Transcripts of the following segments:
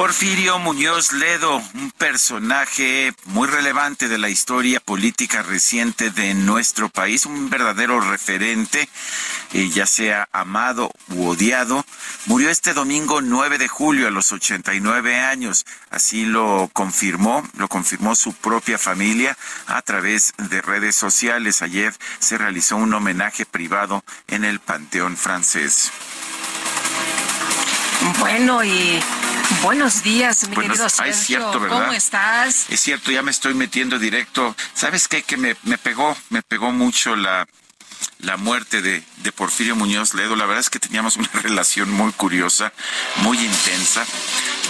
Porfirio Muñoz Ledo, un personaje muy relevante de la historia política reciente de nuestro país, un verdadero referente, eh, ya sea amado u odiado, murió este domingo 9 de julio a los 89 años. Así lo confirmó, lo confirmó su propia familia a través de redes sociales. Ayer se realizó un homenaje privado en el Panteón francés. Bueno, y buenos días, mi Buenos- querido ah, Sergio. es cierto, ¿verdad? ¿Cómo estás? Es cierto, ya me estoy metiendo directo. ¿Sabes qué? Que me, me pegó, me pegó mucho la, la muerte de, de Porfirio Muñoz Ledo. La verdad es que teníamos una relación muy curiosa, muy intensa,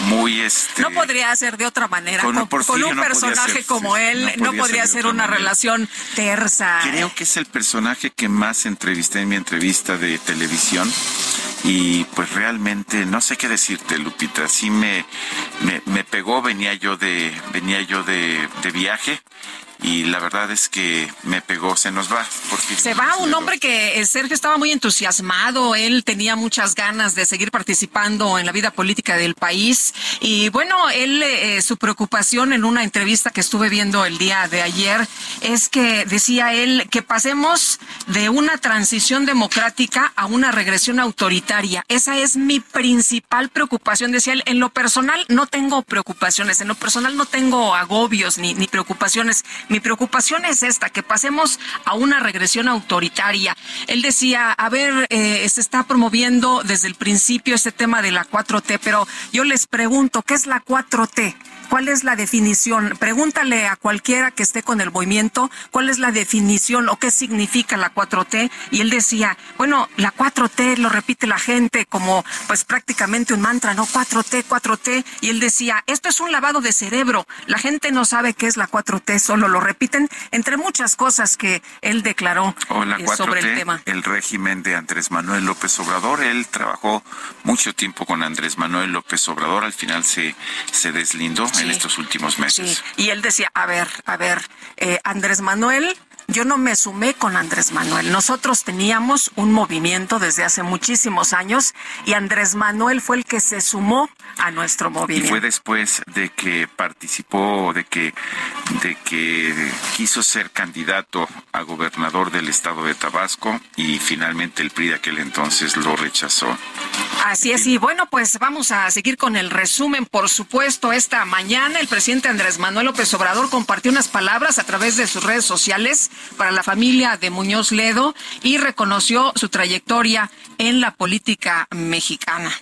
muy este. No podría ser de otra manera. Con Con, un Porfirio con un no podía personaje ser, como él, no podría ser una manera. relación tersa. Creo que es el personaje que más entrevisté en mi entrevista de televisión y pues realmente no sé qué decirte Lupita, sí me, me, me pegó, venía yo de venía yo de, de viaje y la verdad es que me pegó, se nos va. Porfirio Se va un hombre que eh, Sergio estaba muy entusiasmado, él tenía muchas ganas de seguir participando en la vida política del país y bueno, él eh, su preocupación en una entrevista que estuve viendo el día de ayer es que decía él que pasemos de una transición democrática a una regresión autoritaria. Esa es mi principal preocupación, decía él. En lo personal no tengo preocupaciones, en lo personal no tengo agobios ni, ni preocupaciones. Mi preocupación es esta, que pasemos a una regresión autoritaria. Él decía, a ver, eh, se está promoviendo desde el principio este tema de la 4T, pero yo les pregunto, ¿qué es la 4T? ¿Cuál es la definición? Pregúntale a cualquiera que esté con el movimiento cuál es la definición o qué significa la 4T. Y él decía, bueno, la 4T lo repite la gente como pues prácticamente un mantra, ¿no? 4T, 4T. Y él decía, esto es un lavado de cerebro. La gente no sabe qué es la 4T, solo lo repiten entre muchas cosas que él declaró O la eh, 4T, sobre el tema. el régimen de Andrés Manuel López Obrador. Él trabajó mucho tiempo con Andrés Manuel López Obrador. Al final se, se deslindó en estos últimos Sí, meses. y él decía, a ver, a ver, eh, Andrés Manuel, yo no me sumé con Andrés Manuel. Nosotros teníamos un movimiento desde hace muchísimos años y Andrés Manuel fue el que se sumó a nuestro Y movimiento. fue después de que participó, de que, de que quiso ser candidato a gobernador del estado de Tabasco y finalmente el PRI de aquel entonces lo rechazó. Así es, y bueno, pues vamos a seguir con el resumen. Por supuesto, esta mañana el presidente Andrés Manuel López Obrador compartió unas palabras a través de sus redes sociales para la familia de Muñoz Ledo y reconoció su trayectoria en la política mexicana.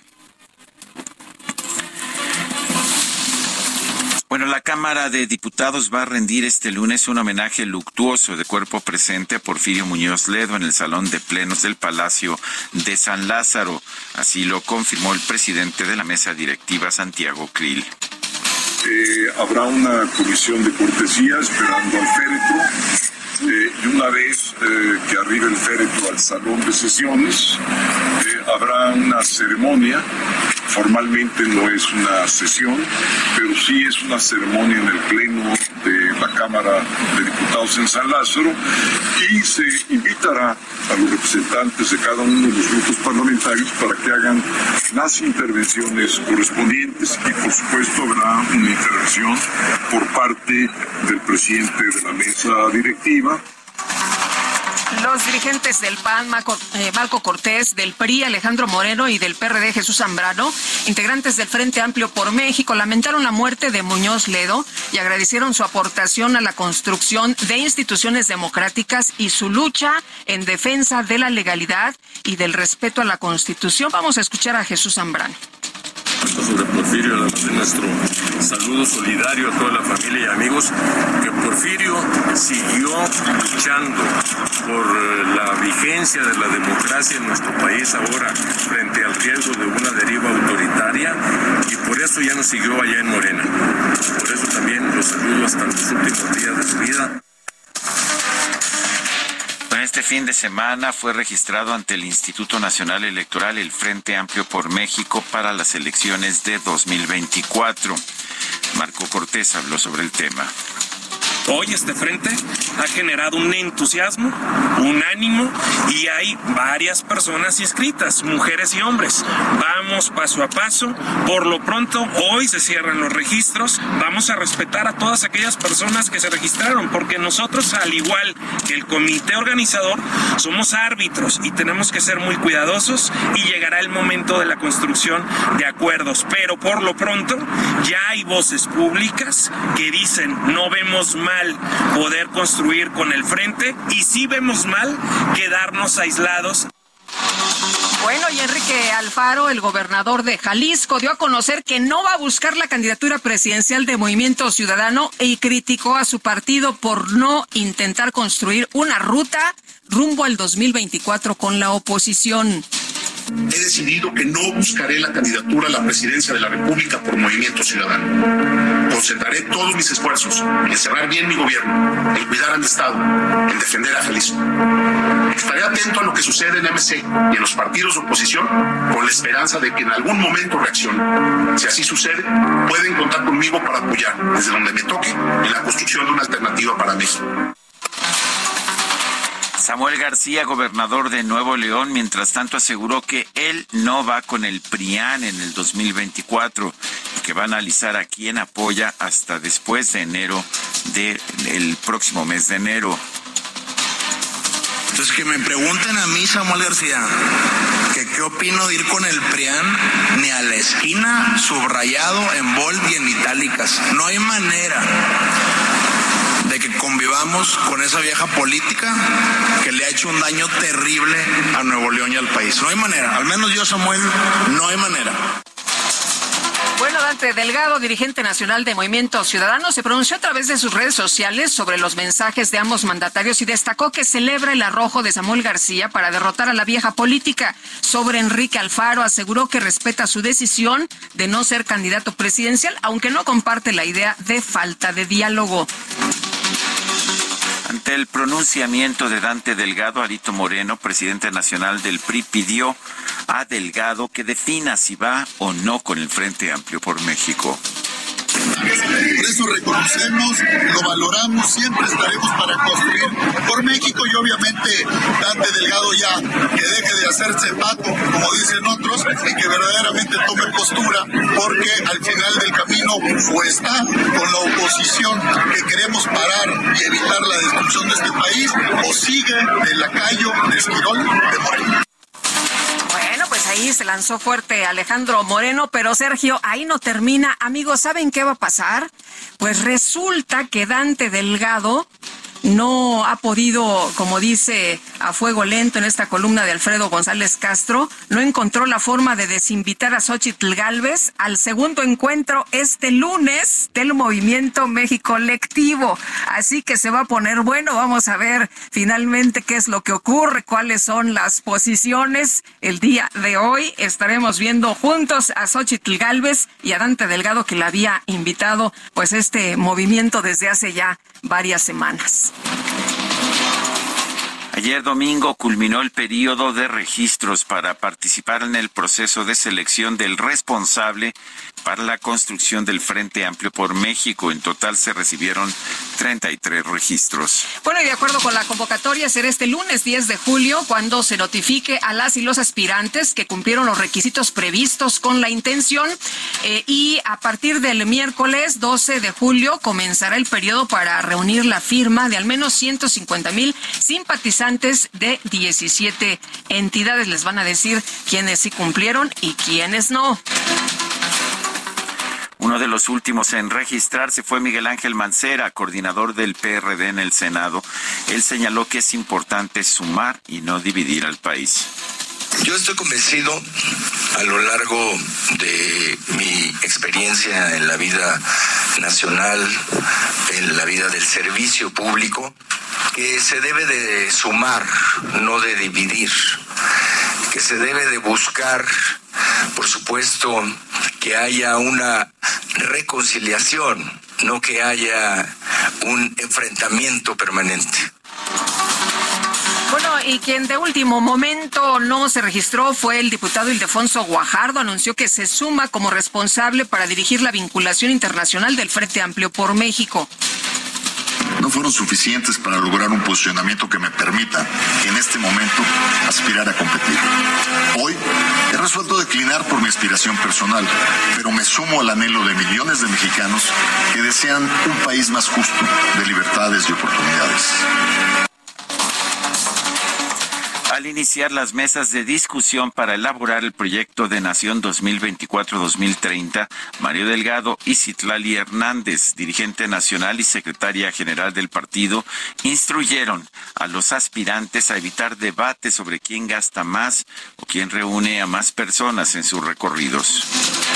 Bueno, la Cámara de Diputados va a rendir este lunes un homenaje luctuoso de cuerpo presente a Porfirio Muñoz Ledo en el Salón de Plenos del Palacio de San Lázaro. Así lo confirmó el presidente de la mesa directiva, Santiago Krill. Eh, habrá una comisión de cortesía esperando al féretro. Eh, y una vez eh, que arribe el féretro al salón de sesiones, eh, habrá una ceremonia. Formalmente no es una sesión, pero sí es una ceremonia en el Pleno de la Cámara de Diputados en San Lázaro y se invitará a los representantes de cada uno de los grupos parlamentarios para que hagan las intervenciones correspondientes. Y por supuesto habrá una intervención por parte del presidente de la mesa directiva los dirigentes del PAN, eh, Marco, Cortés, del PRI, Alejandro Moreno y del PRD, Jesús Zambrano, integrantes del Frente Amplio por México, lamentaron la muerte de Muñoz Ledo y agradecieron su aportación a la construcción de instituciones democráticas y su lucha en defensa de la legalidad y del respeto a la Constitución. Vamos a escuchar a Jesús Zambrano sobre Porfirio, además de nuestro saludo solidario a toda la familia y amigos, que Porfirio siguió luchando por eh, la vigencia de la democracia en nuestro país ahora frente al riesgo de una deriva autoritaria y por eso ya nos siguió allá en Morena. Por eso también los saludo hasta los últimos días de su vida este fin de semana fue registrado ante el Instituto Nacional Electoral el Frente Amplio por México para las elecciones de 2024. Marco Cortés habló sobre el tema. Hoy este frente ha generado un entusiasmo, un ánimo y hay varias personas inscritas, mujeres y hombres. Vamos paso a paso. Por lo pronto, hoy se cierran los registros. Vamos a respetar a todas aquellas personas que se registraron, porque nosotros, al igual que el comité organizador, somos árbitros y tenemos que ser muy cuidadosos y llegará el momento de la construcción de acuerdos. Pero por lo pronto, ya hay voces públicas que dicen no vemos más poder construir con el frente y si vemos mal quedarnos aislados. Bueno, y Enrique Alfaro, el gobernador de Jalisco, dio a conocer que no va a buscar la candidatura presidencial de Movimiento Ciudadano y criticó a su partido por no intentar construir una ruta rumbo al 2024 con la oposición he decidido que no buscaré la candidatura a la presidencia de la República por Movimiento Ciudadano. Concentraré todos mis esfuerzos en cerrar bien mi gobierno, en cuidar a mi Estado, en defender a Jalisco. Estaré atento a lo que sucede en MC y en los partidos de oposición con la esperanza de que en algún momento reaccionen. Si así sucede, pueden contar conmigo para apoyar desde donde me toque en la construcción de una alternativa para México. Samuel García, gobernador de Nuevo León, mientras tanto aseguró que él no va con el PRIAN en el 2024 y que va a analizar a quién apoya hasta después de enero del próximo mes de enero. Entonces que me pregunten a mí, Samuel García, que qué opino de ir con el PRIAN ni a la esquina, subrayado en bold y en itálicas. No hay manera que convivamos con esa vieja política que le ha hecho un daño terrible a Nuevo León y al país. No hay manera, al menos yo, Samuel, no hay manera. Bueno, Dante Delgado, dirigente nacional de Movimiento Ciudadano, se pronunció a través de sus redes sociales sobre los mensajes de ambos mandatarios y destacó que celebra el arrojo de Samuel García para derrotar a la vieja política. Sobre Enrique Alfaro, aseguró que respeta su decisión de no ser candidato presidencial, aunque no comparte la idea de falta de diálogo. Ante el pronunciamiento de Dante Delgado, Arito Moreno, presidente nacional del PRI, pidió a Delgado que defina si va o no con el Frente Amplio por México. Por eso reconocemos, lo valoramos, siempre estaremos para construir por México y obviamente Dante Delgado ya que deje de hacerse pato, como dicen otros, y que verdaderamente tome postura, porque al final del camino o está con la oposición que queremos parar y evitar la destrucción de este país, o sigue de lacayo de Esquirol de Moreno ahí se lanzó fuerte Alejandro Moreno, pero Sergio, ahí no termina. Amigos, ¿saben qué va a pasar? Pues resulta que Dante Delgado no ha podido, como dice a fuego lento en esta columna de Alfredo González Castro, no encontró la forma de desinvitar a Xochitl Galvez al segundo encuentro este lunes del Movimiento México Lectivo. Así que se va a poner bueno. Vamos a ver finalmente qué es lo que ocurre, cuáles son las posiciones. El día de hoy estaremos viendo juntos a Xochitl Galvez y a Dante Delgado que le había invitado pues este movimiento desde hace ya varias semanas. Ayer domingo culminó el periodo de registros para participar en el proceso de selección del responsable para la construcción del Frente Amplio por México. En total se recibieron 33 registros. Bueno, y de acuerdo con la convocatoria, será este lunes 10 de julio cuando se notifique a las y los aspirantes que cumplieron los requisitos previstos con la intención. Eh, y a partir del miércoles 12 de julio comenzará el periodo para reunir la firma de al menos 150 mil simpatizantes de 17 entidades. Les van a decir quiénes sí cumplieron y quiénes no. Uno de los últimos en registrarse fue Miguel Ángel Mancera, coordinador del PRD en el Senado. Él señaló que es importante sumar y no dividir al país. Yo estoy convencido a lo largo de mi experiencia en la vida nacional, en la vida del servicio público, que se debe de sumar, no de dividir, que se debe de buscar, por supuesto, que haya una reconciliación, no que haya un enfrentamiento permanente. Bueno, y quien de último momento no se registró fue el diputado Ildefonso Guajardo. Anunció que se suma como responsable para dirigir la vinculación internacional del Frente Amplio por México no fueron suficientes para lograr un posicionamiento que me permita en este momento aspirar a competir. Hoy he resuelto declinar por mi aspiración personal, pero me sumo al anhelo de millones de mexicanos que desean un país más justo, de libertades y oportunidades al iniciar las mesas de discusión para elaborar el proyecto de Nación 2024-2030, Mario Delgado y Citlali Hernández, dirigente nacional y secretaria general del partido, instruyeron a los aspirantes a evitar debates sobre quién gasta más o quién reúne a más personas en sus recorridos.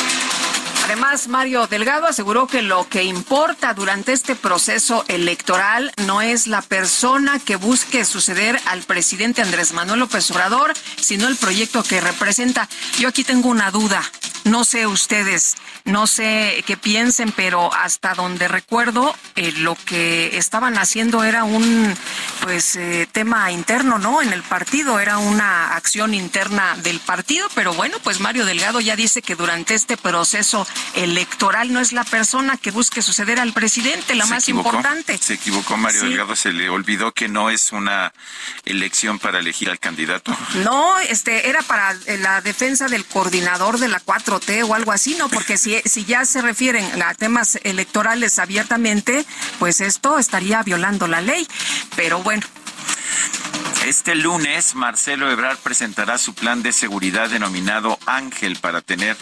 Además, Mario Delgado aseguró que lo que importa durante este proceso electoral no es la persona que busque suceder al presidente Andrés Manuel López Obrador, sino el proyecto que representa. Yo aquí tengo una duda. No sé ustedes, no sé qué piensen, pero hasta donde recuerdo, eh, lo que estaban haciendo era un pues eh, tema interno, ¿no? En el partido, era una acción interna del partido, pero bueno, pues Mario Delgado ya dice que durante este proceso electoral no es la persona que busque suceder al presidente, la más importante. Se equivocó Mario Delgado, se le olvidó que no es una elección para elegir al candidato. No, este era para la defensa del coordinador de la 4 o algo así, ¿no? Porque si, si ya se refieren a temas electorales abiertamente, pues esto estaría violando la ley. Pero bueno, este lunes, Marcelo Ebrard presentará su plan de seguridad denominado Ángel para tener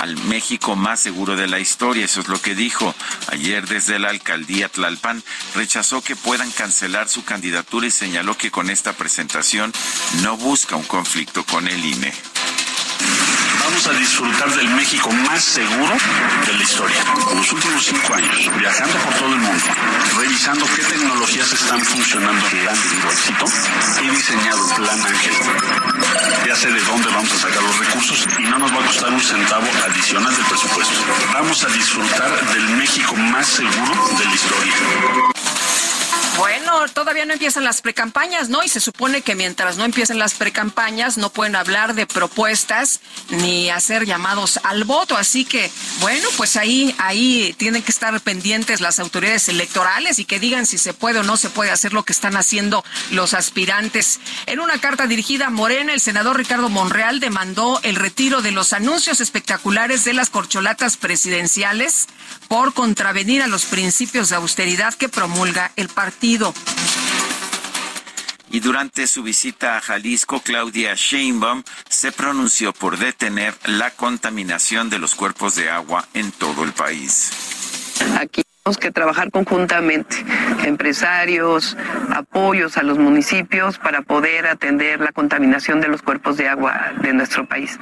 al México más seguro de la historia. Eso es lo que dijo ayer desde la alcaldía Tlalpan. Rechazó que puedan cancelar su candidatura y señaló que con esta presentación no busca un conflicto con el INE vamos a disfrutar del México más seguro de la historia. Los últimos cinco años, viajando por todo el mundo, revisando qué tecnologías están funcionando en éxito, he diseñado el Plan Ángel. Ya sé de dónde vamos a sacar los recursos y no nos va a costar un centavo adicional del presupuesto. Vamos a disfrutar del México más seguro de la historia. Bueno, todavía no empiezan las precampañas, ¿no? Y se supone que mientras no empiecen las precampañas no pueden hablar de propuestas ni hacer llamados al voto. Así que, bueno, pues ahí, ahí tienen que estar pendientes las autoridades electorales y que digan si se puede o no se puede hacer lo que están haciendo los aspirantes. En una carta dirigida a Morena, el senador Ricardo Monreal demandó el retiro de los anuncios espectaculares de las corcholatas presidenciales por contravenir a los principios de austeridad que promulga el partido. Y durante su visita a Jalisco, Claudia Sheinbaum se pronunció por detener la contaminación de los cuerpos de agua en todo el país. Aquí tenemos que trabajar conjuntamente, empresarios, apoyos a los municipios para poder atender la contaminación de los cuerpos de agua de nuestro país.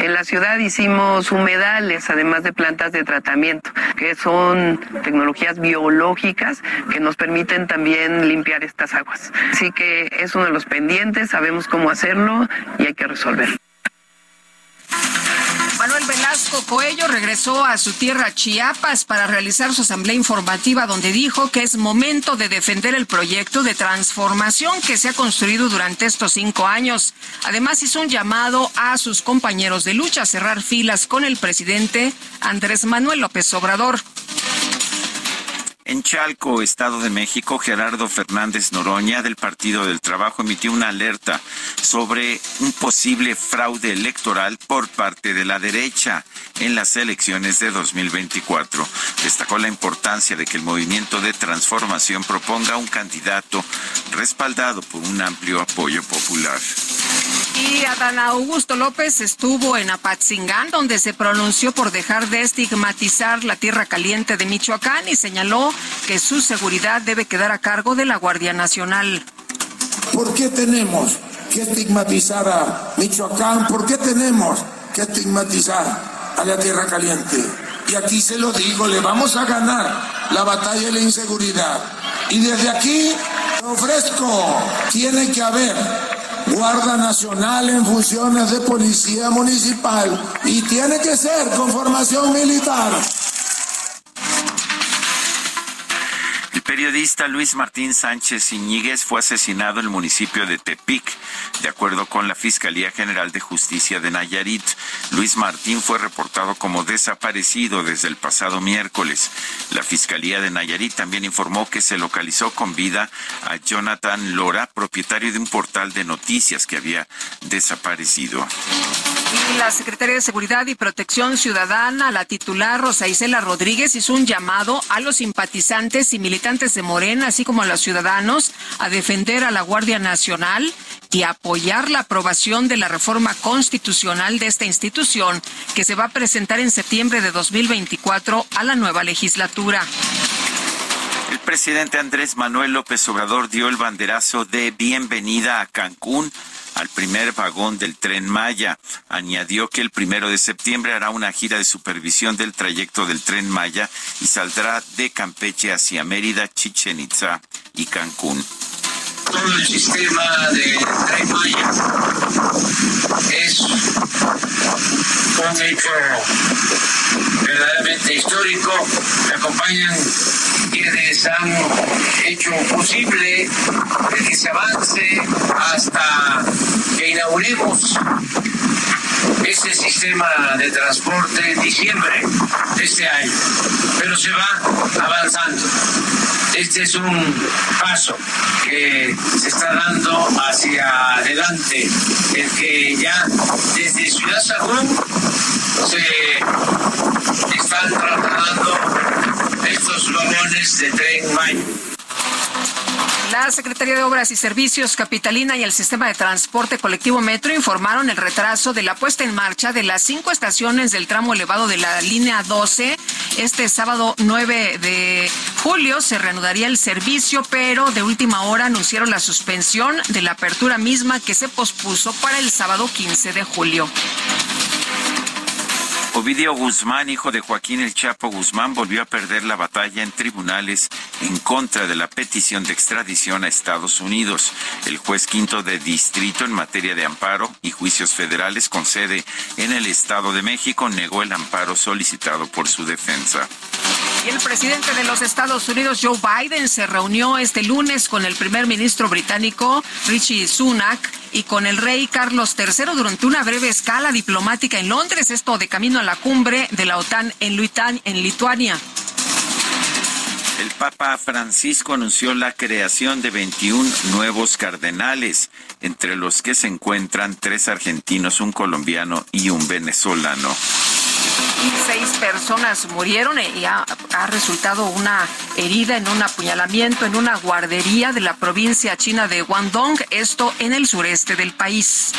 En la ciudad hicimos humedales, además de plantas de tratamiento, que son tecnologías biológicas que nos permiten también limpiar estas aguas. Así que es uno de los pendientes, sabemos cómo hacerlo y hay que resolverlo. Velasco Coello regresó a su tierra Chiapas para realizar su asamblea informativa donde dijo que es momento de defender el proyecto de transformación que se ha construido durante estos cinco años. Además hizo un llamado a sus compañeros de lucha a cerrar filas con el presidente Andrés Manuel López Obrador. En Chalco, Estado de México, Gerardo Fernández Noroña del Partido del Trabajo emitió una alerta sobre un posible fraude electoral por parte de la derecha en las elecciones de 2024. Destacó la importancia de que el movimiento de transformación proponga un candidato respaldado por un amplio apoyo popular. Y Adán Augusto López estuvo en Apatzingán, donde se pronunció por dejar de estigmatizar la tierra caliente de Michoacán y señaló que su seguridad debe quedar a cargo de la Guardia Nacional. ¿Por qué tenemos que estigmatizar a Michoacán? ¿Por qué tenemos que estigmatizar a la tierra caliente? Y aquí se lo digo, le vamos a ganar la batalla de la inseguridad. Y desde aquí ofrezco, tiene que haber Guarda Nacional en funciones de policía municipal y tiene que ser con formación militar. Periodista Luis Martín Sánchez Iñiguez fue asesinado en el municipio de Tepic, de acuerdo con la Fiscalía General de Justicia de Nayarit. Luis Martín fue reportado como desaparecido desde el pasado miércoles. La Fiscalía de Nayarit también informó que se localizó con vida a Jonathan Lora, propietario de un portal de noticias que había desaparecido. La Secretaría de Seguridad y Protección Ciudadana, la titular Rosa Isela Rodríguez, hizo un llamado a los simpatizantes y militantes de Morena, así como a los ciudadanos, a defender a la Guardia Nacional y apoyar la aprobación de la reforma constitucional de esta institución que se va a presentar en septiembre de 2024 a la nueva legislatura. El presidente Andrés Manuel López Obrador dio el banderazo de bienvenida a Cancún al primer vagón del tren Maya. Añadió que el primero de septiembre hará una gira de supervisión del trayecto del tren Maya y saldrá de Campeche hacia Mérida, Chichen Itza y Cancún todo el sistema de Tren Maya es un hecho verdaderamente histórico. Me acompañan quienes han hecho posible que se avance hasta que inauguremos ese sistema de transporte en diciembre de este año, pero se va avanzando. Este es un paso que se está dando hacia adelante, el que ya desde Ciudad Sagún se están trasladando estos vagones de tren Mayo. La Secretaría de Obras y Servicios Capitalina y el Sistema de Transporte Colectivo Metro informaron el retraso de la puesta en marcha de las cinco estaciones del tramo elevado de la línea 12. Este sábado 9 de julio se reanudaría el servicio, pero de última hora anunciaron la suspensión de la apertura misma que se pospuso para el sábado 15 de julio. Ovidio Guzmán, hijo de Joaquín El Chapo Guzmán, volvió a perder la batalla en tribunales en contra de la petición de extradición a Estados Unidos. El juez quinto de distrito en materia de amparo y juicios federales con sede en el Estado de México negó el amparo solicitado por su defensa. Y el presidente de los Estados Unidos, Joe Biden, se reunió este lunes con el primer ministro británico, Richie Sunak, y con el rey Carlos III durante una breve escala diplomática en Londres, esto de camino a la cumbre de la OTAN en, en Lituania. El Papa Francisco anunció la creación de 21 nuevos cardenales, entre los que se encuentran tres argentinos, un colombiano y un venezolano seis personas murieron y ha, ha, resultado una herida en un apuñalamiento en una guardería de la provincia china de Guangdong, esto en el sureste del país.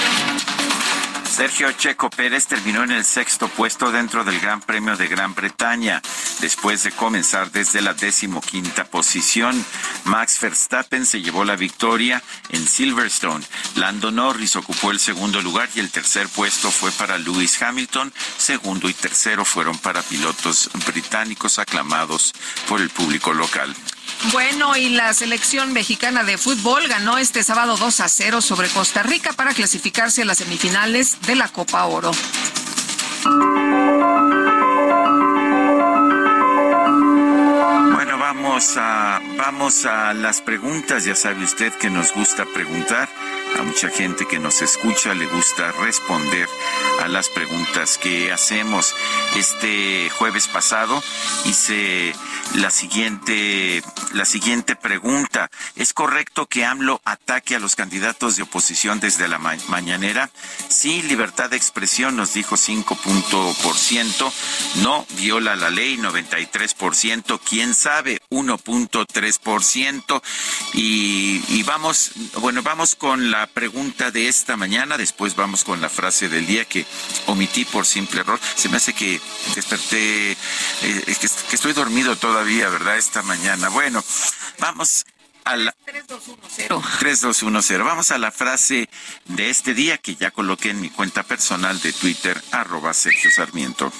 Sergio Checo Pérez terminó en el sexto puesto dentro del Gran Premio de Gran Bretaña, después de comenzar desde la decimoquinta posición. Max Verstappen se llevó la victoria en Silverstone. Lando Norris ocupó el segundo lugar y el tercer puesto fue para Lewis Hamilton. Segundo y tercero fueron para pilotos británicos aclamados por el público local. Bueno, y la selección mexicana de fútbol ganó este sábado 2 a 0 sobre Costa Rica para clasificarse a las semifinales de la Copa Oro. Bueno, vamos a, vamos a las preguntas. Ya sabe usted que nos gusta preguntar. A mucha gente que nos escucha le gusta responder a las preguntas que hacemos. Este jueves pasado hice la siguiente, la siguiente pregunta. ¿Es correcto que AMLO ataque a los candidatos de oposición desde la mañanera? Sí, libertad de expresión, nos dijo 5%. No, viola la ley, 93%. ¿Quién sabe? 1.3%. Y, y vamos, bueno, vamos con la pregunta de esta mañana, después vamos con la frase del día que omití por simple error. Se me hace que desperté, eh, que, que, estoy dormido todavía, ¿verdad? Esta mañana. Bueno, vamos a la 3210. 3210. Vamos a la frase de este día que ya coloqué en mi cuenta personal de Twitter, arroba Sergio Sarmiento.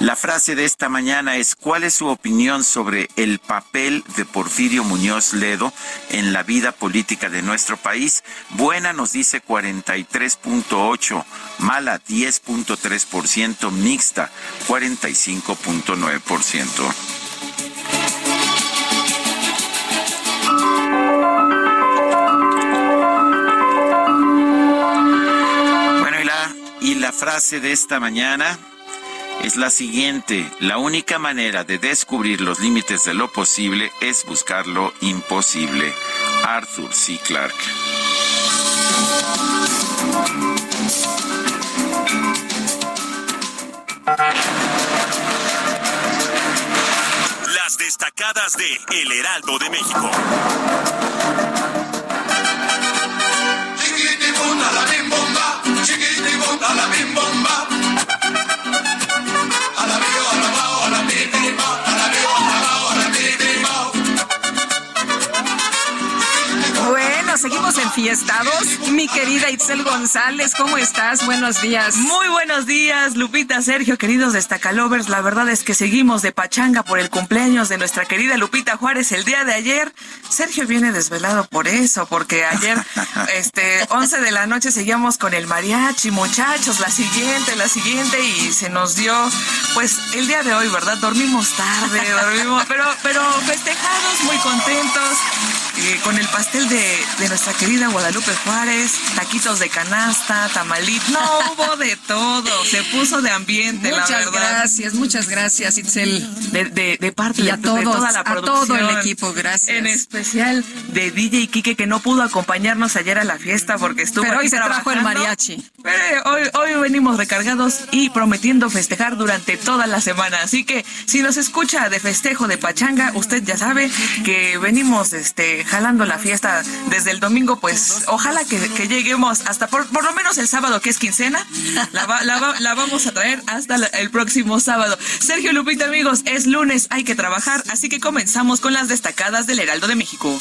La frase de esta mañana es ¿cuál es su opinión sobre el papel de Porfirio Muñoz Ledo en la vida política de nuestro país? Buena nos dice 43.8, mala 10.3%, mixta 45.9%. Bueno, y la, frase de esta mañana es la siguiente. La única manera de descubrir los límites de lo posible es buscar lo imposible. Arthur C. Clarke. Las destacadas de El Heraldo de México. Chiquitibunda la bimbomba, chiquitibunda la bimbomba. Seguimos enfiestados. Mi querida Itzel González, ¿cómo estás? Buenos días. Muy buenos días, Lupita, Sergio, queridos destacalovers. La verdad es que seguimos de pachanga por el cumpleaños de nuestra querida Lupita Juárez el día de ayer. Sergio viene desvelado por eso, porque ayer, este, 11 de la noche seguíamos con el mariachi, muchachos, la siguiente, la siguiente, y se nos dio, pues, el día de hoy, ¿verdad? Dormimos tarde, dormimos, pero, pero festejados, muy contentos, eh, con el pastel de de nuestra querida Guadalupe Juárez, taquitos de canasta, tamalit, no hubo de todo, se puso de ambiente, muchas la verdad. gracias, muchas gracias, Itzel. De, de, parte de, toda la producción. A todo el equipo, gracias. En especial de DJ Kike que no pudo acompañarnos ayer a la fiesta porque estuvo Pero hoy se trajo el mariachi. Pero hoy, hoy venimos recargados y prometiendo festejar durante toda la semana. Así que si nos escucha de festejo de pachanga, usted ya sabe que venimos este jalando la fiesta desde el domingo, pues ojalá que, lleguemos hasta por, por, lo menos el sábado, que es quincena. La, vamos a traer hasta el próximo sábado. Sergio Lupita, amigos, es lunes, hay que trabajar, así que comenzamos con las destacadas del Heraldo de México.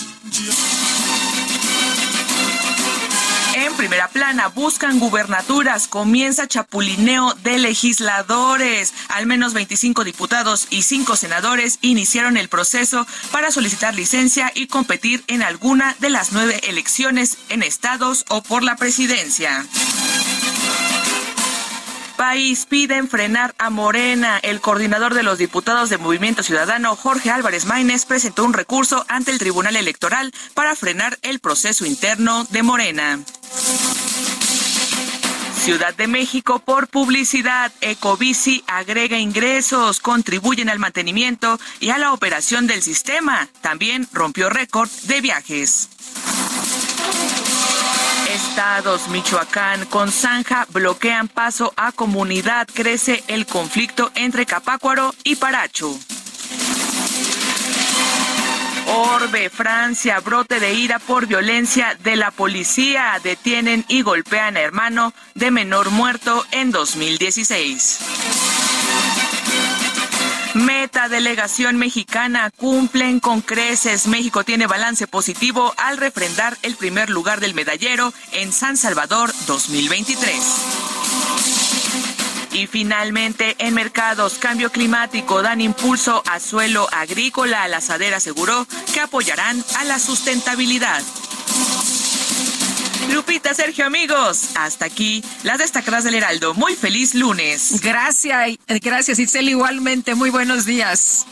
En primera plana, buscan gubernaturas, comienza chapulineo de legisladores. Al menos 25 diputados y 5 senadores iniciaron el proceso para solicitar licencia y competir en alguna de las nueve elecciones en estados o por la presidencia país piden frenar a Morena. El coordinador de los diputados de Movimiento Ciudadano, Jorge Álvarez Maínez, presentó un recurso ante el Tribunal Electoral para frenar el proceso interno de Morena. Ciudad de México por publicidad. Ecobici agrega ingresos, contribuyen al mantenimiento y a la operación del sistema. También rompió récord de viajes. Estados, Michoacán, con Zanja bloquean paso a comunidad. Crece el conflicto entre Capácuaro y Paracho. Orbe, Francia, brote de ira por violencia de la policía. Detienen y golpean a hermano de menor muerto en 2016. Meta delegación mexicana cumplen con creces. México tiene balance positivo al refrendar el primer lugar del medallero en San Salvador 2023. Y finalmente, en mercados, cambio climático dan impulso a suelo agrícola. La SADER aseguró que apoyarán a la sustentabilidad. Lupita, Sergio, amigos, hasta aquí las destacadas del Heraldo. Muy feliz lunes. Gracias, gracias Itzel, igualmente. Muy buenos días.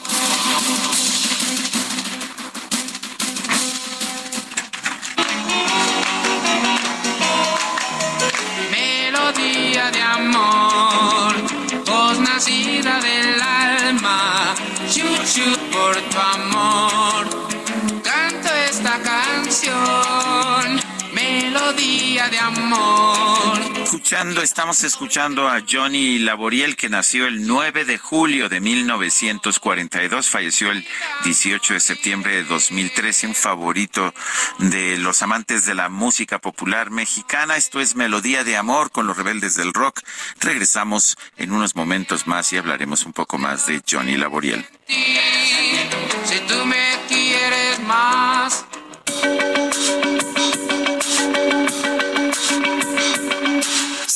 Amor. Escuchando, estamos escuchando a Johnny Laboriel, que nació el 9 de julio de 1942, falleció el 18 de septiembre de 2013, un favorito de los amantes de la música popular mexicana. Esto es Melodía de Amor con los rebeldes del rock. Regresamos en unos momentos más y hablaremos un poco más de Johnny Laboriel. Si tú me quieres más.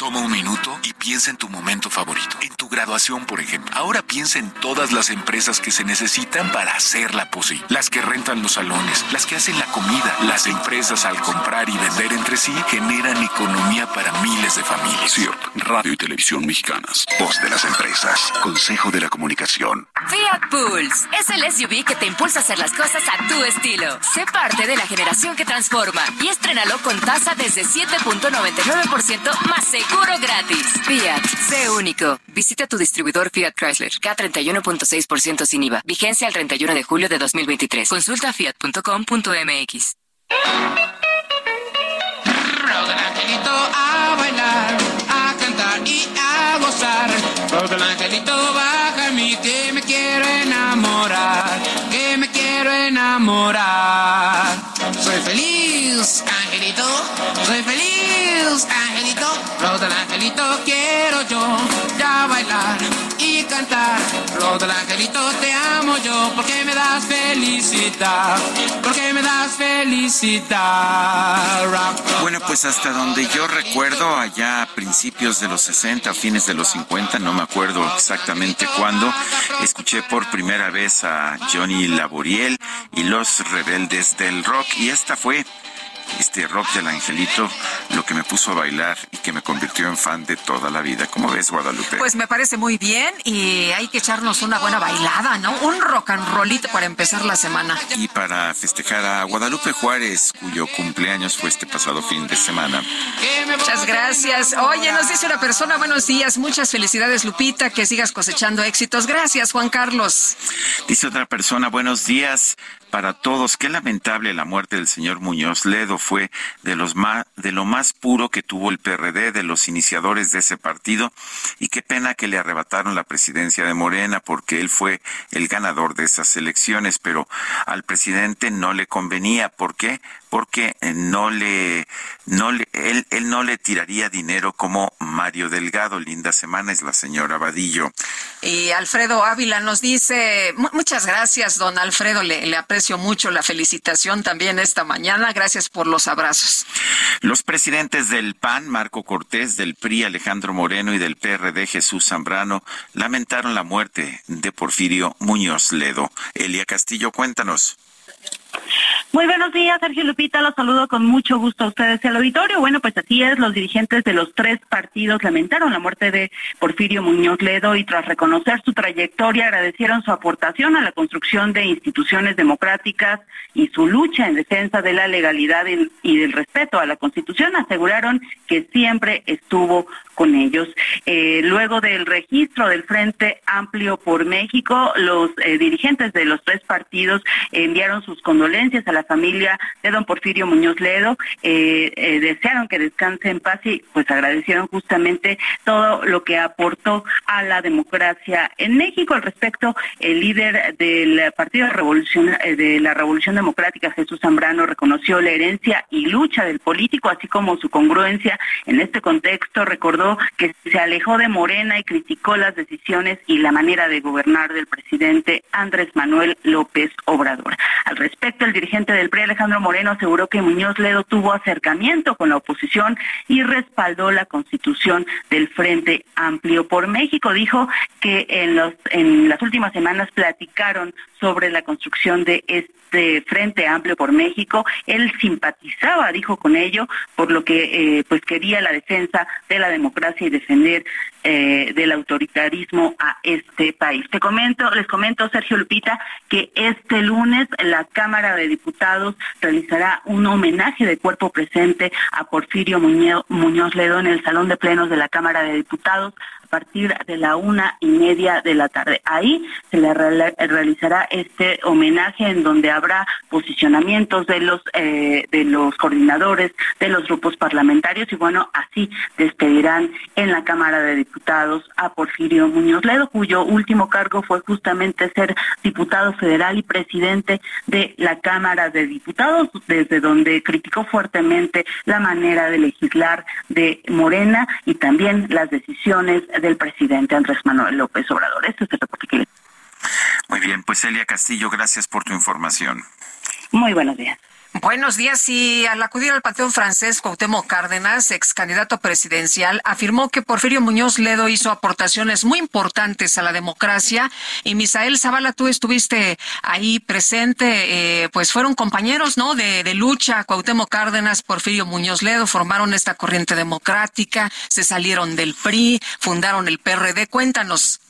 Toma un minuto y piensa en tu momento favorito, en tu graduación, por ejemplo. Ahora piensa en todas las empresas que se necesitan para hacerla posible. Las que rentan los salones, las que hacen la comida, las empresas al comprar y vender entre sí generan economía para miles de familias. CIRT, Radio y Televisión Mexicanas. Voz de las empresas. Consejo de la Comunicación. Fiat Pulse es el SUV que te impulsa a hacer las cosas a tu estilo. Sé parte de la generación que transforma y estrenalo con tasa desde 7.99% más seguro gratis. Fiat, sé único. Visita tu distribuidor Fiat Chrysler, K31.6% sin IVA. Vigencia el 31 de julio de 2023. Consulta fiat.com.mx. angelito a bailar, a cantar y a gozar. el angelito baja a mí que me quiero enamorar, que me quiero enamorar. Soy feliz, angelito, soy feliz, angelito. Los del angelito quiero yo ya bailar y cantar. Los del angelito te amo yo porque me das felicidad, porque me das felicidad. Bueno, pues hasta donde yo recuerdo, allá a principios de los 60, fines de los 50, no me acuerdo exactamente cuándo, escuché por primera vez a Johnny Laboriel y los rebeldes del rock y esta fue este rock del angelito, lo que me puso a bailar y que me convirtió en fan de toda la vida. ¿Cómo ves, Guadalupe? Pues me parece muy bien y hay que echarnos una buena bailada, ¿no? Un rock and rollito para empezar la semana. Y para festejar a Guadalupe Juárez, cuyo cumpleaños fue este pasado fin de semana. Muchas gracias. Oye, nos dice una persona, buenos días, muchas felicidades, Lupita, que sigas cosechando éxitos. Gracias, Juan Carlos. Dice otra persona, buenos días para todos. Qué lamentable la muerte del señor Muñoz Ledo fue de los más de lo más puro que tuvo el PRD, de los iniciadores de ese partido y qué pena que le arrebataron la presidencia de Morena porque él fue el ganador de esas elecciones, pero al presidente no le convenía, ¿por qué? Porque no le no le él, él no le tiraría dinero como Mario Delgado, linda semana es la señora Vadillo. Y Alfredo Ávila nos dice, muchas gracias, don Alfredo, le, le aprecio mucho la felicitación también esta mañana. Gracias por los abrazos. Los presidentes del PAN, Marco Cortés, del PRI, Alejandro Moreno y del PRD, Jesús Zambrano, lamentaron la muerte de Porfirio Muñoz Ledo. Elia Castillo, cuéntanos. Muy buenos días, Sergio Lupita. Los saludo con mucho gusto a ustedes y al auditorio. Bueno, pues así es, los dirigentes de los tres partidos lamentaron la muerte de Porfirio Muñoz Ledo y tras reconocer su trayectoria agradecieron su aportación a la construcción de instituciones democráticas y su lucha en defensa de la legalidad y del respeto a la Constitución. Aseguraron que siempre estuvo con ellos. Eh, luego del registro del Frente Amplio por México, los eh, dirigentes de los tres partidos enviaron sus condolencias condolencias a la familia de don Porfirio Muñoz Ledo, eh, eh, desearon que descanse en paz y pues agradecieron justamente todo lo que aportó a la democracia en México. Al respecto, el líder del Partido eh, de la Revolución Democrática, Jesús Zambrano, reconoció la herencia y lucha del político, así como su congruencia en este contexto. Recordó que se alejó de Morena y criticó las decisiones y la manera de gobernar del presidente Andrés Manuel López Obrador. Al respecto, el dirigente del PRI, Alejandro Moreno, aseguró que Muñoz Ledo tuvo acercamiento con la oposición y respaldó la constitución del Frente Amplio por México. Dijo que en, en las últimas semanas platicaron sobre la construcción de este Frente Amplio por México. Él simpatizaba, dijo con ello, por lo que eh, pues quería la defensa de la democracia y defender eh, del autoritarismo a este país. Te comento, les comento, Sergio Lupita, que este lunes la Cámara de Diputados realizará un homenaje de cuerpo presente a Porfirio Muñoz Ledo en el Salón de Plenos de la Cámara de Diputados partir de la una y media de la tarde. Ahí se le realizará este homenaje en donde habrá posicionamientos de los eh, de los coordinadores de los grupos parlamentarios y bueno así despedirán en la Cámara de Diputados a Porfirio Muñoz Ledo cuyo último cargo fue justamente ser diputado federal y presidente de la Cámara de Diputados desde donde criticó fuertemente la manera de legislar de Morena y también las decisiones del presidente Andrés Manuel López Obrador. Este es el reporte que Muy bien, pues Elia Castillo, gracias por tu información. Muy buenos días. Buenos días. Y al acudir al Panteón Francés, Cuauhtémoc Cárdenas, ex candidato presidencial, afirmó que Porfirio Muñoz Ledo hizo aportaciones muy importantes a la democracia. Y Misael Zavala, tú estuviste ahí presente, eh, pues fueron compañeros, ¿no? De, de lucha. Cuauhtémoc Cárdenas, Porfirio Muñoz Ledo formaron esta corriente democrática, se salieron del PRI, fundaron el PRD. Cuéntanos.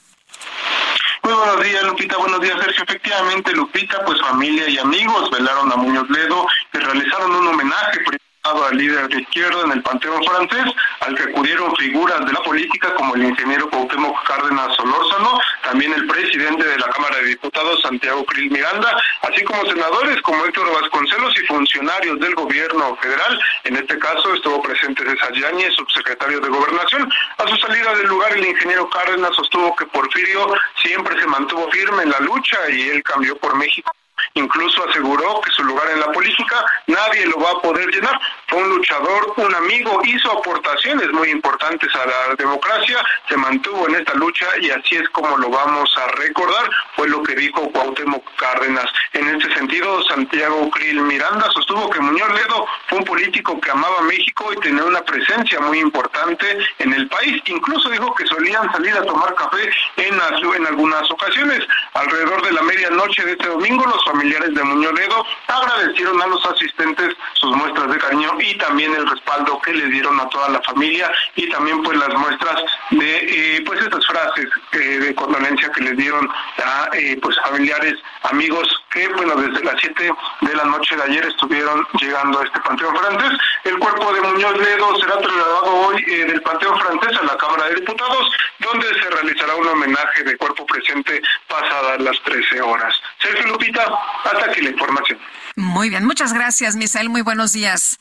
Muy buenos días, Lupita. Buenos días, Sergio. Efectivamente, Lupita, pues familia y amigos velaron a Muñoz Ledo y realizaron un homenaje al líder de izquierda en el Panteón francés, al que acudieron figuras de la política como el ingeniero Cuauhtémoc Cárdenas Solórzano, también el presidente de la Cámara de Diputados, Santiago Krill Miranda, así como senadores como Héctor Vasconcelos y funcionarios del gobierno federal. En este caso estuvo presente César Yáñez, subsecretario de Gobernación. A su salida del lugar, el ingeniero Cárdenas sostuvo que Porfirio siempre se mantuvo firme en la lucha y él cambió por México Incluso aseguró que su lugar en la política nadie lo va a poder llenar. Fue un luchador, un amigo, hizo aportaciones muy importantes a la democracia, se mantuvo en esta lucha y así es como lo vamos a recordar, fue lo que dijo Cuauhtémoc Cárdenas. En este sentido, Santiago Krill Miranda sostuvo que Muñoz Ledo fue un político que amaba México y tenía una presencia muy importante en el país. Incluso dijo que solían salir a tomar café en, en algunas ocasiones. Alrededor de la medianoche de este domingo, los familiares de Muñoz Ledo agradecieron a los asistentes sus muestras de cariño y también el respaldo que le dieron a toda la familia y también pues las muestras de eh, pues estas frases eh, de condolencia que les dieron a eh, pues familiares, amigos que bueno desde las 7 de la noche de ayer estuvieron llegando a este Panteón Francés. El cuerpo de Muñoz Ledo será trasladado hoy del Panteón Francés a la Cámara de Diputados, donde se realizará un homenaje de cuerpo presente pasadas las 13 horas. Sergio Lupita, hasta aquí la información. Muy bien, muchas gracias, Misael. Muy buenos días.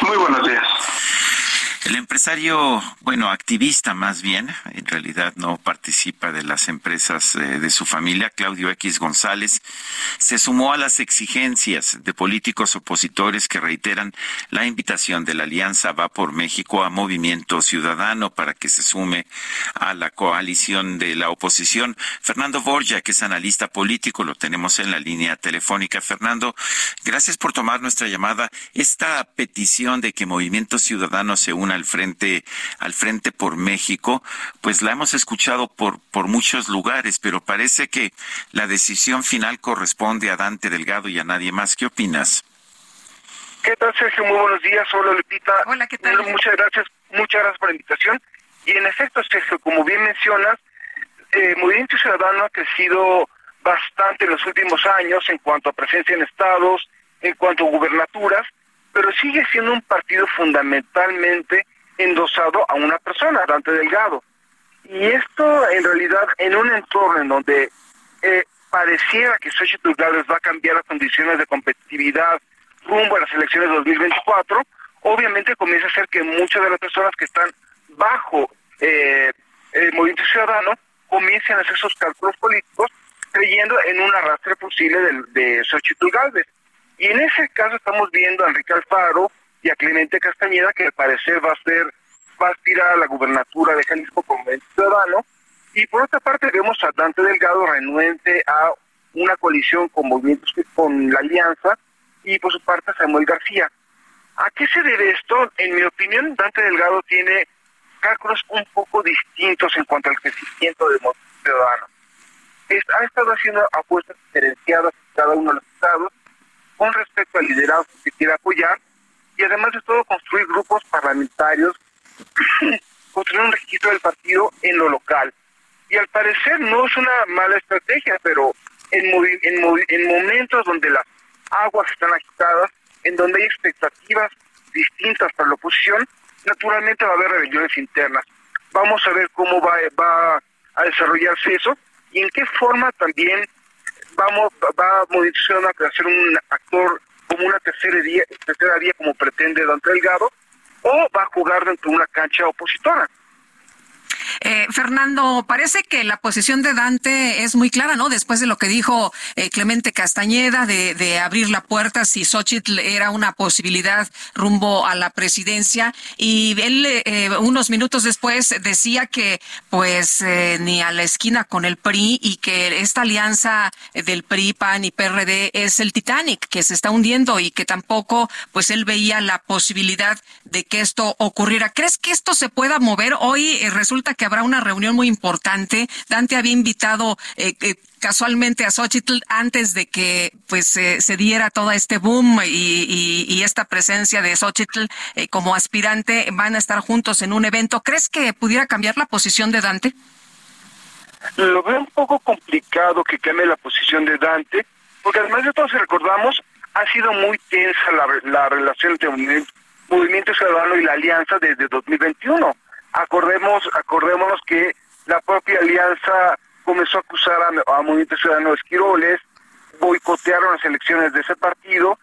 Muy buenos días. El empresario, bueno, activista más bien, en realidad no participa de las empresas eh, de su familia, Claudio X González, se sumó a las exigencias de políticos opositores que reiteran la invitación de la Alianza Va por México a Movimiento Ciudadano para que se sume a la coalición de la oposición. Fernando Borja, que es analista político, lo tenemos en la línea telefónica. Fernando, gracias por tomar nuestra llamada. Esta petición de que Movimiento Ciudadano se una al frente, al frente por México, pues la hemos escuchado por, por muchos lugares, pero parece que la decisión final corresponde a Dante Delgado y a nadie más. ¿Qué opinas? ¿Qué tal, Sergio? Muy buenos días. Hola, Lupita. Hola, ¿qué tal? Muchas gracias, muchas gracias por la invitación. Y en efecto, Sergio, como bien mencionas, eh, Movimiento Ciudadano ha crecido bastante en los últimos años en cuanto a presencia en estados, en cuanto a gubernaturas, pero sigue siendo un partido fundamentalmente endosado a una persona, Dante Delgado. Y esto en realidad en un entorno en donde eh, pareciera que Xochitl Galvez va a cambiar las condiciones de competitividad rumbo a las elecciones de 2024, obviamente comienza a ser que muchas de las personas que están bajo eh, el movimiento ciudadano comiencen a hacer sus cálculos políticos creyendo en un arrastre posible de, de Xochitl Galvez. Y en ese caso estamos viendo a Enrique Alfaro y a Clemente Castañeda, que al parecer va a ser, va a aspirar a la gubernatura de Jalisco como ciudadano. Y por otra parte vemos a Dante Delgado renuente a una coalición con movimientos con la alianza y por su parte Samuel García. ¿A qué se debe esto? En mi opinión, Dante Delgado tiene cálculos un poco distintos en cuanto al crecimiento del movimiento ciudadano. Ha estado haciendo apuestas diferenciadas en cada uno de los estados con respecto al liderazgo que quiere apoyar y además de todo construir grupos parlamentarios, construir un registro del partido en lo local. Y al parecer no es una mala estrategia, pero en, en, en momentos donde las aguas están agitadas, en donde hay expectativas distintas para la oposición, naturalmente va a haber rebeliones internas. Vamos a ver cómo va, va a desarrollarse eso y en qué forma también vamos va a modificar a ser un actor como una tercera vía, tercera vía como pretende Dante Delgado o va a jugar dentro de una cancha opositora. Eh, Fernando, parece que la posición de Dante es muy clara, ¿no? Después de lo que dijo eh, Clemente Castañeda de, abrir la puerta si Xochitl era una posibilidad rumbo a la presidencia. Y él, eh, unos minutos después, decía que, pues, eh, ni a la esquina con el PRI y que esta alianza del PRI, PAN y PRD es el Titanic, que se está hundiendo y que tampoco, pues, él veía la posibilidad de que esto ocurriera. ¿Crees que esto se pueda mover? Hoy resulta que habrá una reunión muy importante. Dante había invitado eh, eh, casualmente a Xochitl antes de que pues se diera todo este boom y, esta presencia de Xochitl eh, como aspirante van a estar juntos en un evento. ¿Crees que pudiera cambiar la posición de Dante? Lo veo un poco complicado que cambie la posición de Dante, porque además de todo, si recordamos, ha sido muy tensa la, la relación entre Movimiento Ciudadano y la Alianza desde 2021 Acordemos, acordémonos que la propia alianza comenzó a acusar a, Movimiento Ciudadano de Esquiroles, boicotearon las elecciones de ese partido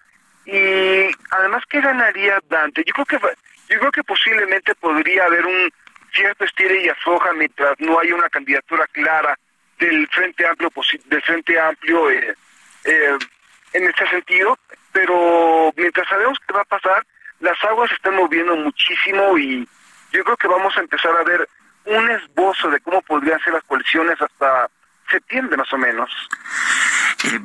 y además qué ganaría Dante. Yo creo que yo creo que posiblemente podría haber un cierto estire y afloja mientras no haya una candidatura clara del Frente Amplio del Frente Amplio eh, eh, en este sentido, pero mientras sabemos qué va a pasar, las aguas se están moviendo muchísimo y yo creo que vamos a empezar a ver un esbozo de cómo podrían ser las coaliciones hasta septiembre más o menos. Eh,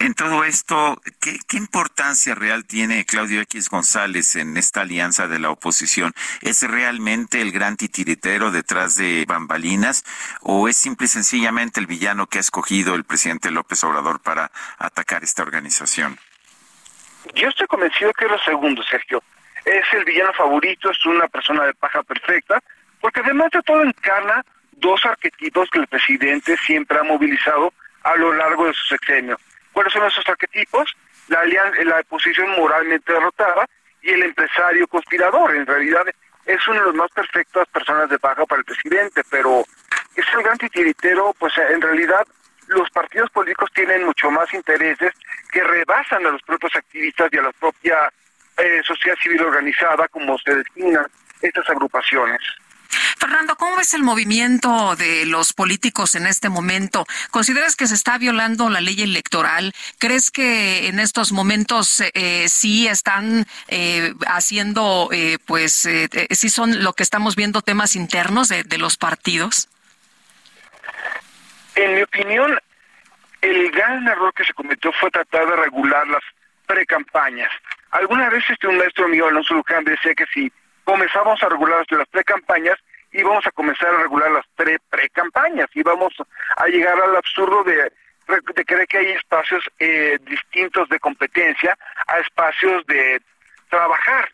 en, todo esto, ¿qué, importancia real tiene Claudio X González en esta alianza de la oposición? ¿Es realmente el gran titiritero detrás de bambalinas o es simple y sencillamente el villano que ha escogido el presidente López Obrador para atacar esta organización? Yo estoy convencido que es lo segundo, Sergio es el villano favorito, es una persona de paja perfecta, porque además de todo encarna dos arquetipos que el presidente siempre ha movilizado a lo largo de su sexenio. ¿Cuáles son esos arquetipos? La, la oposición moralmente derrotada y el empresario conspirador. En realidad es uno de los más perfectas personas de paja para el presidente, pero es el gran titiritero, pues en realidad los partidos políticos tienen mucho más intereses que rebasan a los propios activistas y a la propia eh, sociedad civil organizada, como se designan estas agrupaciones. Fernando, ¿cómo ves el movimiento de los políticos en este momento? ¿Consideras que se está violando la ley electoral? ¿Crees que en estos momentos eh, sí están eh, haciendo, eh, pues, sí son lo que estamos viendo temas internos de, de los partidos? En mi opinión, el gran error que se cometió fue tratar de regular las precampañas. Alguna vez este un maestro mío, Alonso Luján, decía que si comenzamos a regular las pre-campañas, íbamos a comenzar a regular las pre-campañas, y vamos a llegar al absurdo de, de creer que hay espacios eh, distintos de competencia a espacios de trabajar.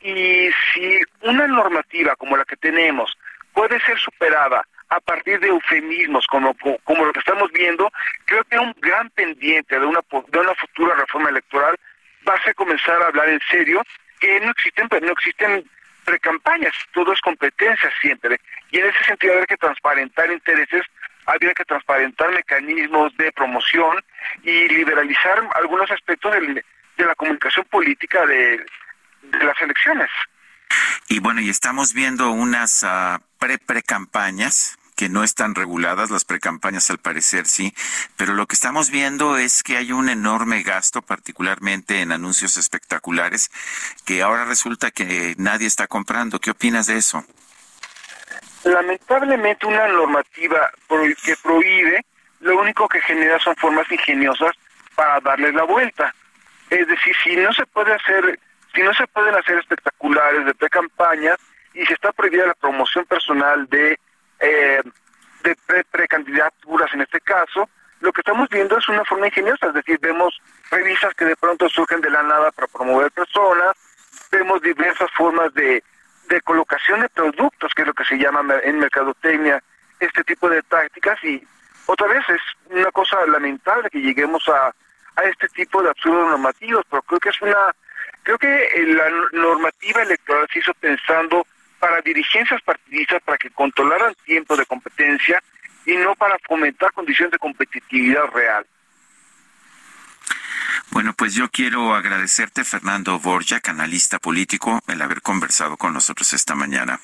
Y si una normativa como la que tenemos puede ser superada a partir de eufemismos como, como lo que estamos viendo, creo que un gran pendiente de una, de una futura reforma electoral va a comenzar a hablar en serio que no existen, pues, no existen precampañas, todo es competencia siempre. Y en ese sentido hay que transparentar intereses había que transparentar mecanismos de promoción y liberalizar algunos aspectos de la comunicación política de, las elecciones. Y bueno, y estamos viendo unas uh, pre-pre-campañas que no están reguladas, las precampañas al parecer sí, pero lo que estamos viendo es que hay un enorme gasto, particularmente en anuncios espectaculares, que ahora resulta que nadie está comprando. ¿Qué opinas de eso? Lamentablemente una normativa que prohíbe, lo único que genera son formas ingeniosas para darles la vuelta. Es decir, si no se puede hacer, si no se pueden hacer espectaculares de precampañas y se está prohibida la promoción personal de eh, de precandidaturas en este caso, lo que estamos viendo es una forma ingeniosa, es decir, vemos revistas que de pronto surgen de la nada para promover personas, vemos diversas formas de, de colocación de productos, que es lo que se llama en mercadotecnia este tipo de tácticas y otra vez es una cosa lamentable que lleguemos a, a este tipo de absurdos normativos, pero creo que es una, creo que la normativa electoral se hizo pensando para dirigencias partidistas para que controlaran tiempos de competencia y no para fomentar condiciones de competitividad real. Bueno, pues yo quiero agradecerte, Fernando Borja, analista político, el haber conversado con nosotros esta mañana.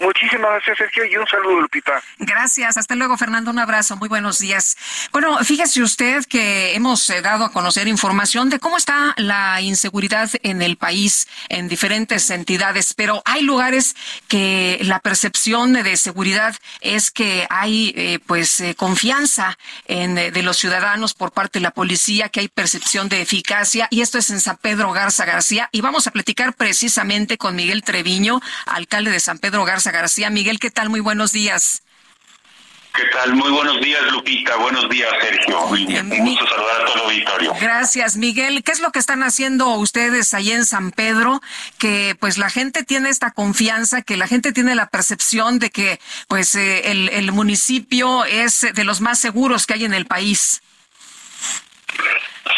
Muchísimas gracias, Sergio, y un saludo, Lupita. Gracias. Hasta luego, Fernando. Un abrazo. Muy buenos días. Bueno, fíjese usted que hemos eh, dado a conocer información de cómo está la inseguridad en el país en diferentes entidades, pero hay lugares que la percepción de seguridad es que hay eh, pues eh, confianza en, de los ciudadanos por parte de la policía, que hay percepción de eficacia, y esto es en San Pedro Garza García. Y vamos a platicar precisamente con Miguel Treviño, alcalde de San Pedro Garza García. Miguel, ¿qué tal? Muy buenos días. ¿Qué tal? Muy buenos días, Lupita. Buenos días, Sergio. Un gusto saludar a todo el auditorio. Gracias, Miguel. ¿Qué es lo que están haciendo ustedes ahí en San Pedro? Que pues la gente tiene esta confianza, que la gente tiene la percepción de que pues eh, el, el municipio es de los más seguros que hay en el país.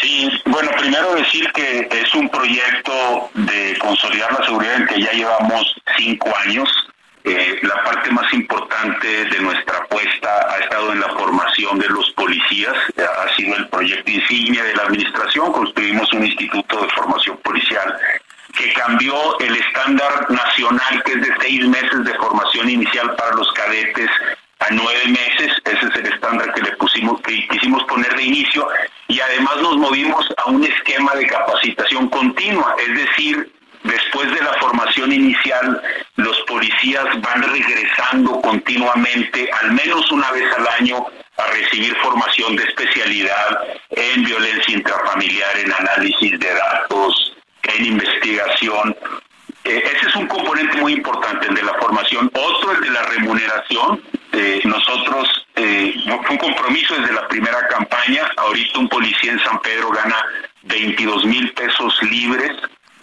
Sí, bueno, primero decir que es un proyecto de consolidar la seguridad en que ya llevamos cinco años eh, la parte más importante de nuestra apuesta ha estado en la formación de los policías, ha sido el proyecto insignia de la administración, construimos un instituto de formación policial que cambió el estándar nacional que es de seis meses de formación inicial para los cadetes a nueve meses, ese es el estándar que le pusimos, que quisimos poner de inicio, y además nos movimos a un esquema de capacitación continua, es decir, después de la formación inicial, los policías van regresando continuamente, al menos una vez al año, a recibir formación de especialidad en violencia intrafamiliar, en análisis de datos, en investigación. Eh, ese es un componente muy importante, el de la formación. Otro, el de la remuneración. Eh, nosotros, eh, fue un compromiso desde la primera campaña. Ahorita un policía en San Pedro gana 22 mil pesos libres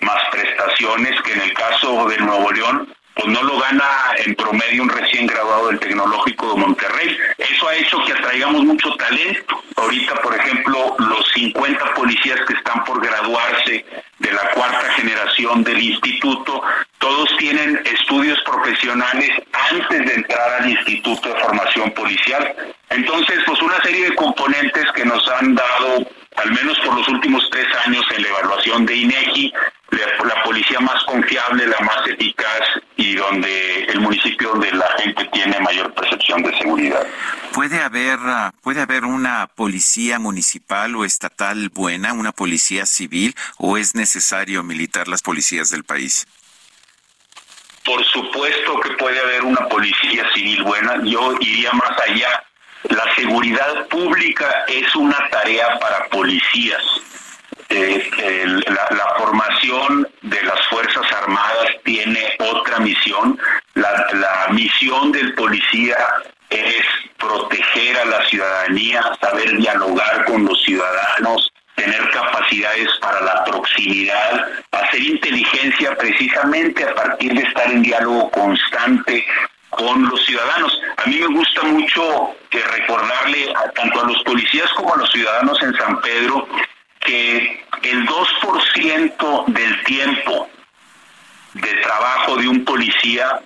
más prestaciones que en el caso de Nuevo León pues no lo gana en promedio un recién graduado del Tecnológico de Monterrey. Eso ha hecho que atraigamos mucho talento. Ahorita, por ejemplo, los 50 policías que están por graduarse de la cuarta generación del instituto, todos tienen estudios profesionales antes de entrar al Instituto de Formación Policial. Entonces, pues una serie de componentes que nos han dado, al menos por los últimos tres años en la evaluación de INEGI, la, policía más confiable, la más eficaz y donde el municipio donde la gente tiene mayor percepción de seguridad. ¿Puede haber, ah, puede haber una policía municipal o estatal buena, una policía civil, o es necesario militar las policías del país? Por supuesto que puede haber una policía civil buena. Yo iría más allá. La seguridad pública es una tarea para policías eh, la, formación de las Fuerzas Armadas tiene otra misión. La, la misión del policía es proteger a la ciudadanía, saber dialogar con los ciudadanos, tener capacidades para la proximidad, hacer inteligencia precisamente a partir de estar en diálogo constante con los ciudadanos. A mí me gusta mucho que recordarle a, tanto a los policías como a los ciudadanos en San Pedro que el 2% del tiempo de trabajo de un policía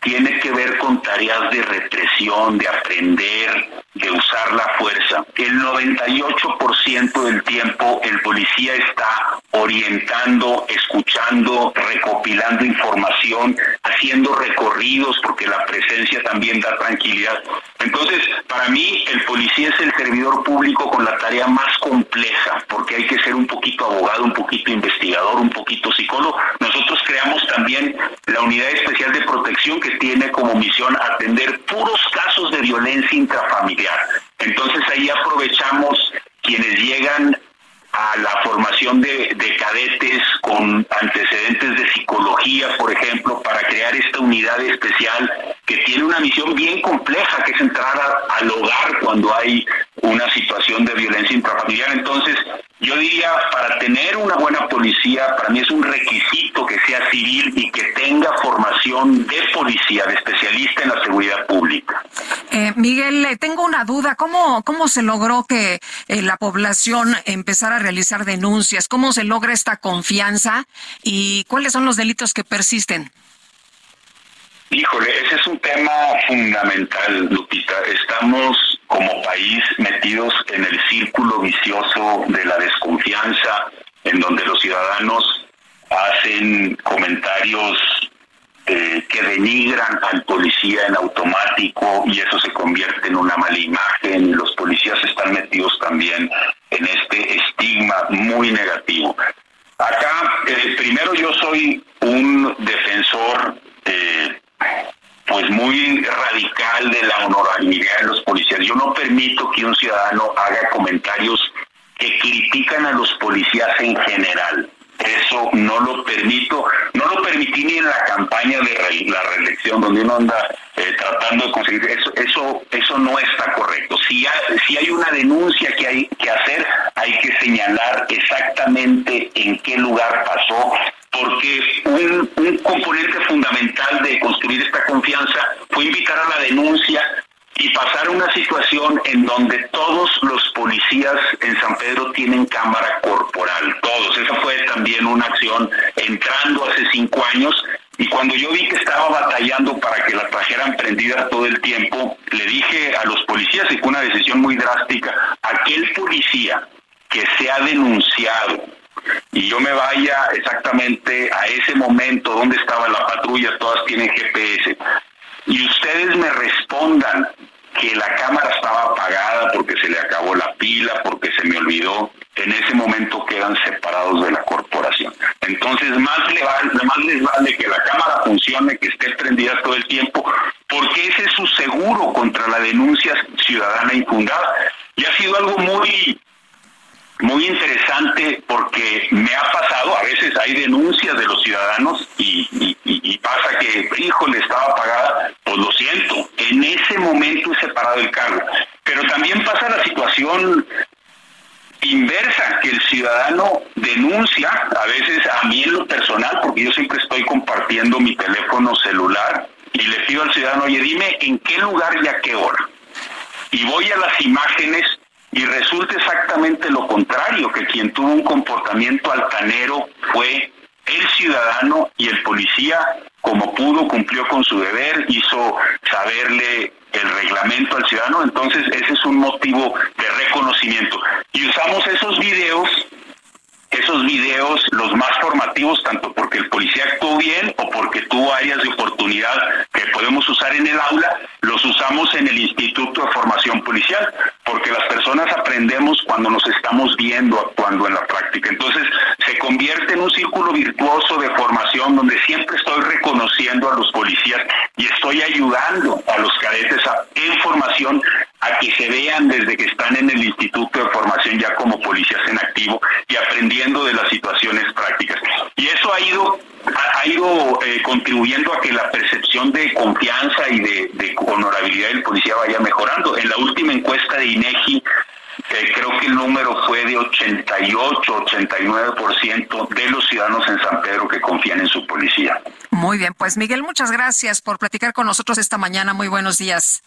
tiene que ver con tareas de represión, de aprender, de usar la fuerza. El 98% del tiempo el policía está orientando, escuchando, recopilando información, haciendo recorridos porque la presencia también da tranquilidad. Entonces, para mí el policía es el servidor público con la tarea más compleja porque hay que ser un poquito abogado, un poquito investigador, un poquito psicólogo. Nosotros creamos también la unidad especial de protección que tiene como misión atender puros casos de violencia intrafamiliar. Entonces ahí aprovechamos quienes llegan a la formación de, cadetes con antecedentes de psicología, por ejemplo, para crear esta unidad especial que tiene una misión bien compleja, que es entrar al hogar cuando hay una situación de violencia intrafamiliar. Entonces, yo diría, para tener una buena policía, para mí es un requisito que sea civil y que tenga formación de policía, de especialista en la seguridad pública. Eh, Miguel, tengo una duda. ¿Cómo, cómo se logró que eh, la población empezara a realizar denuncias? ¿Cómo se logra esta confianza? ¿Y cuáles son los delitos que persisten? Híjole, ese es un tema fundamental, Lupita. Estamos como país metidos en el círculo vicioso de la desconfianza, en donde los ciudadanos hacen comentarios eh, que denigran al policía en automático y eso se convierte en una mala imagen los policías están metidos también en este estigma muy negativo. Acá, eh, primero yo soy un defensor eh, pues muy radical de la honorabilidad de los policías. Yo no permito que un ciudadano haga comentarios que critican a los policías en general. Eso no lo permito, no lo permití ni en la campaña de la reelección, donde uno anda eh, tratando de conseguir eso, eso, eso no está correcto. Si hay, si hay una denuncia que hay que hacer, hay que señalar exactamente en qué lugar pasó, porque un, un componente fundamental de construir esta confianza fue invitar a la denuncia y pasar una situación en donde todos los policías en San Pedro tienen cámara corporal, todos. Esa fue también una acción entrando hace cinco años y cuando yo vi que estaba batallando para que la trajeran prendida todo el tiempo, le dije a los policías, y fue una decisión muy drástica, aquel policía que se ha denunciado y yo me vaya exactamente a ese momento donde estaba la patrulla, todas tienen GPS, y ustedes me respondan que la cámara estaba apagada porque se le acabó la pila, porque se me olvidó, en ese momento quedan separados de la corporación. Entonces, más, le vale, les vale que la cámara funcione, que esté prendida todo el tiempo, porque ese es su seguro contra la denuncia ciudadana infundada. Y ha sido algo muy muy interesante porque me ha pasado, a veces hay denuncias de los ciudadanos y, pasa que, híjole, estaba pagada, pues lo siento, en ese momento he separado el cargo. Pero también pasa la situación inversa, que el ciudadano denuncia, a veces a mí en lo personal, porque yo siempre estoy compartiendo mi teléfono celular y le pido al ciudadano, oye, dime en qué lugar y a qué hora. Y voy a las imágenes y resulta exactamente lo contrario, que quien tuvo un comportamiento altanero fue el ciudadano y el policía, como pudo, cumplió con su deber, hizo saberle el reglamento al ciudadano, entonces ese es un motivo de reconocimiento. Y usamos esos videos esos videos, los más formativos, tanto porque el policía actuó bien o porque tuvo áreas de oportunidad que podemos usar en el aula, los usamos en el Instituto de Formación Policial, porque las personas aprendemos cuando nos estamos viendo actuando en la práctica. Entonces, se convierte en un círculo virtuoso de formación donde siempre estoy reconociendo a los policías y estoy ayudando a los cadetes a, en formación a que se vean desde que están en el Instituto de Formación ya como policías en activo y aprendiendo de las situaciones prácticas. Y eso ha ido ha, ido eh, contribuyendo a que la percepción de confianza y de, honorabilidad del policía vaya mejorando. En la última encuesta de INEGI eh, creo que el número fue de 88, 89% de los ciudadanos en San Pedro que confían en su policía. Muy bien, pues Miguel, muchas gracias por platicar con nosotros esta mañana. Muy buenos días.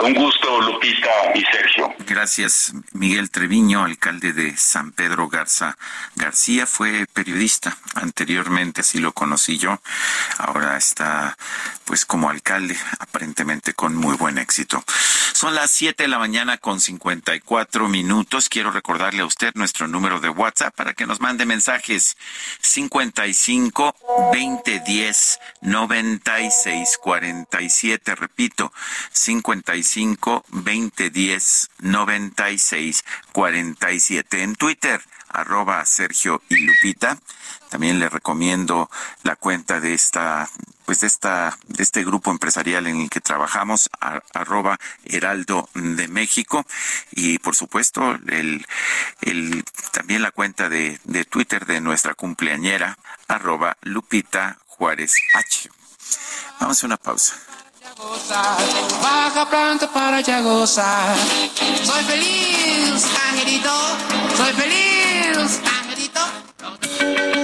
Un gusto, Lupita y Sergio. Gracias, Miguel Treviño, alcalde de San Pedro Garza García. Fue periodista anteriormente, así lo conocí yo. Ahora está, pues, como alcalde, aparentemente con muy buen éxito. Son las 7 de la mañana con 54 minutos. Quiero recordarle a usted nuestro número de WhatsApp para que nos mande mensajes. 55 2010 96 47. Repito, 55 2010 96 47. En Twitter, arroba Sergio y Lupita. También le recomiendo la cuenta de esta, pues de esta, de este grupo empresarial en el que trabajamos, arroba Heraldo de México. Y por supuesto, el, el, también la cuenta de, de Twitter de nuestra cumpleañera, arroba Lupita Juárez H. Vamos a una pausa. Baja pronto para ya gozar. Soy feliz, angelito. Soy feliz, angelito.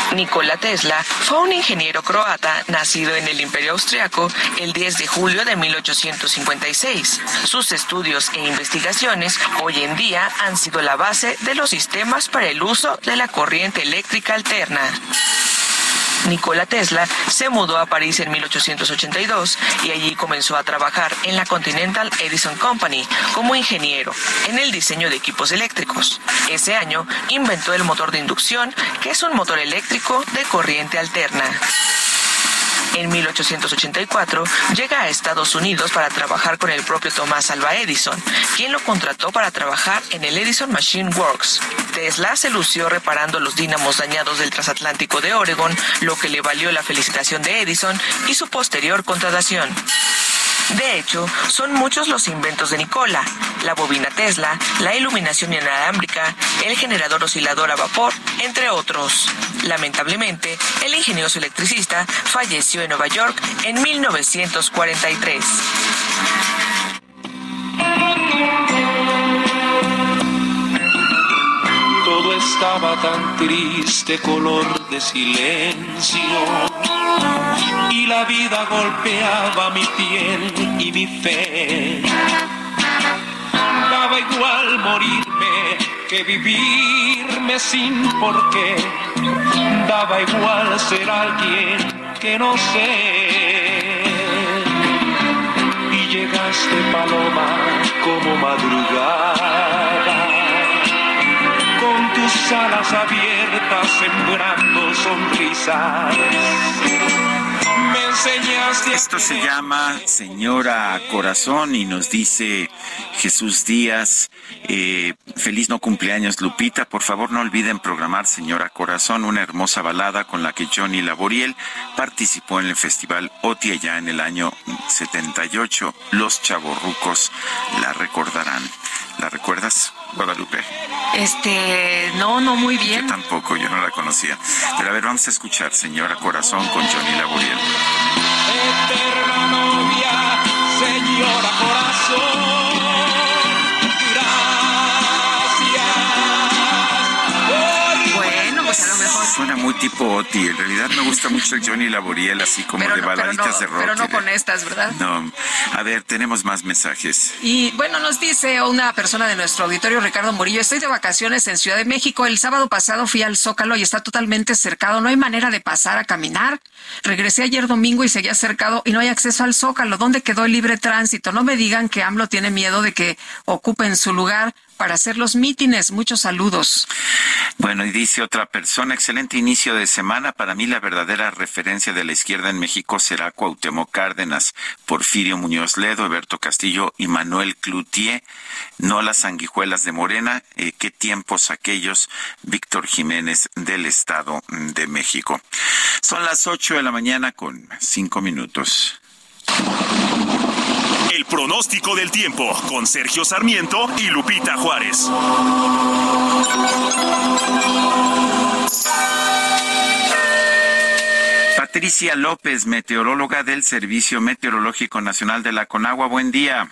Nikola Tesla fue un ingeniero croata nacido en el Imperio Austriaco el 10 de julio de 1856. Sus estudios e investigaciones hoy en día han sido la base de los sistemas para el uso de la corriente eléctrica alterna. Nikola Tesla se mudó a París en 1882 y allí comenzó a trabajar en la Continental Edison Company como ingeniero en el diseño de equipos eléctricos. Ese año inventó el motor de inducción, que es un motor eléctrico de corriente alterna. En 1884 llega a Estados Unidos para trabajar con el propio Thomas Alva Edison, quien lo contrató para trabajar en el Edison Machine Works. Tesla se lució reparando los dínamos dañados del transatlántico de Oregon, lo que le valió la felicitación de Edison y su posterior contratación. De hecho, son muchos los inventos de Nicola, la bobina Tesla, la iluminación inalámbrica, el generador oscilador a vapor, entre otros. Lamentablemente, el ingenioso electricista falleció en Nueva York en 1943. Estaba tan triste, color de silencio y la vida golpeaba mi piel y mi fe. Daba igual morirme que vivirme sin por qué. Daba igual ser alguien que no sé. Y llegaste paloma como madrugada, tus alas abiertas sembrando sonrisas esto se llama Señora Corazón y nos dice Jesús Díaz, eh, feliz no cumpleaños Lupita, por favor no olviden programar Señora Corazón, una hermosa balada con la que Johnny Laboriel participó en el festival OTI ya en el año 78. Los chavorrucos la recordarán. ¿La recuerdas, Guadalupe? Este, no, no muy bien. Yo tampoco, yo no la conocía. Pero a ver, vamos a escuchar, señora Corazón, con Johnny Laboriel. Eterna novia, señora Corazón. Suena muy tipo Oti. En realidad me gusta mucho el Johnny Laboriel, así como de baladitas de rock. Pero no con estas, ¿verdad? No. A ver, tenemos más mensajes. Y bueno, nos dice una persona de nuestro auditorio, Ricardo Murillo, estoy de vacaciones en Ciudad de México. El sábado pasado fui al Zócalo y está totalmente cercado. No hay manera de pasar a caminar. Regresé ayer domingo y seguía cercado y no hay acceso al Zócalo. ¿Dónde quedó el libre tránsito? No me digan que AMLO tiene miedo de que ocupen su lugar para hacer los mítines. Muchos saludos. Bueno, y dice otra persona, excelente inicio de semana. Para mí la verdadera referencia de la izquierda en México será Cuauhtémoc Cárdenas, Porfirio Muñoz Ledo, Eberto Castillo y Manuel Cloutier, no las sanguijuelas de Morena. Eh, ¿Qué tiempos aquellos? Víctor Jiménez del Estado de México. Son las ocho de la mañana con cinco minutos. El pronóstico del tiempo con Sergio Sarmiento y Lupita Juárez. Patricia López, meteoróloga del Servicio Meteorológico Nacional de la Conagua. Buen día.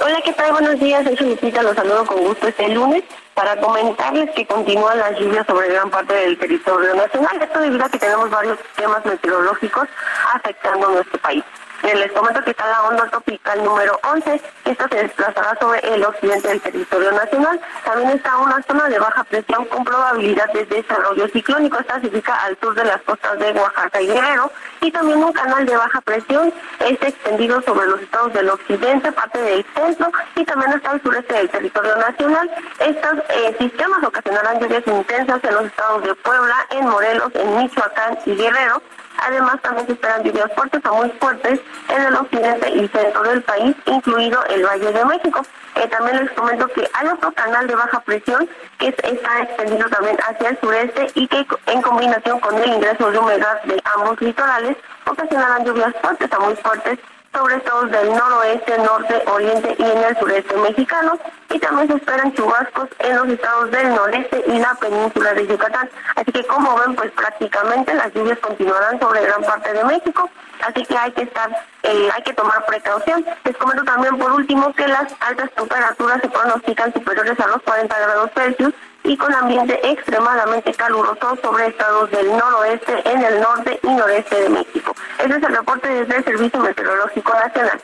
Hola, ¿qué tal? Buenos días. Soy Lupita, los saludo con gusto este lunes para comentarles que continúan las lluvias sobre gran parte del territorio nacional. Esto debido a que tenemos varios temas meteorológicos afectando a nuestro país. Les comento que está la onda tropical número 11. Esta se desplazará sobre el occidente del territorio nacional. También está una zona de baja presión con probabilidad de desarrollo ciclónico. Esta se ubica al sur de las costas de Oaxaca y Guerrero. Y también un canal de baja presión está extendido sobre los estados del occidente, parte del centro y también está al sureste del territorio nacional. Estos eh, sistemas ocasionarán lluvias intensas en los estados de Puebla, en Morelos, en Michoacán y Guerrero Además, también se esperan lluvias fuertes o muy fuertes en el occidente y centro del país, incluido el Valle de México. Eh, también les comento que hay otro canal de baja presión que está extendido también hacia el sureste y que en combinación con el ingreso de humedad de ambos litorales ocasionarán lluvias fuertes a muy fuertes sobre todo del noroeste, norte, oriente y en el sureste mexicano. Y también se esperan chubascos en los estados del noreste y la península de Yucatán. Así que como ven, pues prácticamente las lluvias continuarán sobre gran parte de México. Así que hay que estar, eh, hay que tomar precaución. Les comento también por último que las altas temperaturas se pronostican superiores a los 40 grados Celsius y con ambiente extremadamente caluroso sobre estados del noroeste, en el norte y noreste de México. Ese es el reporte desde el Servicio Meteorológico Nacional.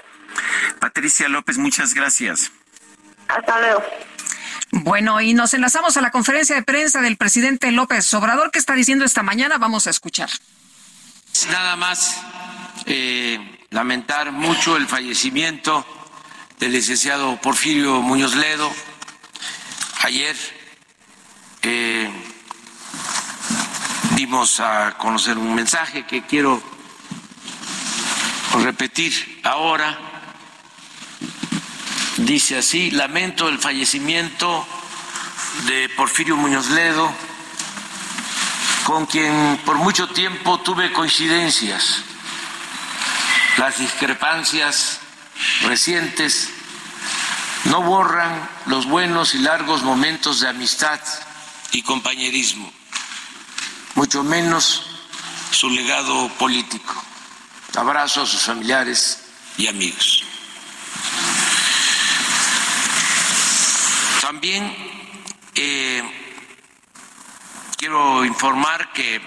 Patricia López, muchas gracias. Hasta luego. Bueno, y nos enlazamos a la conferencia de prensa del presidente López Obrador. ¿Qué está diciendo esta mañana? Vamos a escuchar. Nada más eh, lamentar mucho el fallecimiento del licenciado Porfirio Muñoz Ledo. Ayer eh, dimos a conocer un mensaje que quiero repetir ahora. Dice así, lamento el fallecimiento de Porfirio Muñoz Ledo, con quien por mucho tiempo tuve coincidencias. Las discrepancias recientes no borran los buenos y largos momentos de amistad y compañerismo, mucho menos su legado político. Abrazo a sus familiares y amigos. También eh, quiero informar que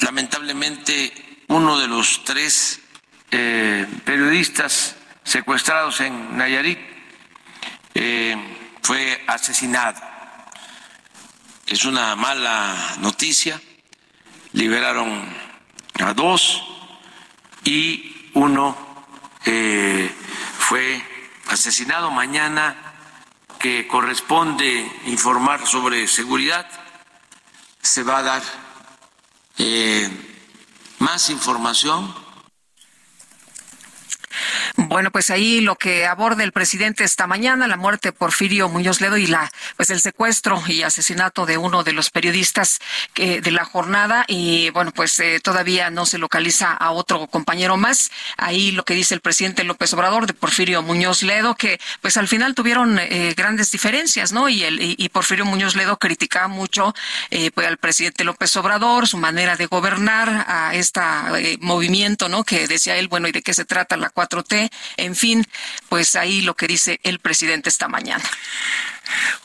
lamentablemente uno de los tres eh, periodistas secuestrados en Nayarit eh, fue asesinado es una mala noticia. Liberaron a dos y uno fue asesinado. Mañana que corresponde informar sobre seguridad, se va a dar eh, más información Bueno, pues ahí lo que aborda el presidente esta mañana, la muerte de Porfirio Muñoz Ledo y la pues el secuestro y asesinato de uno de los periodistas eh, de la jornada y bueno, pues eh, todavía no se localiza a otro compañero más. Ahí lo que dice el presidente López Obrador de Porfirio Muñoz Ledo que pues al final tuvieron eh, grandes diferencias, ¿no? Y el y, Porfirio Muñoz Ledo criticaba mucho pues al presidente López Obrador, su manera de gobernar a este movimiento, ¿no? Que decía él, bueno, ¿y de qué se trata la 4T? En fin, pues ahí lo que dice el presidente esta mañana.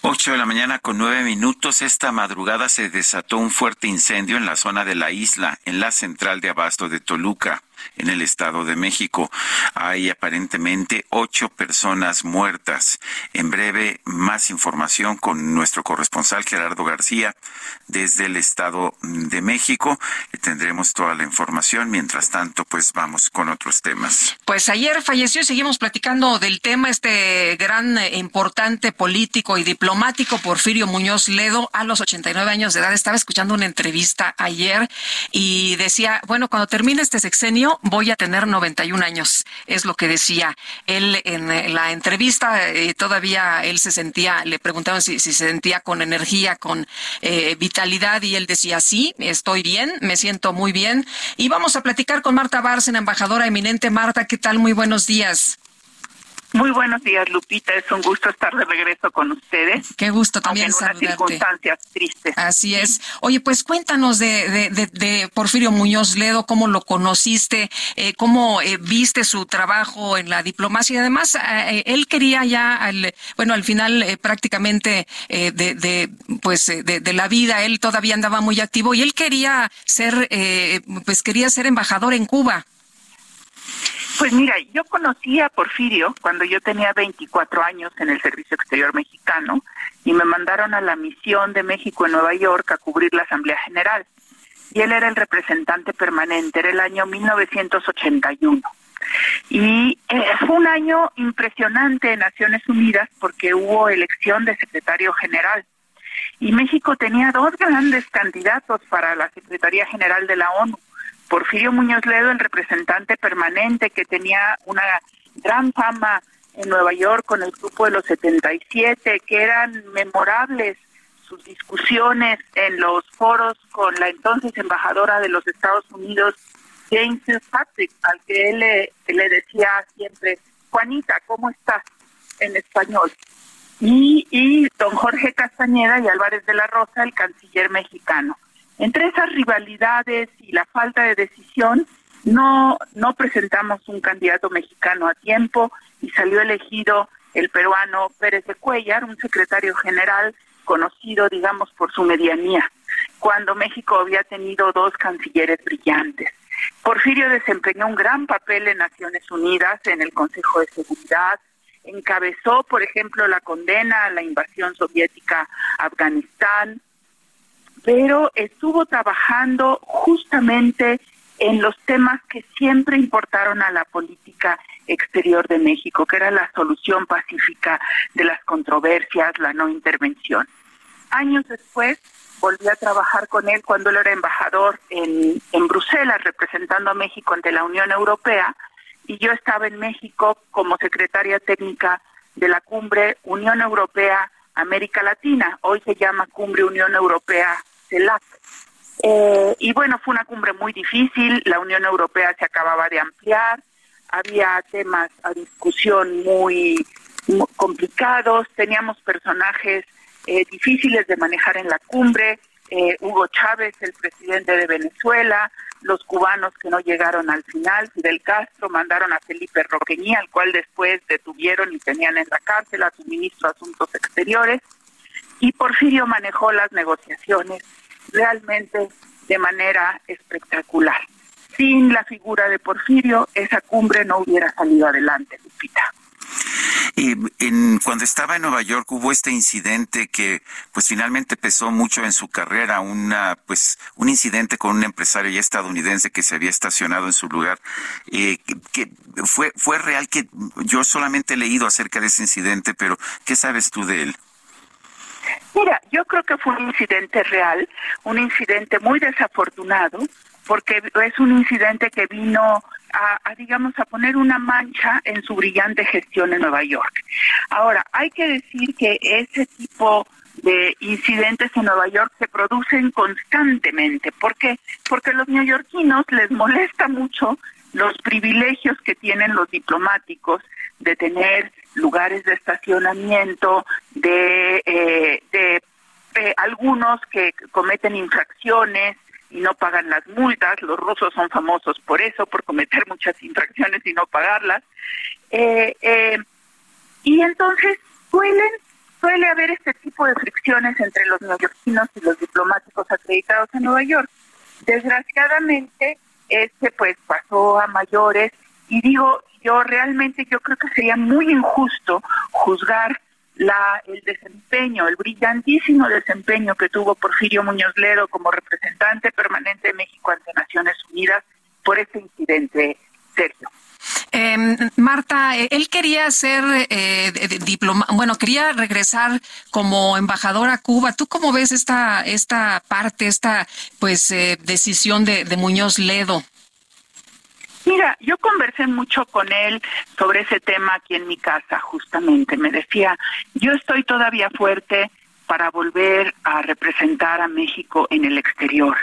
Ocho de la mañana con nueve minutos. Esta madrugada se desató un fuerte incendio en la zona de la isla, en la central de abasto de Toluca en el Estado de México. Hay aparentemente ocho personas muertas. En breve, más información con nuestro corresponsal Gerardo García desde el Estado de México. Tendremos toda la información. Mientras tanto, pues vamos con otros temas. Pues ayer falleció y seguimos platicando del tema, este gran, e importante político y diplomático Porfirio Muñoz Ledo a los 89 años de edad. Estaba escuchando una entrevista ayer y decía, bueno, cuando termine este sexenio, voy a tener 91 años, es lo que decía él en la entrevista. Eh, todavía él se sentía, le preguntaban si, se sentía con energía, con eh, vitalidad, y él decía, sí, estoy bien, me siento muy bien. Y vamos a platicar con Marta Bárcena, embajadora eminente. Marta, ¿qué tal? Muy buenos días. Muy buenos días, Lupita. Es un gusto estar de regreso con ustedes. Qué gusto también en saludarte. circunstancias tristes. Así es. Oye, pues cuéntanos de, de, Porfirio Muñoz Ledo, cómo lo conociste, eh, cómo eh, viste su trabajo en la diplomacia. Y además, eh, él quería ya, al, bueno, al final prácticamente de, de, pues, de, de, la vida, él todavía andaba muy activo y él quería ser, pues quería ser embajador en Cuba. Pues mira, yo conocí a Porfirio cuando yo tenía 24 años en el Servicio Exterior Mexicano y me mandaron a la misión de México en Nueva York a cubrir la Asamblea General. Y él era el representante permanente, era el año 1981. Y eh, fue un año impresionante en Naciones Unidas porque hubo elección de secretario general. Y México tenía dos grandes candidatos para la Secretaría General de la ONU Porfirio Muñoz Ledo, el representante permanente que tenía una gran fama en Nueva York con el grupo de los 77, que eran memorables sus discusiones en los foros con la entonces embajadora de los Estados Unidos, James Patrick, al que él le, le decía siempre, Juanita, ¿cómo estás? en español. Y, y don Jorge Castañeda y Álvarez de la Rosa, el canciller mexicano. Entre esas rivalidades y la falta de decisión, no, no presentamos un candidato mexicano a tiempo y salió elegido el peruano Pérez de Cuellar, un secretario general conocido, digamos, por su medianía, cuando México había tenido dos cancilleres brillantes. Porfirio desempeñó un gran papel en Naciones Unidas, en el Consejo de Seguridad, encabezó, por ejemplo, la condena a la invasión soviética a Afganistán, pero estuvo trabajando justamente en los temas que siempre importaron a la política exterior de México, que era la solución pacífica de las controversias, la no intervención. Años después volví a trabajar con él cuando él era embajador en, en Bruselas, representando a México ante la Unión Europea, y yo estaba en México como secretaria técnica de la cumbre Unión Europea América Latina, hoy se llama Cumbre Unión Europea eh, y bueno, fue una cumbre muy difícil, la Unión Europea se acababa de ampliar, había temas a discusión muy, complicados, teníamos personajes eh, difíciles de manejar en la cumbre, eh, Hugo Chávez, el presidente de Venezuela, los cubanos que no llegaron al final, Fidel Castro, mandaron a Felipe Roqueñí, al cual después detuvieron y tenían en la cárcel a su ministro de Asuntos Exteriores, y Porfirio manejó las negociaciones realmente de manera espectacular. Sin la figura de Porfirio, esa cumbre no hubiera salido adelante, Lupita. Y en, cuando estaba en Nueva York hubo este incidente que pues finalmente pesó mucho en su carrera, una pues un incidente con un empresario ya estadounidense que se había estacionado en su lugar. Eh, que, fue fue real que yo solamente he leído acerca de ese incidente, pero ¿qué sabes tú de él? Mira, yo creo que fue un incidente real, un incidente muy desafortunado, porque es un incidente que vino a, digamos, a poner una mancha en su brillante gestión en Nueva York. Ahora, hay que decir que ese tipo de incidentes en Nueva York se producen constantemente. ¿Por qué? Porque a los neoyorquinos les molesta mucho los privilegios que tienen los diplomáticos de tener lugares de estacionamiento, de, eh, de eh, algunos que cometen infracciones y no pagan las multas. Los rusos son famosos por eso, por cometer muchas infracciones y no pagarlas. Eh, y entonces suelen suele haber este tipo de fricciones entre los neoyorquinos y los diplomáticos acreditados en Nueva York. Desgraciadamente, este pues pasó a mayores y digo, yo realmente yo creo que sería muy injusto juzgar la, el desempeño, el brillantísimo desempeño que tuvo Porfirio Muñoz Ledo como representante permanente de México ante Naciones Unidas por este incidente, Sergio. Eh, Marta, él quería ser eh, diploma, bueno, quería regresar como embajador a Cuba. ¿Tú cómo ves esta esta parte, esta pues eh, decisión de, de Muñoz Ledo? Mira, yo conversé mucho con él sobre ese tema aquí en mi casa, justamente. Me decía, yo estoy todavía fuerte para volver a representar a México en el exterior.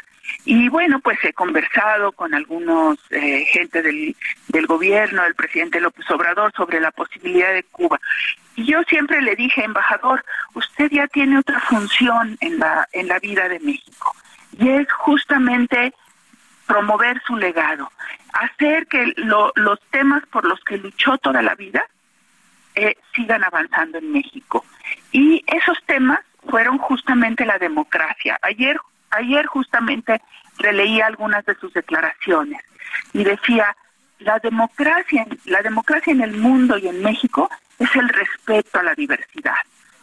Y bueno, pues he conversado con algunos eh, gente del, del gobierno, del presidente López Obrador, sobre la posibilidad de Cuba. Y yo siempre le dije, embajador, usted ya tiene otra función en la, en la vida de México. Y es justamente promover su legado, hacer que los temas por los que luchó toda la vida eh, sigan avanzando en México. Y esos temas fueron justamente la democracia. Ayer ayer justamente releí algunas de sus declaraciones y decía, la democracia, la democracia en el mundo y en México es el respeto a la diversidad.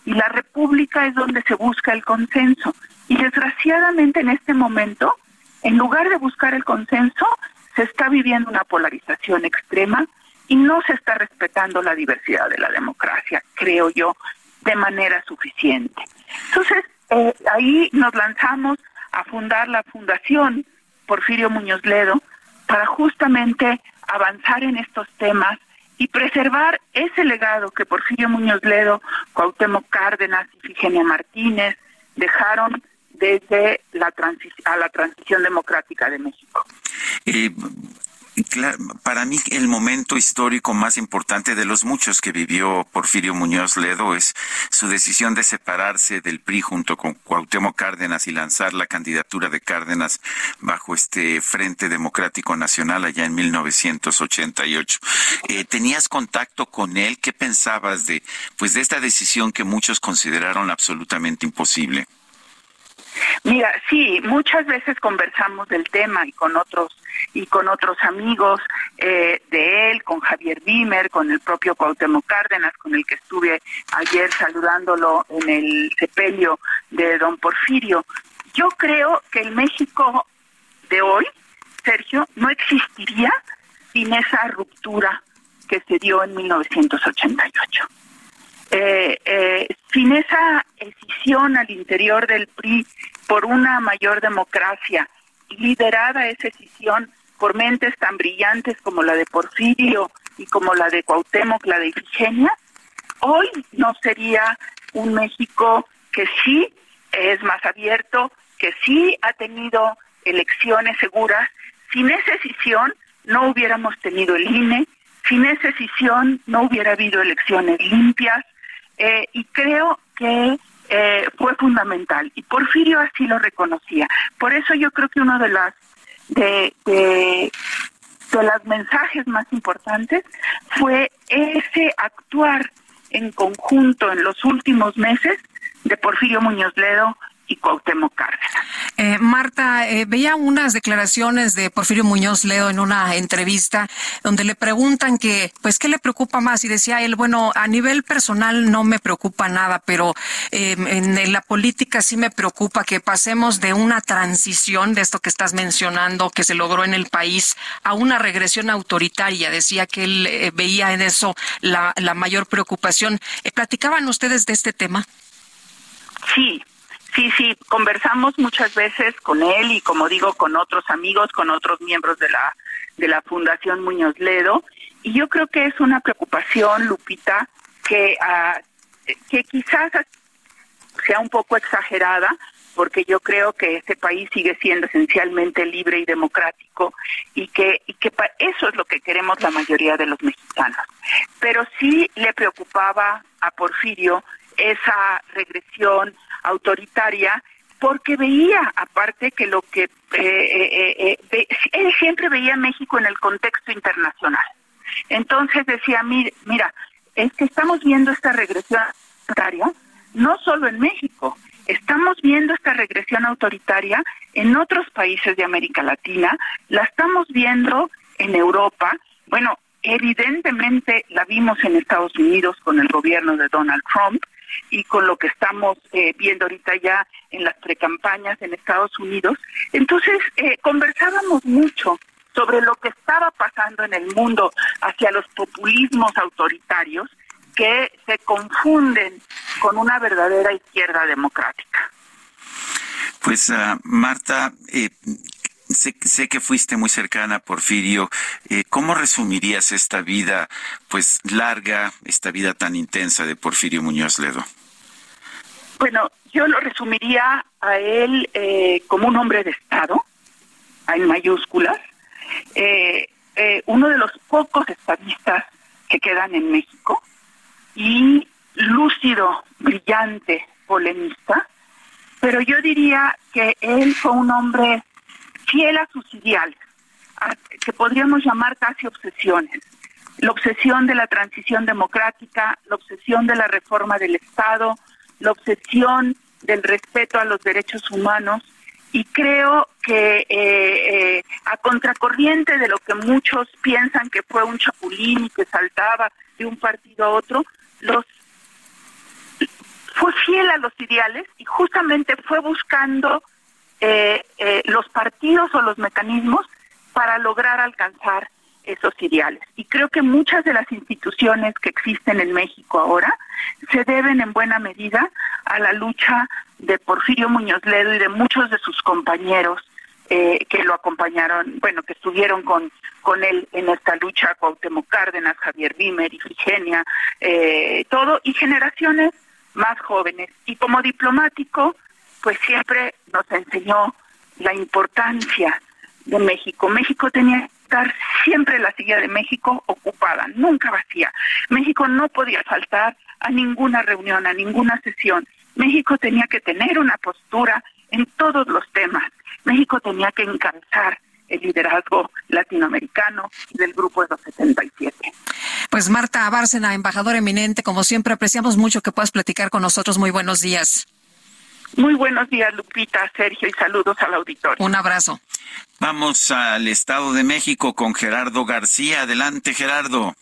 Y la república es donde se busca el consenso. Y desgraciadamente en este momento, en lugar de buscar el consenso, se está viviendo una polarización extrema y no se está respetando la diversidad de la democracia, creo yo, de manera suficiente. Entonces, eh, ahí nos lanzamos a fundar la Fundación Porfirio Muñoz Ledo para justamente avanzar en estos temas y preservar ese legado que Porfirio Muñoz Ledo, Cuauhtémoc Cárdenas y Figenia Martínez dejaron desde la a la transición democrática de México. Eh, para mí el momento histórico más importante de los muchos que vivió Porfirio Muñoz Ledo es su decisión de separarse del PRI junto con Cuauhtémoc Cárdenas y lanzar la candidatura de Cárdenas bajo este Frente Democrático Nacional allá en 1988. Eh, ¿Tenías contacto con él? ¿Qué pensabas de pues de esta decisión que muchos consideraron absolutamente imposible? Mira, sí, muchas veces conversamos del tema y con otros y con otros amigos eh, de él, con Javier Bimer, con el propio Cuauhtémoc Cárdenas, con el que estuve ayer saludándolo en el sepelio de don Porfirio. Yo creo que el México de hoy, Sergio, no existiría sin esa ruptura que se dio en 1988. Eh, eh, sin esa decisión al interior del PRI por una mayor democracia, liderada esa decisión por mentes tan brillantes como la de Porfirio y como la de Cuauhtémoc, la de Ifigenia, hoy no sería un México que sí es más abierto, que sí ha tenido elecciones seguras. Sin esa decisión no hubiéramos tenido el INE, sin esa decisión no hubiera habido elecciones limpias, eh, y creo que eh, fue fundamental y Porfirio así lo reconocía. Por eso yo creo que uno de las de, de, de los mensajes más importantes fue ese actuar en conjunto en los últimos meses de Porfirio Muñoz Ledo y Cuauhtémoc Cárdenas. Eh, Marta, eh, veía unas declaraciones de Porfirio Muñoz Ledo en una entrevista donde le preguntan que, pues, ¿qué le preocupa más? Y decía él, bueno, a nivel personal no me preocupa nada, pero eh, en la política sí me preocupa que pasemos de una transición, de esto que estás mencionando, que se logró en el país, a una regresión autoritaria. Decía que él eh, veía en eso la, la mayor preocupación. Eh, ¿Platicaban ustedes de este tema? Sí, Sí, sí, conversamos muchas veces con él y como digo, con otros amigos, con otros miembros de la de la Fundación Muñoz Ledo. Y yo creo que es una preocupación, Lupita, que, ah, que quizás sea un poco exagerada, porque yo creo que este país sigue siendo esencialmente libre y democrático y que, y que eso es lo que queremos la mayoría de los mexicanos. Pero sí le preocupaba a Porfirio esa regresión autoritaria porque veía, aparte que lo que eh, eh, eh, él siempre veía México en el contexto internacional. Entonces decía, mira, mira, es que estamos viendo esta regresión autoritaria no solo en México, Estamos viendo esta regresión autoritaria en otros países de América Latina, la estamos viendo en Europa. Bueno, evidentemente la vimos en Estados Unidos con el gobierno de Donald Trump y con lo que estamos eh, viendo ahorita ya en las precampañas en Estados Unidos. Entonces, eh, conversábamos mucho sobre lo que estaba pasando en el mundo hacia los populismos autoritarios que se confunden con una verdadera izquierda democrática. Pues uh, Marta, eh, sé, sé, que fuiste muy cercana Porfirio. Eh, ¿Cómo resumirías esta vida, pues larga, esta vida tan intensa de Porfirio Muñoz Ledo? Bueno, yo lo resumiría a él eh, como un hombre de Estado, en mayúsculas, eh, eh, uno de los pocos estadistas que quedan en México, y lúcido, brillante, polemista, pero yo diría que él fue un hombre fiel a sus ideales, que podríamos llamar casi obsesiones. La obsesión de la transición democrática, la obsesión de la reforma del Estado, la obsesión del respeto a los derechos humanos, y creo que eh, eh, a contracorriente de lo que muchos piensan que fue un chapulín y que saltaba de un partido a otro, los fue fiel a los ideales y justamente fue buscando eh, eh, los partidos o los mecanismos para lograr alcanzar esos ideales. Y creo que muchas de las instituciones que existen en México ahora se deben en buena medida a la lucha de Porfirio Muñoz Ledo y de muchos de sus compañeros eh, que lo acompañaron, bueno, que estuvieron con, con él en esta lucha, Cuauhtémoc Cárdenas, Javier Bimer, Ifigenia, eh, todo, y generaciones más jóvenes. Y como diplomático, pues siempre nos enseñó la importancia de México. México tenía que estar siempre la silla de México ocupada, nunca vacía. México no podía faltar a ninguna reunión, a ninguna sesión. México tenía que tener una postura en todos los temas. México tenía que encabezar el liderazgo latinoamericano del grupo de los 77. Pues Marta Bárcena, embajadora eminente, como siempre apreciamos mucho que puedas platicar con nosotros. Muy buenos días. Muy buenos días, Lupita, Sergio, y saludos al auditorio. Un abrazo. Vamos al Estado de México con Gerardo García. Adelante, Gerardo.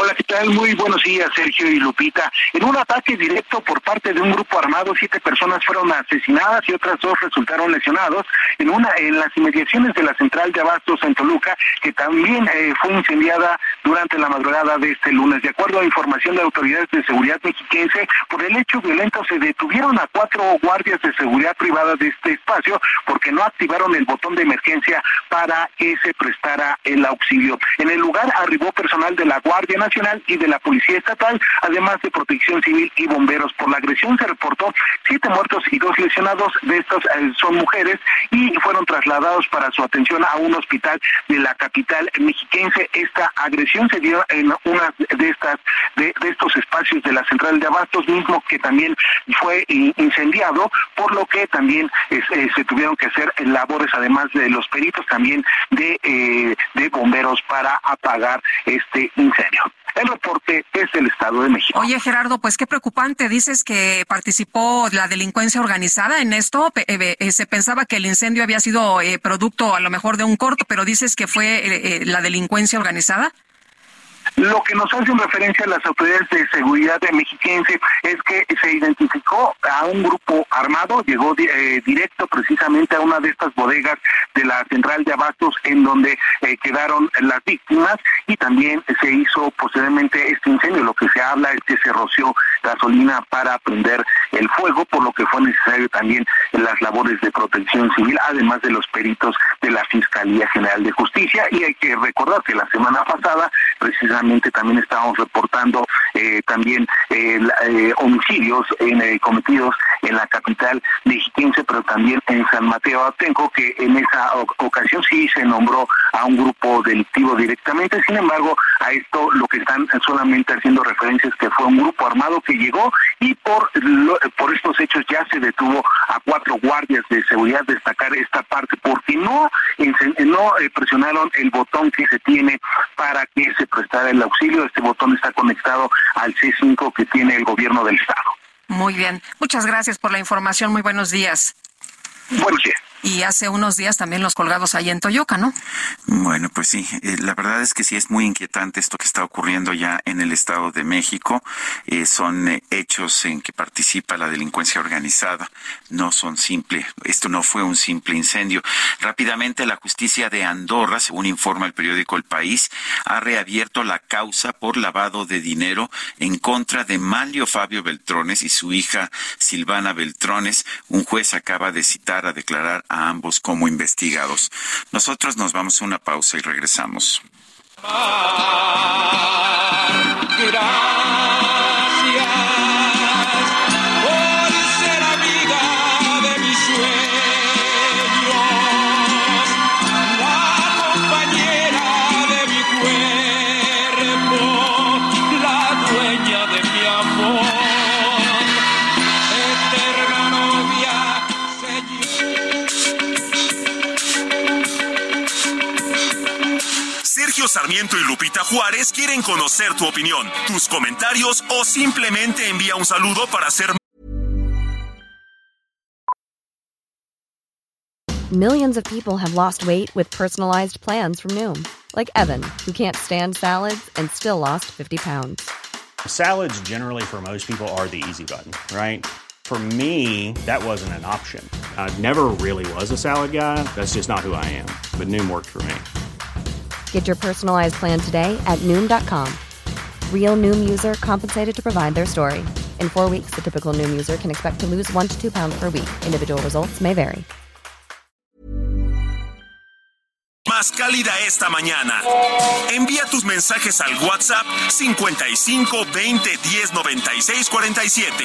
Hola, ¿qué tal? Muy buenos días, Sergio y Lupita. En un ataque directo por parte de un grupo armado, siete personas fueron asesinadas y otras dos resultaron lesionados en una en las inmediaciones de la central de abastos en Toluca, que también eh, fue incendiada durante la madrugada de este lunes. De acuerdo a información de autoridades de seguridad mexiquense, por el hecho violento se detuvieron a cuatro guardias de seguridad privada de este espacio porque no activaron el botón de emergencia para que se prestara el auxilio. En el lugar arribó personal de la Guardia y de la Policía Estatal, además de Protección Civil y bomberos. Por la agresión se reportó siete muertos y dos lesionados. De estos eh, son mujeres y fueron trasladados para su atención a un hospital de la capital mexiquense. Esta agresión se dio en una de estas de, estos espacios de la central de abastos mismo que también fue incendiado, por lo que también eh, se tuvieron que hacer labores además de los peritos también de, eh, de bomberos para apagar este incendio. El reporte es del Estado de México. Oye, Gerardo, pues qué preocupante. Dices que participó la delincuencia organizada en esto. Eh, eh, se pensaba que el incendio había sido eh, producto a lo mejor de un corto, pero dices que fue la delincuencia organizada. Lo que nos hacen referencia a las autoridades de seguridad de mexiquense es que se identificó a un grupo armado, llegó eh, directo precisamente a una de estas bodegas de la central de abastos en donde eh, quedaron las víctimas y también se hizo posteriormente este incendio. Lo que se habla es que se roció gasolina para prender el fuego, por lo que fue necesario también las labores de protección civil, además de los peritos de la Fiscalía General de Justicia. Y hay que recordar que la semana pasada precisamente también estábamos reportando eh, también eh, eh, homicidios cometidos en la capital mexiquense, pero también en San Mateo Atenco, que en esa ocasión sí se nombró a un grupo delictivo directamente. Sin embargo, a esto lo que están solamente haciendo referencia es que fue un grupo armado que llegó y por, por estos hechos ya se detuvo a cuatro guardias de seguridad. Destacar esta parte porque no, no presionaron el botón que se tiene para que se prestara el auxilio. Este botón está conectado al C5 que tiene el gobierno del estado. Muy bien. Muchas gracias por la información. Muy buenos días. Buenos días. Y hace unos días también los colgados ahí en Toyoca, ¿no? Bueno, pues sí, eh, la verdad es que sí es muy inquietante esto que está ocurriendo ya en el Estado de México. Eh, son eh, hechos en que participa la delincuencia organizada, no son simples, esto no fue un simple incendio. Rápidamente, la justicia de Andorra, según informa el periódico El País, ha reabierto la causa por lavado de dinero en contra de Manlio Fabio Beltrones y su hija Silvana Beltrones. Un juez acaba de citar a declarar a ambos como investigados. Nosotros nos vamos a una pausa y regresamos. Sarmiento y Lupita Juárez quieren conocer tu opinión, tus comentarios o simplemente envía un saludo para hacer Millions of people have lost weight with personalized plans from Noom, like Evan, who can't stand salads and still lost 50 pounds. Salads generally for most people are the easy button, right? For me, that wasn't an option. I never really was a salad guy. That's just not who I am. But Noom worked for me. Get your personalized plan today at noom.com. Real noom user compensated to provide their story. In four weeks, the typical noom user can expect to lose one to two pounds per week. Individual results may vary. Más cálida esta mañana. Envía tus mensajes al WhatsApp 55 20 10 96 47.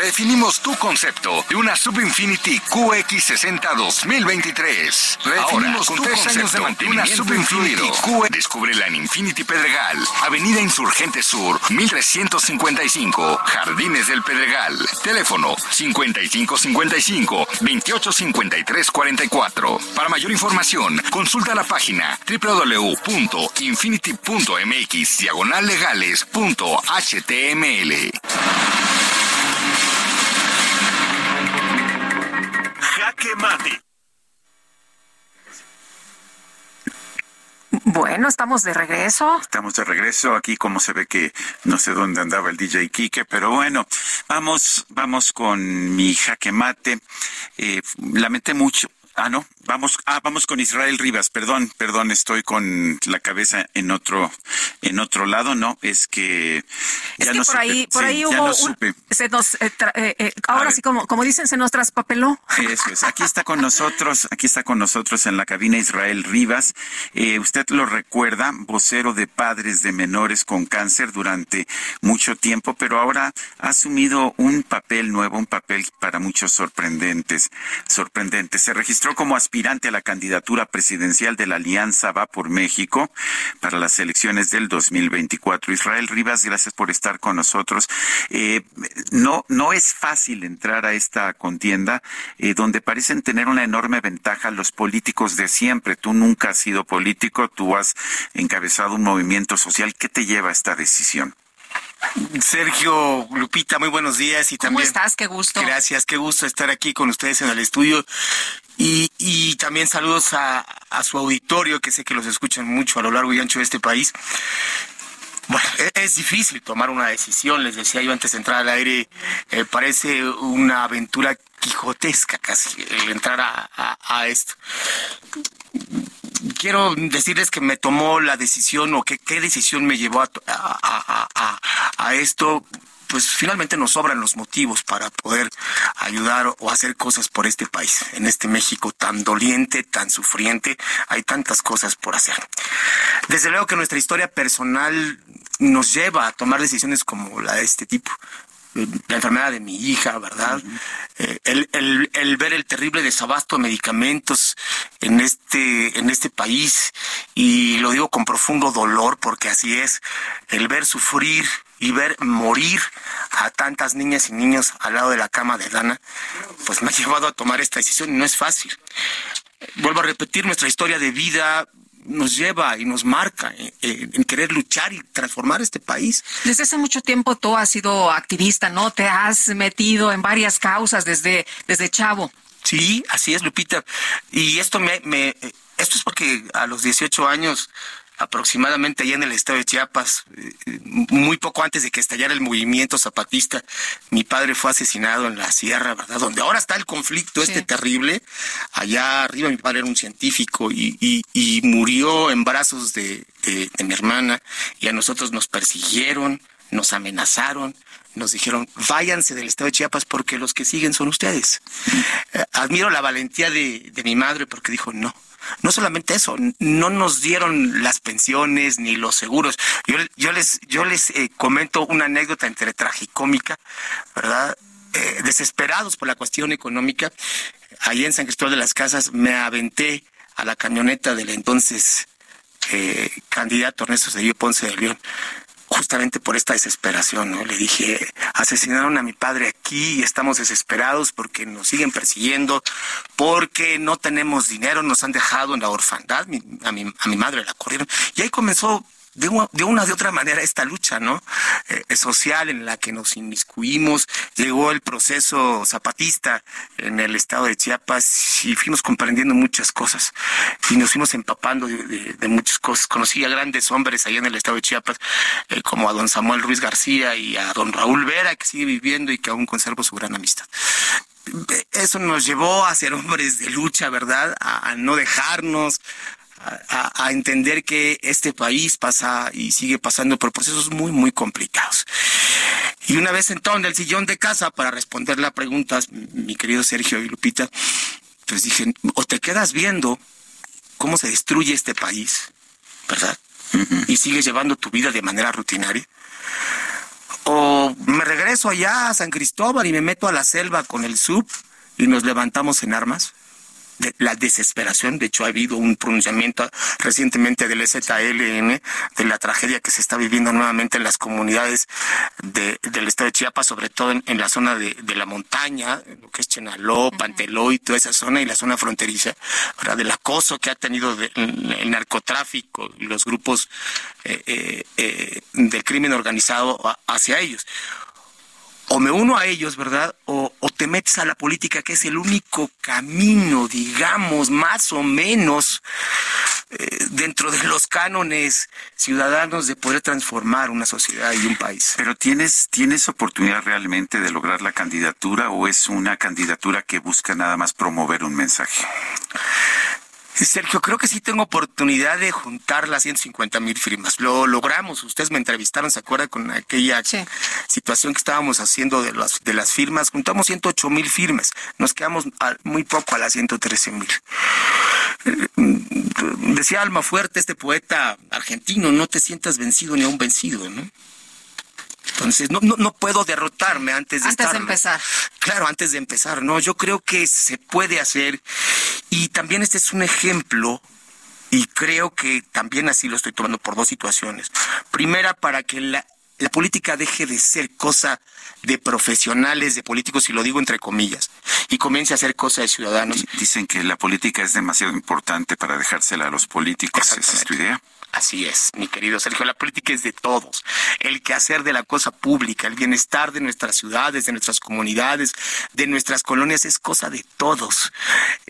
Redefinimos tu concepto de una Subinfinity QX60 2023. Redefinimos con tres años de mantenimiento una Subinfinity Q. Descúbrela en Infinity Pedregal, Avenida Insurgente Sur, 1355, Jardines del Pedregal. Teléfono 5555 285344. Para mayor información, consulta la página www.infinity.mx diagonal legales.html. Jaque Mate. Bueno, estamos de regreso. Estamos de regreso aquí, como se ve que no sé dónde andaba el DJ Kike, pero bueno, vamos, vamos con mi jaque mate. Eh, lamenté mucho Ah, no, vamos, ah, vamos con Israel Rivas, perdón, perdón, estoy con la cabeza en otro, en otro lado, no, es que ya no por ahí, por ahí hubo, se nos, eh, eh, eh, ahora sí como, como dicen, se nos traspapeló. Eso es, aquí está con nosotros, aquí está con nosotros en la cabina Israel Rivas, usted lo recuerda, vocero de padres de menores con cáncer durante mucho tiempo, pero ahora ha asumido un papel nuevo, un papel para muchos sorprendentes, sorprendentes. Se registró como aspirante a la candidatura presidencial de la Alianza Va por México para las elecciones del 2024. Israel Rivas, gracias por estar con nosotros. Eh, no, no es fácil entrar a esta contienda eh, donde parecen tener una enorme ventaja los políticos de siempre. Tú nunca has sido político, tú has encabezado un movimiento social. ¿Qué te lleva a esta decisión? Sergio, Lupita, muy buenos días y ¿Cómo también. estás? Qué gusto. Gracias, qué gusto estar aquí con ustedes en el estudio. Y, y también saludos a, a su auditorio, que sé que los escuchan mucho a lo largo y ancho de este país. Bueno, e- es, difícil tomar una decisión, les decía yo antes de entrar al aire, eh, parece una aventura quijotesca casi el entrar a, a- a esto. Quiero decirles que me tomó la decisión o qué decisión me llevó a- a- a- a esto. Pues finalmente nos sobran los motivos para poder ayudar o hacer cosas por este país, en este México tan doliente, tan sufriente, hay tantas cosas por hacer. Desde luego que nuestra historia personal nos lleva a tomar decisiones como la de este tipo. Eh, La enfermedad de mi hija, ¿verdad? Eh, el, el- el ver el terrible desabasto de medicamentos en este, en este país, y lo digo con profundo dolor porque así es, el ver sufrir y ver morir a tantas niñas y niños al lado de la cama de Dana, pues me ha llevado a tomar esta decisión y no es fácil. Vuelvo a repetir, nuestra historia de vida nos lleva y nos marca en, en- en querer luchar y transformar este país. Desde hace mucho tiempo tú has sido activista, ¿no? Te has metido en varias causas desde, desde chavo. Sí, así es, Lupita. Y esto me, me esto es porque a los 18 años aproximadamente allá en el estado de Chiapas, eh, muy poco antes de que estallara el movimiento zapatista, mi padre fue asesinado en la sierra, ¿verdad? Donde ahora está el conflicto este terrible. Allá arriba mi padre era un científico y, y- y murió en brazos de, de- de mi hermana y a nosotros nos persiguieron, nos amenazaron. Nos dijeron, váyanse del estado de Chiapas porque los que siguen son ustedes. Eh, admiro la valentía de, de mi madre porque dijo, no, no solamente eso, no nos dieron las pensiones ni los seguros. Yo, yo les, yo les eh, comento una anécdota entre tragicómica, ¿verdad? Eh, desesperados por la cuestión económica, allí en San Cristóbal de las Casas me aventé a la camioneta del entonces eh, candidato Ernesto Cedillo Ponce de León justamente por esta desesperación, ¿no? Le dije, asesinaron a mi padre aquí y estamos desesperados porque nos siguen persiguiendo, porque no tenemos dinero, nos han dejado en la orfandad, mi- a, mi, a mi madre la corrieron. Y ahí comenzó de una, de otra manera esta lucha, ¿no? Eh, social en la que nos inmiscuimos, llegó el proceso zapatista en el estado de Chiapas y fuimos comprendiendo muchas cosas y nos fuimos empapando de, de- de muchas cosas. Conocí a grandes hombres allá en el estado de Chiapas, eh, como a don Samuel Ruiz García y a don Raúl Vera, que sigue viviendo y que aún conservo su gran amistad eso nos llevó a ser hombres de lucha, ¿verdad? A, a no dejarnos, a, a- entender que este país pasa y sigue pasando por procesos muy, muy complicados. Y una vez sentado en el sillón de casa para responder la pregunta, mi querido Sergio y Lupita, pues dije, o te quedas viendo cómo se destruye este país, ¿verdad? Y sigues llevando tu vida de manera rutinaria. O me regreso allá a San Cristóbal y me meto a la selva con el sub y nos levantamos en armas. De la desesperación, de hecho ha habido un pronunciamiento recientemente del ZLN de la tragedia que se está viviendo nuevamente en las comunidades de- del estado de Chiapas, sobre todo en, en la zona de, de la montaña, lo que es Chenaló, Panteló y toda esa zona y la zona fronteriza, ¿verdad? del acoso que ha tenido de- el, el narcotráfico y los grupos eh, eh, eh, del crimen organizado a- hacia ellos o me uno a ellos, ¿verdad? O, te metes a la política, que es el único camino, digamos, más o menos, eh, dentro de los cánones ciudadanos de poder transformar una sociedad y un país. Pero tienes, ¿tienes oportunidad realmente de lograr la candidatura o es una candidatura que busca nada más promover un mensaje? Sergio, creo que sí tengo oportunidad de juntar las 150 mil firmas. Lo logramos. Ustedes me entrevistaron, ¿se acuerdan? Con aquella situación que estábamos haciendo de las, de las firmas. Juntamos 108 mil firmas. Nos quedamos a- muy poco a las 113 mil. Eh, Decía Alma Fuerte, este poeta argentino, no te sientas vencido ni aún vencido, ¿no? Entonces, no, no, no puedo derrotarme antes de Antes de empezar. Claro, antes de empezar, no, yo creo que se puede hacer y también este es un ejemplo y creo que también así lo estoy tomando por dos situaciones. Primera, para que la, la política deje de ser cosa de profesionales, de políticos, y lo digo entre comillas, y comience a ser cosa de ciudadanos. Dicen que la política es demasiado importante para dejársela a los políticos. ¿Esa es tu idea? Así es, mi querido Sergio, la política es de todos. El quehacer de la cosa pública, el bienestar de nuestras ciudades, de nuestras comunidades, de nuestras colonias es cosa de todos.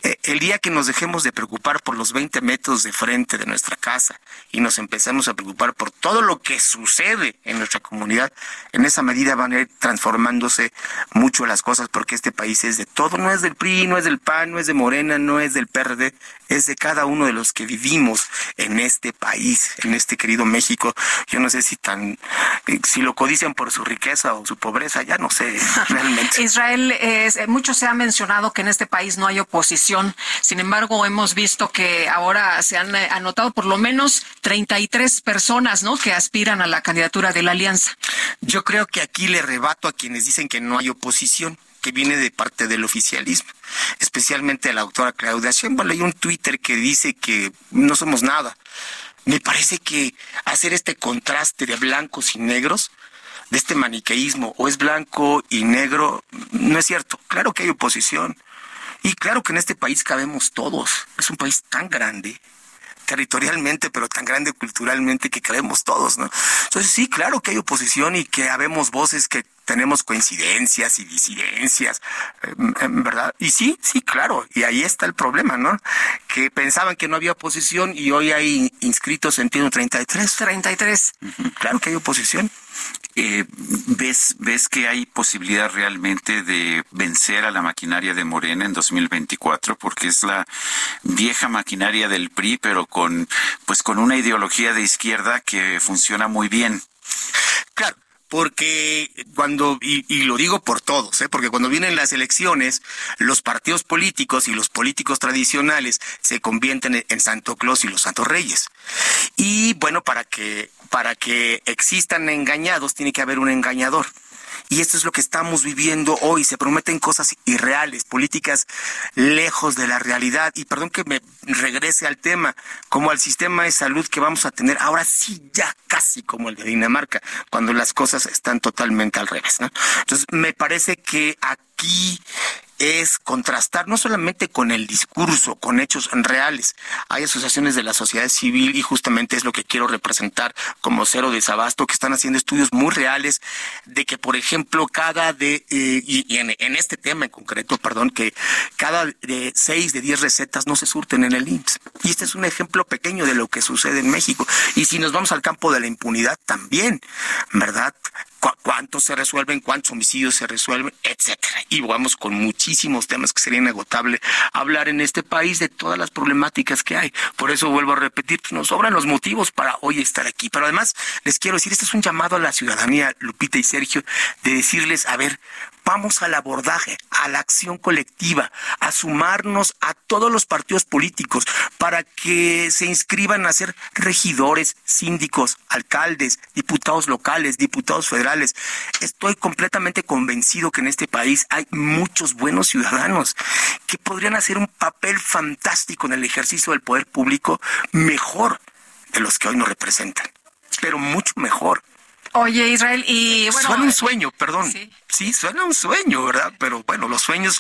Eh, el día que nos dejemos de preocupar por los 20 metros de frente de nuestra casa y nos empezamos a preocupar por todo lo que sucede en nuestra comunidad, en esa medida van a ir transformándose mucho las cosas porque este país es de todo, no es del PRI, no es del PAN, no es de Morena, no es del PRD, es de cada uno de los que vivimos en este país en este querido México. Yo no sé si tan, eh, si lo codician por su riqueza o su pobreza, ya no sé realmente. Israel, eh, mucho se ha mencionado que en este país no hay oposición. Sin embargo, hemos visto que ahora se han eh, anotado por lo menos 33 personas, ¿no? Que aspiran a la candidatura de la alianza. Yo creo que aquí le rebato a quienes dicen que no hay oposición que viene de parte del oficialismo, especialmente la doctora Claudia Sheinbaum. Hay un Twitter que dice que no somos nada, me parece que hacer este contraste de blancos y negros, de este maniqueísmo, o es blanco y negro, no es cierto. Claro que hay oposición. Y claro que en este país cabemos todos. Es un país tan grande, territorialmente, pero tan grande culturalmente que cabemos todos, ¿no? Entonces sí, claro que hay oposición y que habemos voces que tenemos coincidencias y disidencias, ¿verdad? Y sí, sí, claro, y ahí está el problema, ¿no? Que pensaban que no había oposición y hoy hay inscritos en 33. 33. Claro que hay oposición. Eh, ¿ves, ¿Ves que hay posibilidad realmente de vencer a la maquinaria de Morena en 2024? Porque es la vieja maquinaria del PRI, pero con, pues con una ideología de izquierda que funciona muy bien. Claro, porque cuando, y, lo digo por todos, ¿eh? porque cuando vienen las elecciones, los partidos políticos y los políticos tradicionales se convierten en Santo Claus y los Santos Reyes. Y bueno, para que, para que existan engañados, tiene que haber un engañador. Y esto es lo que estamos viviendo hoy. Se prometen cosas irreales, políticas lejos de la realidad. Y perdón que me regrese al tema, como al sistema de salud que vamos a tener ahora sí ya casi como el de Dinamarca, cuando las cosas están totalmente al revés. Entonces, me parece que aquí es contrastar no solamente con el discurso, con hechos reales. Hay asociaciones de la sociedad civil y justamente es lo que quiero representar como cero desabasto, que están haciendo estudios muy reales de que, por ejemplo, cada de, eh, y, en, este tema en concreto, perdón, que cada de seis de diez recetas no se surten en el IMSS. Y este es un ejemplo pequeño de lo que sucede en México. Y si nos vamos al campo de la impunidad, también, ¿verdad? Cuántos se resuelven, cuántos homicidios se resuelven, etcétera. Y vamos con muchísimos temas que sería inagotable hablar en este país de todas las problemáticas que hay. Por eso vuelvo a repetir, nos sobran los motivos para hoy estar aquí. Pero además les quiero decir, este es un llamado a la ciudadanía, Lupita y Sergio, de decirles, a ver, vamos al abordaje, a la acción colectiva, a sumarnos a todos los partidos políticos para que se inscriban a ser regidores, síndicos, alcaldes, diputados locales, diputados federales. Estoy completamente convencido que en este país hay muchos buenos ciudadanos que podrían hacer un papel fantástico en el ejercicio del poder público mejor de los que hoy nos representan, pero mucho mejor. Oye, Israel, y bueno. Suena un sueño, perdón. Sí. suena un sueño, ¿verdad? Pero bueno, los sueños.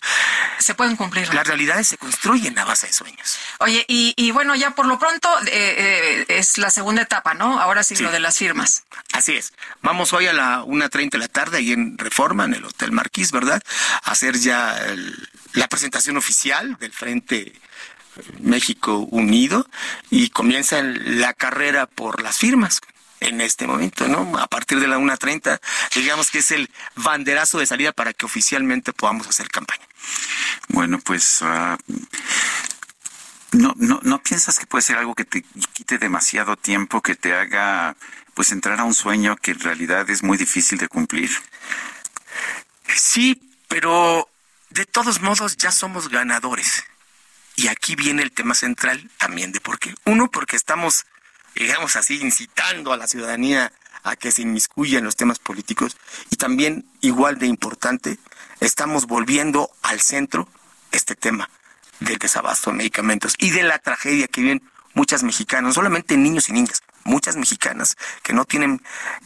Se pueden cumplir. Las realidades se construyen a base de sueños. Oye, y, y bueno, ya por lo pronto eh, eh, es la segunda etapa, ¿no? Ahora sí, lo de las firmas. Así es. Vamos hoy a la 1.30 de la tarde ahí en Reforma, en el Hotel Marquís, ¿verdad? A hacer ya la presentación oficial del Frente México Unido y comienza la carrera por las firmas en este momento, ¿no? A partir de la 1.30, digamos que es el banderazo de salida para que oficialmente podamos hacer campaña. Bueno, pues... Uh, no, no, ¿No piensas que puede ser algo que te quite demasiado tiempo, que te haga pues entrar a un sueño que en realidad es muy difícil de cumplir? Sí, pero de todos modos ya somos ganadores. Y aquí viene el tema central también de por qué. Uno, porque estamos digamos así, incitando a la ciudadanía a que se inmiscuya en los temas políticos y también, igual de importante, estamos volviendo al centro este tema del desabasto de medicamentos y de la tragedia que viven muchas mexicanas, no solamente niños y niñas, muchas mexicanas que no tienen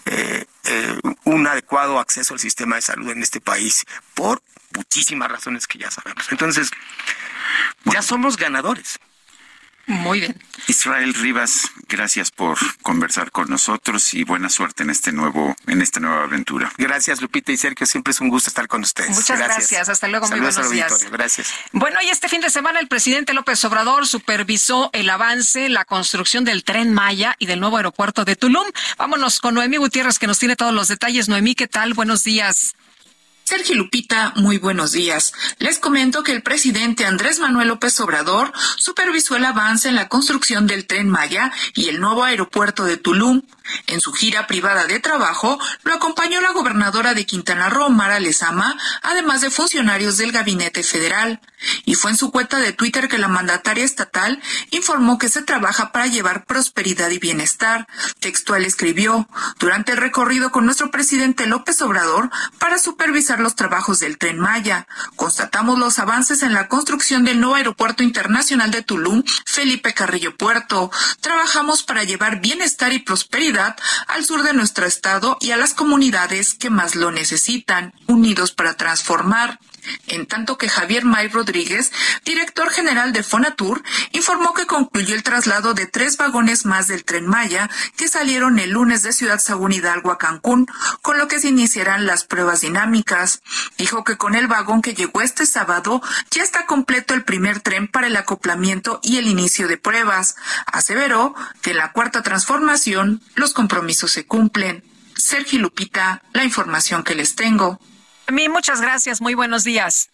eh, eh, un adecuado acceso al sistema de salud en este país por muchísimas razones que ya sabemos. Entonces, ya somos ganadores. Muy bien. Israel Rivas, gracias por conversar con nosotros y buena suerte en este nuevo, en esta nueva aventura. Gracias, Lupita y Sergio. Siempre es un gusto estar con ustedes. Muchas gracias. Hasta luego. muy buenos días. Gracias. Bueno, y este fin de semana el presidente López Obrador supervisó el avance, la construcción del tren Maya y del nuevo aeropuerto de Tulum. Vámonos con Noemí Gutiérrez, que nos tiene todos los detalles. Noemí, ¿qué tal? Buenos días. Sergio Lupita, muy buenos días. Les comento que el presidente Andrés Manuel López Obrador supervisó el avance en la construcción del tren Maya y el nuevo aeropuerto de Tulum. En su gira privada de trabajo, lo acompañó la gobernadora de Quintana Roo, Mara Lezama, además de funcionarios del gabinete federal. Y fue en su cuenta de Twitter que la mandataria estatal informó que se trabaja para llevar prosperidad y bienestar. Textual escribió, durante el recorrido con nuestro presidente López Obrador para supervisar los trabajos del tren Maya, constatamos los avances en la construcción del nuevo aeropuerto internacional de Tulum, Felipe Carrillo Puerto. Trabajamos para llevar bienestar y prosperidad al sur de nuestro estado y a las comunidades que más lo necesitan, unidos para transformar. En tanto que Javier May Rodríguez, director general de Fonatur, informó que concluyó el traslado de tres vagones más del tren Maya que salieron el lunes de Ciudad Sagún Hidalgo a Cancún, con lo que se iniciarán las pruebas dinámicas. Dijo que con el vagón que llegó este sábado ya está completo el primer tren para el acoplamiento y el inicio de pruebas. Aseveró que en la cuarta transformación los compromisos se cumplen. Sergio Lupita, la información que les tengo. Mí, muchas gracias. Muy buenos días.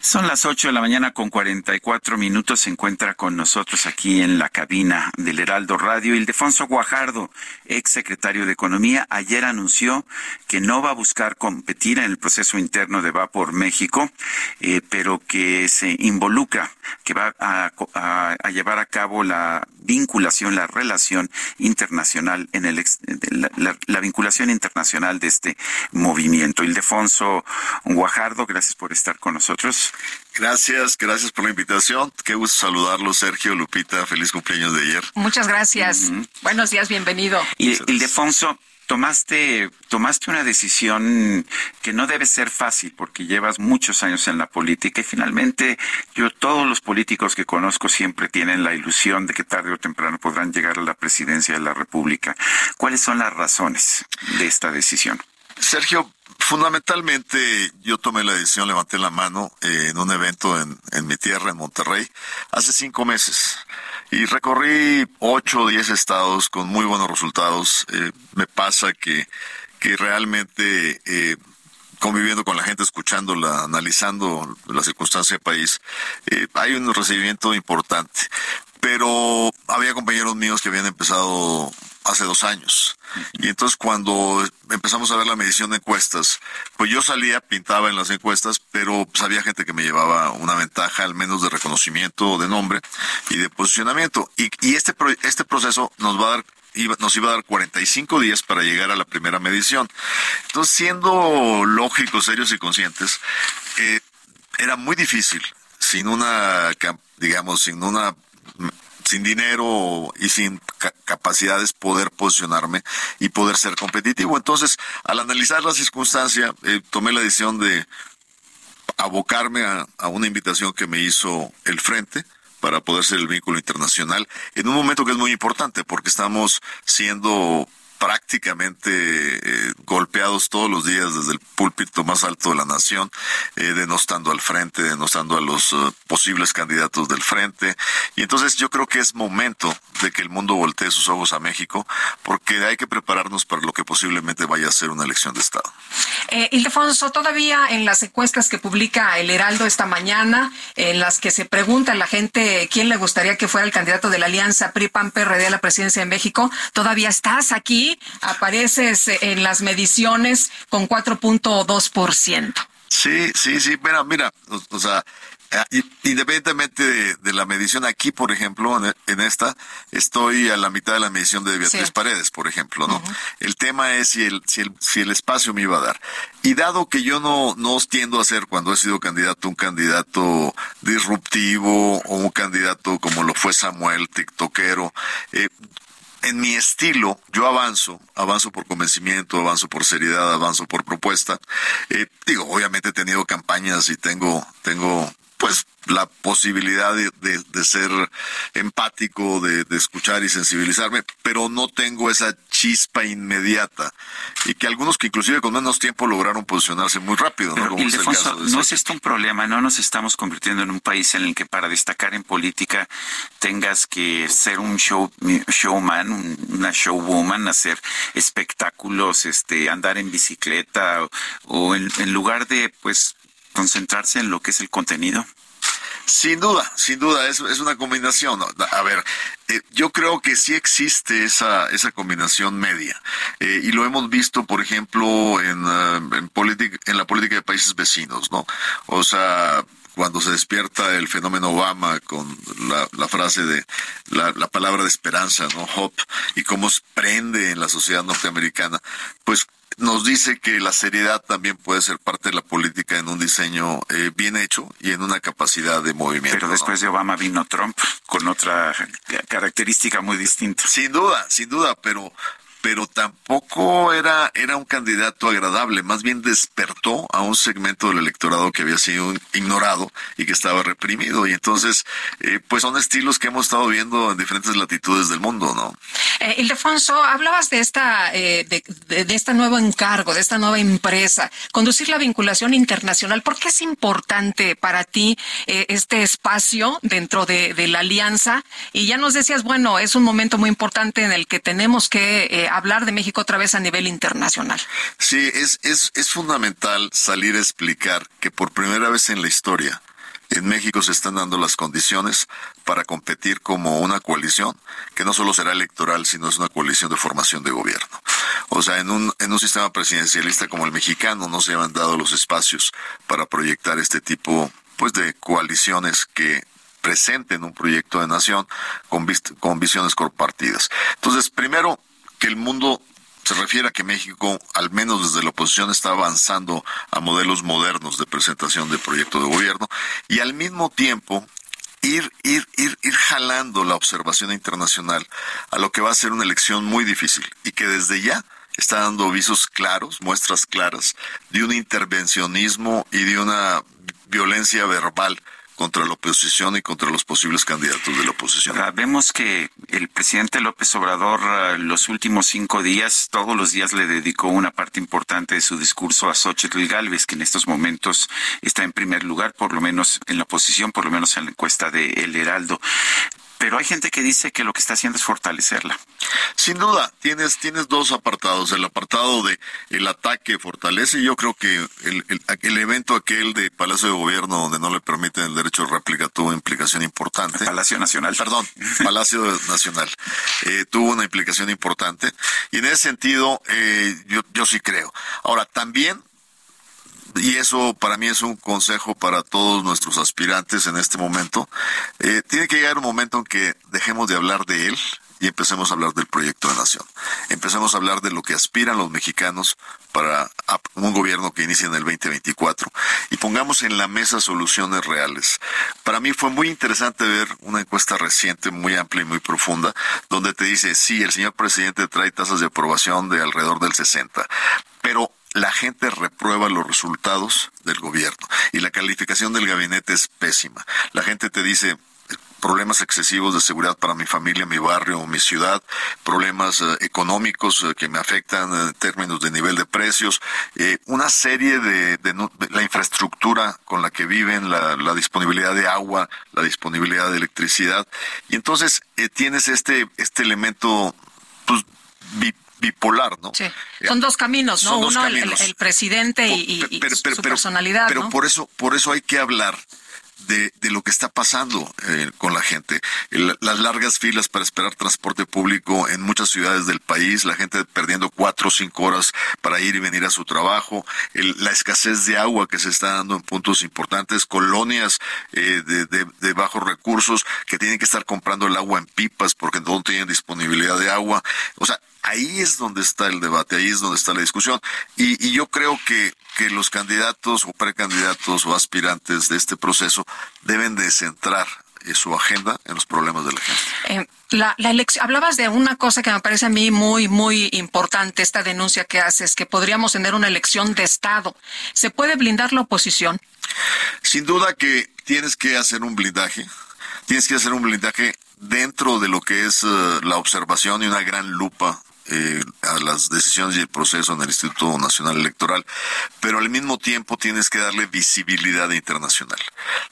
Son las 8 de la mañana con 44 minutos. Se encuentra con nosotros aquí en la cabina del Heraldo Radio Ildefonso Guajardo, ex secretario de Economía. Ayer anunció que no va a buscar competir en el proceso interno de Va por México, eh, pero que se involucra, que va a, a, llevar a cabo la vinculación, la relación internacional en el la, la vinculación internacional de este movimiento. Ildefonso Guajardo, gracias por estar con nosotros. Gracias, gracias por la invitación. Qué gusto saludarlo, Sergio, Lupita. Feliz cumpleaños de ayer. Muchas gracias. Uh -huh. Buenos días, bienvenido. Y Ildefonso, tomaste tomaste una decisión que no debe ser fácil porque llevas muchos años en la política y finalmente yo todos los políticos que conozco siempre tienen la ilusión de que tarde o temprano podrán llegar a la presidencia de la República. ¿Cuáles son las razones de esta decisión? Sergio, fundamentalmente yo tomé la decisión, levanté la mano eh, en un evento en, en, mi tierra, en Monterrey, hace cinco meses. Y recorrí ocho o diez estados con muy buenos resultados. Eh, me pasa que, que realmente eh, conviviendo con la gente, escuchándola, analizando la circunstancia del país, eh, hay un recibimiento importante. Pero había compañeros míos que habían empezado hace dos años. Y entonces cuando empezamos a ver la medición de encuestas, pues yo salía, pintaba en las encuestas, pero pues había gente que me llevaba una ventaja, al menos de reconocimiento, de nombre y de posicionamiento. Y, y este, este proceso nos va a dar Iba, nos iba a dar 45 días para llegar a la primera medición. Entonces, siendo lógicos, serios y conscientes, eh, era muy difícil, sin una, digamos, sin una sin dinero y sin ca capacidades poder posicionarme y poder ser competitivo. Entonces, al analizar la circunstancia, eh, tomé la decisión de abocarme a, a, una invitación que me hizo el Frente para poder ser el vínculo internacional en un momento que es muy importante porque estamos siendo prácticamente eh, golpeados todos los días desde el púlpito más alto de la nación, eh, denostando al frente, denostando a los uh, posibles candidatos del frente. Y entonces yo creo que es momento de que el mundo voltee sus ojos a México, porque hay que prepararnos para lo que posiblemente vaya a ser una elección de Estado. Eh, Ildefonso, todavía en las encuestas que publica el Heraldo esta mañana, en las que se pregunta a la gente quién le gustaría que fuera el candidato de la alianza PRI-PAN-PRD a la presidencia de México, todavía estás aquí apareces en las mediciones con 4.2%. Sí, sí, sí, mira, mira, o, o sea, independientemente de, de, la medición aquí, por ejemplo, en, en, esta, estoy a la mitad de la medición de Beatriz sí. Paredes, por ejemplo, ¿no? Uh -huh. El tema es si el, si el, si el espacio me iba a dar. Y dado que yo no, no tiendo a ser cuando he sido candidato un candidato disruptivo o un candidato como lo fue Samuel, tiktokero, eh, en mi estilo, yo avanzo, avanzo por convencimiento, avanzo por seriedad, avanzo por propuesta. Eh, digo, obviamente he tenido campañas y tengo, tengo pues la posibilidad de, de, ser empático, de, de, escuchar y sensibilizarme, pero no tengo esa chispa inmediata. Y que algunos que inclusive con menos tiempo lograron posicionarse muy rápido. ¿no? Como no es esto un problema, no nos estamos convirtiendo en un país en el que para destacar en política tengas que ser un show, showman, una showwoman, hacer espectáculos, este, andar en bicicleta o, o en, en lugar de pues concentrarse en lo que es el contenido. Sin duda, sin duda, es, es una combinación. A ver, eh, yo creo que sí existe esa, esa combinación media. Eh, y lo hemos visto, por ejemplo, en, uh, en, la política de países vecinos, ¿no? O sea, cuando se despierta el fenómeno Obama con la, frase de la, la, palabra de esperanza, ¿no? Hope, y cómo prende en la sociedad norteamericana, pues nos dice que la seriedad también puede ser parte de la política en un diseño eh, bien hecho y en una capacidad de movimiento. Pero después de Obama vino Trump con otra característica muy distinta. Sin duda, sin duda, pero pero tampoco era, era un candidato agradable, más bien despertó a un segmento del electorado que había sido ignorado y que estaba reprimido. Y entonces, eh, pues son estilos que hemos estado viendo en diferentes latitudes del mundo, ¿no? Eh, Ildefonso, hablabas de esta, eh, de, de, de, este nuevo encargo, de esta nueva empresa, conducir la vinculación internacional. ¿Por qué es importante para ti eh, este espacio dentro de, de, la alianza? Y ya nos decías, bueno, es un momento muy importante en el que tenemos que eh, hablar de México otra vez a nivel internacional. Sí, es, es, es fundamental salir a explicar que por primera vez en la historia, en México se están dando las condiciones para competir como una coalición que no solo será electoral, sino es una coalición de formación de gobierno. O sea, en un, en un sistema presidencialista como el mexicano no se han dado los espacios para proyectar este tipo pues de coaliciones que presenten un proyecto de nación con, con visiones compartidas. Entonces, primero, que el mundo se refiere a que México, al menos desde la oposición, está avanzando a modelos modernos de presentación de proyecto de gobierno y al mismo tiempo ir, ir, ir, ir jalando la observación internacional a lo que va a ser una elección muy difícil y que desde ya está dando visos claros, muestras claras de un intervencionismo y de una violencia verbal contra la oposición y contra los posibles candidatos de la oposición. Vemos que el presidente López Obrador uh, los últimos cinco días, todos los días le dedicó una parte importante de su discurso a Xochitl Gálvez, que en estos momentos está en primer lugar, por lo menos en la oposición, por lo menos en la encuesta de El Heraldo pero hay gente que dice que lo que está haciendo es fortalecerla. Sin duda, tienes, tienes dos apartados. El apartado de el ataque fortalece. Yo creo que el, el, el evento aquel de Palacio de Gobierno donde no le permiten el derecho de réplica tuvo una implicación importante. Palacio Nacional. Perdón, Palacio Nacional. Eh, tuvo una implicación importante. Y en ese sentido, eh, yo, yo sí creo. Ahora, también y eso para mí es un consejo para todos nuestros aspirantes en este momento. Eh, tiene que llegar un momento en que dejemos de hablar de él y empecemos a hablar del proyecto de nación. Empecemos a hablar de lo que aspiran los mexicanos para un gobierno que inicie en el 2024 y pongamos en la mesa soluciones reales. Para mí fue muy interesante ver una encuesta reciente, muy amplia y muy profunda, donde te dice, sí, el señor presidente trae tasas de aprobación de alrededor del 60, pero la gente reprueba los resultados del gobierno y la calificación del gabinete es pésima. La gente te dice problemas excesivos de seguridad para mi familia, mi barrio, mi ciudad, problemas eh, económicos eh, que me afectan en términos de nivel de precios, eh, una serie de, de, la infraestructura con la que viven, la, disponibilidad de agua, la disponibilidad de electricidad. Y entonces eh, tienes este, este elemento pues, bipolar, ¿no? Sí. Son dos caminos, ¿no? Uno caminos. El, el, presidente y, y pero, pero, su personalidad. Pero ¿no? por eso, por eso hay que hablar de, de, lo que está pasando eh, con la gente. El, las largas filas para esperar transporte público en muchas ciudades del país, la gente perdiendo cuatro o cinco horas para ir y venir a su trabajo, el, la escasez de agua que se está dando en puntos importantes, colonias eh, de, de, de, bajos recursos que tienen que estar comprando el agua en pipas porque no tienen disponibilidad de agua. O sea, ahí es donde está el debate, ahí es donde está la discusión. Y, y yo creo que, que los candidatos o precandidatos o aspirantes de este proceso deben de centrar eh, su agenda en los problemas de la gente. Eh, la, la elección, hablabas de una cosa que me parece a mí muy, muy importante, esta denuncia que haces, que podríamos tener una elección de Estado. ¿Se puede blindar la oposición? Sin duda que tienes que hacer un blindaje, tienes que hacer un blindaje dentro de lo que es uh, la observación y una gran lupa eh, a las decisiones y el proceso en el Instituto Nacional Electoral, pero al mismo tiempo tienes que darle visibilidad internacional.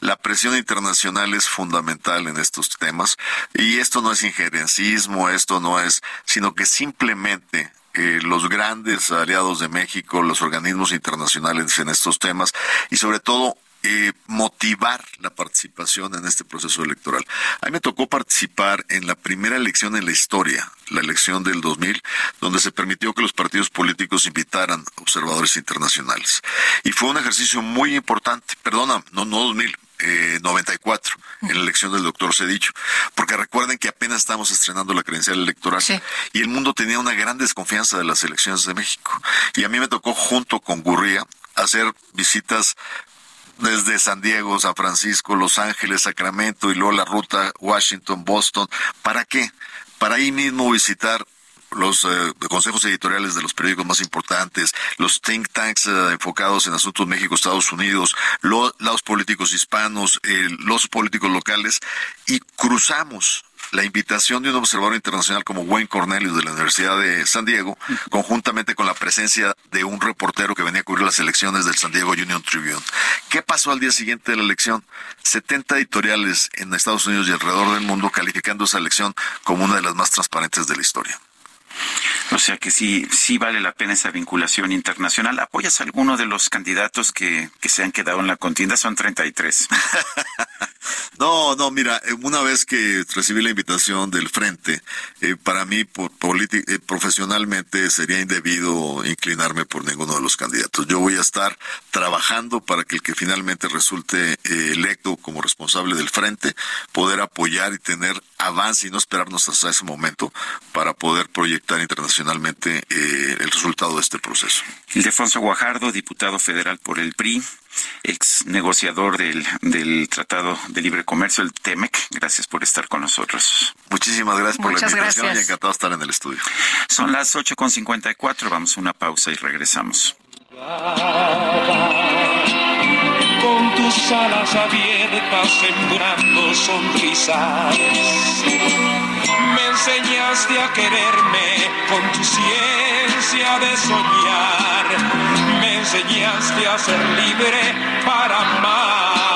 La presión internacional es fundamental en estos temas y esto no es injerencismo, esto no es, sino que simplemente eh, los grandes aliados de México, los organismos internacionales en estos temas y sobre todo eh, motivar la participación en este proceso electoral. A mí me tocó participar en la primera elección en la historia, la elección del 2000, donde se permitió que los partidos políticos invitaran observadores internacionales. Y fue un ejercicio muy importante, perdona, no, no 2000, eh, 94 en la elección del doctor Cedicho, porque recuerden que apenas estamos estrenando la credencial electoral y el mundo tenía una gran desconfianza de las elecciones de México. Y a mí me tocó junto con Gurría hacer visitas desde San Diego, San Francisco, Los Ángeles, Sacramento y luego la ruta Washington, Boston. ¿Para qué? Para ahí mismo visitar los eh, consejos editoriales de los periódicos más importantes, los think tanks eh, enfocados en asuntos México, Estados Unidos, los políticos hispanos, eh, los políticos locales, y cruzamos la invitación de un observador internacional como Wayne Cornelius de la Universidad de San Diego, conjuntamente con la presencia de un reportero que venía a cubrir las elecciones del San Diego Union Tribune. ¿Qué pasó al día siguiente de la elección? 70 editoriales en Estados Unidos y alrededor del mundo calificando esa elección como una de las más transparentes de la historia. O sea que sí, sí vale la pena esa vinculación internacional. ¿Apoyas a alguno de los candidatos que, que se han quedado en la contienda? Son 33. no, no, mira, eh, una vez que recibí la invitación del Frente, eh, para mí por, eh, profesionalmente sería indebido inclinarme por ninguno de los candidatos. Yo voy a estar trabajando para que el que finalmente resulte electo como responsable del Frente, poder apoyar y tener avance y no esperarnos hasta ese momento para poder proyectar internacionalmente eh, el resultado de este proceso. Ildefonso Guajardo, diputado federal por el PRI, ex negociador del, del Tratado de Libre Comercio, el TEMEC. Gracias por estar con nosotros. Muchísimas gracias por la invitación y encantado de estar en el estudio. Son las 8.54, vamos a una pausa y regresamos. Tus alas abiertas sembrando sonrisas me enseñaste a quererme con tu ciencia de soñar. Me enseñaste a ser libre para amar.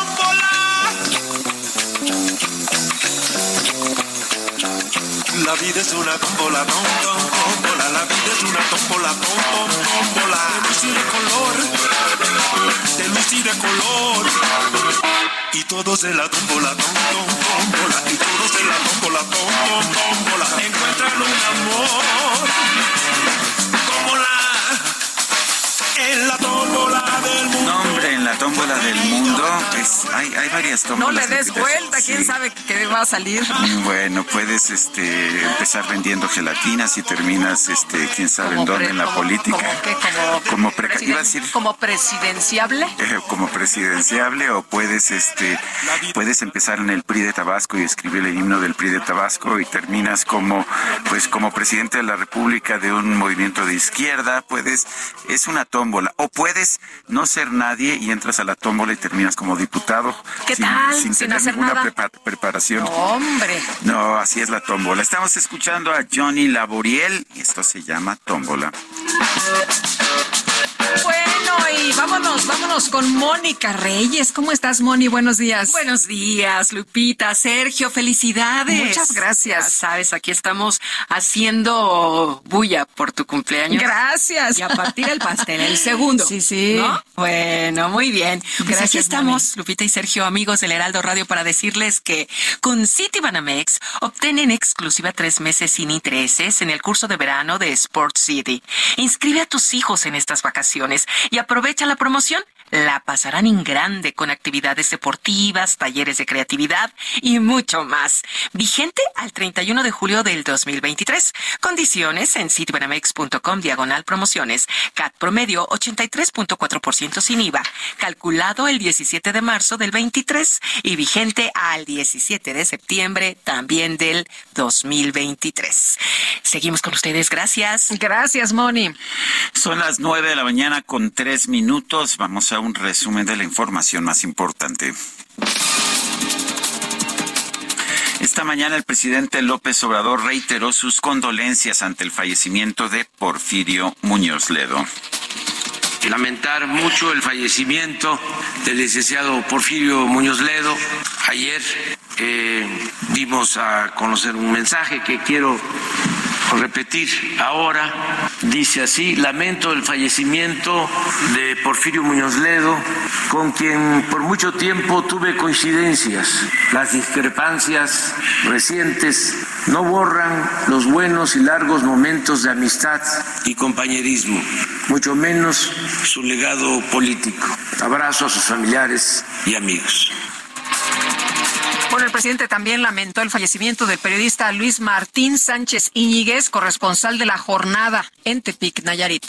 La vida es una tómbola, tómbola. La vida es una tómbola, tom, tómbola. De luz y de color, de luz y de color. Y todos en la tómbola, tom, tómbola. Y todos en la tómbola, tom, tom, tómbola. Encuentran un amor. Tómbola. En la tómbola del mundo. La la tómbola del mundo, pues hay, hay varias tómbolas. No le des vuelta, quién sabe qué va a salir. Bueno, puedes este, empezar vendiendo gelatinas y terminas, este, quién sabe en dónde, en la política. ¿Como qué? Como, como, iba a decir, como presidenciable. Eh, como presidenciable o puedes, este, puedes empezar en el PRI de Tabasco y escribir el himno del PRI de Tabasco y terminas como, pues, como presidente de la República de un movimiento de izquierda. Puedes, es una tómbola. O puedes no ser nadie y entras a la tómbola y terminas como diputado. ¿Qué tal? Sin, tener hacer ninguna nada. preparación. hombre. No, así es la tómbola. Estamos escuchando a Johnny Laboriel y esto se llama tómbola. Y vámonos, vámonos con Mónica Reyes. ¿Cómo estás, Moni? Buenos días. Buenos días, Lupita, Sergio, felicidades. Muchas gracias. Ya sabes, aquí estamos haciendo bulla por tu cumpleaños. Gracias. Y a partir del pastel, el segundo. Sí, sí. ¿no? Bueno, muy bien. Pues Gracias, aquí estamos, Lupita y Sergio, amigos del Heraldo Radio, para decirles que con Citibanamex obtienen exclusiva tres meses sin intereses en el curso de verano de Sport City. Inscribe a tus hijos en estas vacaciones y aprovecha la promoción. La pasarán en grande con actividades deportivas, talleres de creatividad y mucho más. Vigente al 31 de julio del 2023. Condiciones en citibanamex.com diagonal promociones. CAT promedio 83.4% sin IVA. Calculado el 17 de marzo del 23 y vigente al 17 de septiembre también del 2023. Seguimos con ustedes. Gracias. Gracias, Moni. Son las nueve de la mañana con tres minutos. Vamos a un resumen de la información más importante. Esta mañana el presidente López Obrador reiteró sus condolencias ante el fallecimiento de Porfirio Muñoz Ledo. Lamentar mucho el fallecimiento del licenciado Porfirio Muñoz Ledo. Ayer eh, dimos a conocer un mensaje que quiero repetir ahora. Dice así, lamento el fallecimiento de Porfirio Muñoz Ledo, con quien por mucho tiempo tuve coincidencias. Las discrepancias recientes no borran los buenos y largos momentos de amistad y compañerismo, mucho menos su legado político. Abrazo a sus familiares y amigos. Bueno, el presidente también lamentó el fallecimiento del periodista Luis Martín Sánchez Íñiguez, corresponsal de la jornada en Tepic, Nayarit.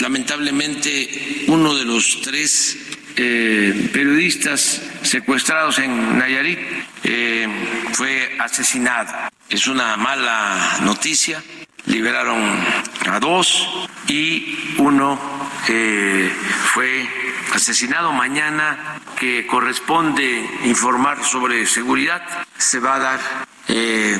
Lamentablemente, uno de los tres eh, periodistas secuestrados en Nayarit eh, fue asesinado. Es una mala noticia. Liberaron a dos y uno fue asesinado. Mañana que corresponde informar sobre seguridad, se va a dar eh,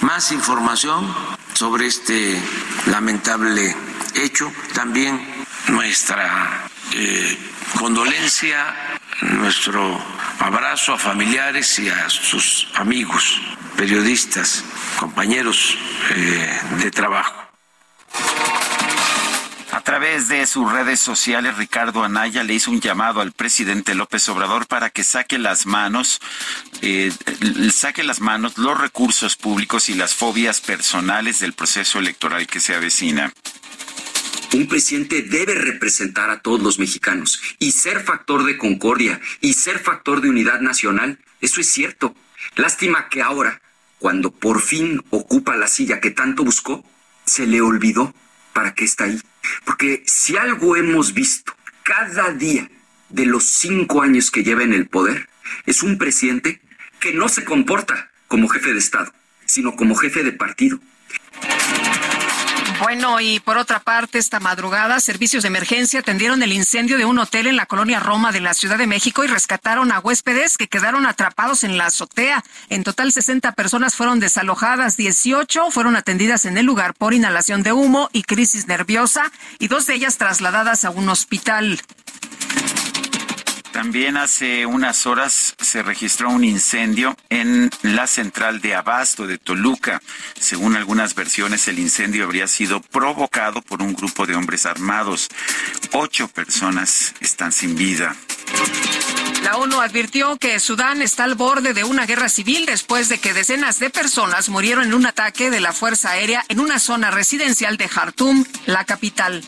más información sobre este lamentable hecho. También nuestra eh, condolencia, nuestro abrazo a familiares y a sus amigos, periodistas, compañeros eh, de trabajo. A través de sus redes sociales, Ricardo Anaya le hizo un llamado al presidente López Obrador para que saque las manos, eh, saque las manos los recursos públicos y las fobias personales del proceso electoral que se avecina. Un presidente debe representar a todos los mexicanos y ser factor de concordia y ser factor de unidad nacional. Eso es cierto. Lástima que ahora, cuando por fin ocupa la silla que tanto buscó, se le olvidó para qué está ahí. Porque si algo hemos visto cada día de los cinco años que lleva en el poder, es un presidente que no se comporta como jefe de Estado, sino como jefe de partido. Bueno, y por otra parte, esta madrugada, servicios de emergencia atendieron el incendio de un hotel en la colonia Roma de la Ciudad de México y rescataron a huéspedes que quedaron atrapados en la azotea. En total, 60 personas fueron desalojadas, 18 fueron atendidas en el lugar por inhalación de humo y crisis nerviosa, y dos de ellas trasladadas a un hospital. También hace unas horas se registró un incendio en la central de Abasto de Toluca. Según algunas versiones, el incendio habría sido provocado por un grupo de hombres armados. Ocho personas están sin vida. La ONU advirtió que Sudán está al borde de una guerra civil después de que decenas de personas murieron en un ataque de la Fuerza Aérea en una zona residencial de Jartum, la capital.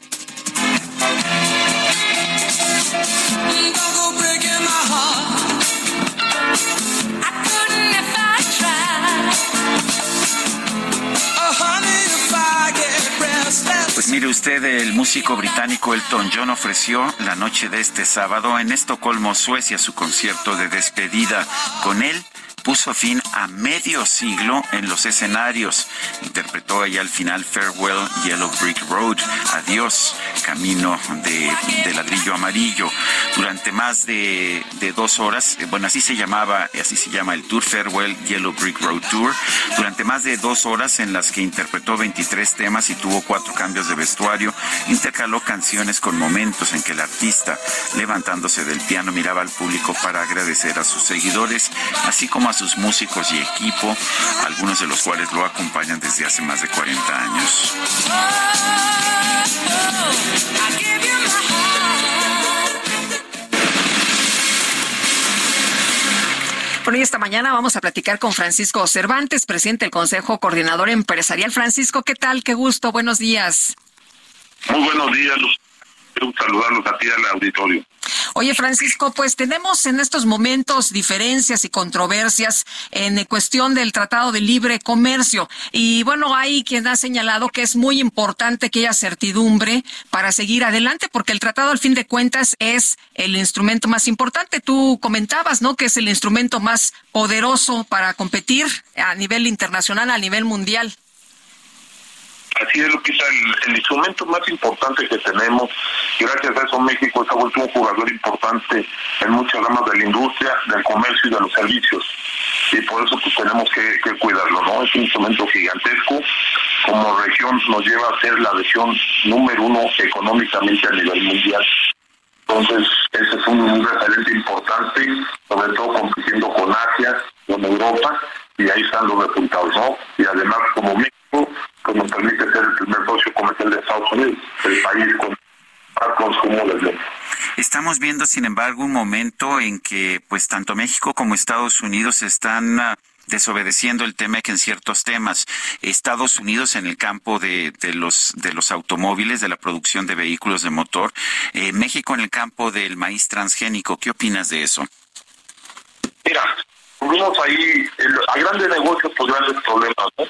Pues mire usted, el músico británico Elton John ofreció la noche de este sábado en Estocolmo, Suecia, su concierto de despedida. Con él puso fin a medio siglo en los escenarios. Interpretó ahí al final Farewell Yellow Brick Road, Adiós, Camino de, ladrillo amarillo. Durante más de, dos horas, eh, bueno, así se llamaba, así se llama el tour Farewell Yellow Brick Road Tour. Durante más de dos horas en las que interpretó 23 temas y tuvo cuatro cambios de vestuario, intercaló canciones con momentos en que el artista, levantándose del piano, miraba al público para agradecer a sus seguidores, así como a sus músicos y equipo, algunos de los cuales lo acompañan desde hace más de 40 años. Bueno, y esta mañana vamos a platicar con Francisco Cervantes, presidente del Consejo Coordinador Empresarial. Francisco, ¿qué tal? Qué gusto. Buenos días. Muy buenos días. Saludarlos a ti al auditorio. Oye, Francisco, pues tenemos en estos momentos diferencias y controversias en cuestión del Tratado de Libre Comercio. Y bueno, hay quien ha señalado que es muy importante que haya certidumbre para seguir adelante, porque el tratado, al fin de cuentas, es el instrumento más importante. Tú comentabas, ¿no?, que es el instrumento más poderoso para competir a nivel internacional, a nivel mundial. Así es, que el, el instrumento más importante que tenemos. Gracias a eso México se ha vuelto un jugador importante en muchas ramas de la industria, del comercio y de los servicios. Y por eso pues, tenemos que, cuidarlo, ¿no? Es un instrumento gigantesco. Como región nos lleva a ser la región número uno económicamente a nivel mundial. Entonces, ese es un, referente importante, sobre todo compitiendo con Asia, con Europa, y ahí están los resultados, ¿no? Y además, como México, pues nos permite ser el primer socio comercial de Estados Unidos, el país con más consumo del Estamos viendo, sin embargo, un momento en que, pues, tanto México como Estados Unidos están ah, desobedeciendo el tema que en ciertos temas. Estados Unidos en el campo de, de, los de los automóviles de la producción de vehículos de motor. Eh, México en el campo del maíz transgénico. Qué opinas de eso mira tuvimos ahí a grandes negocios por grandes problemas ¿no?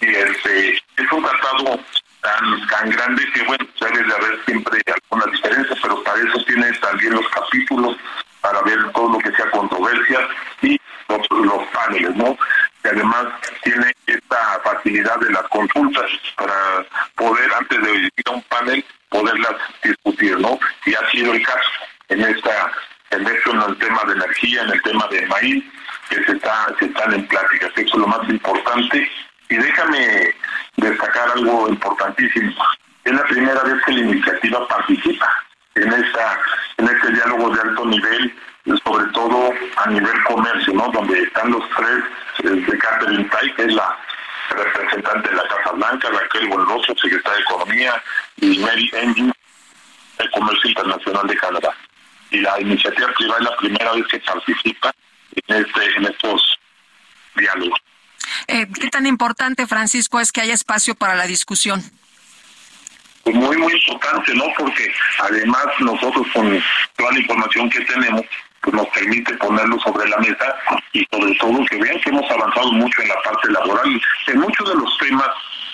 Y este es un tratado tan tan grande que bueno debe de haber siempre algunas diferencias pero para eso tiene también los capítulos para ver todo lo que sea controversia y los, paneles no que además tiene esta facilidad de las consultas para poder antes de ir a un panel poderlas discutir no y ha sido el caso en esta en esto en el tema de energía en el tema de maíz que se está se están en pláticas. Eso es lo más importante y déjame destacar algo importantísimo. Es la primera vez que la iniciativa participa en esta en este diálogo de alto nivel, sobre todo a nivel comercio, ¿no? Donde están los tres eh, de Catherine Tai, que es la representante de la Casa Blanca, Raquel Buenroso, secretaria de Economía, y Mary Engine, de Comercio Internacional de Canadá. Y la iniciativa privada es la primera vez que participa en, este, en estos diálogos. Eh, ¿Qué tan importante, Francisco, es que haya espacio para la discusión? Pues muy, muy importante, ¿no? Porque además nosotros con toda la información que tenemos, pues nos permite ponerlo sobre la mesa y sobre todo que vean que hemos avanzado mucho en la parte laboral. En muchos de los temas,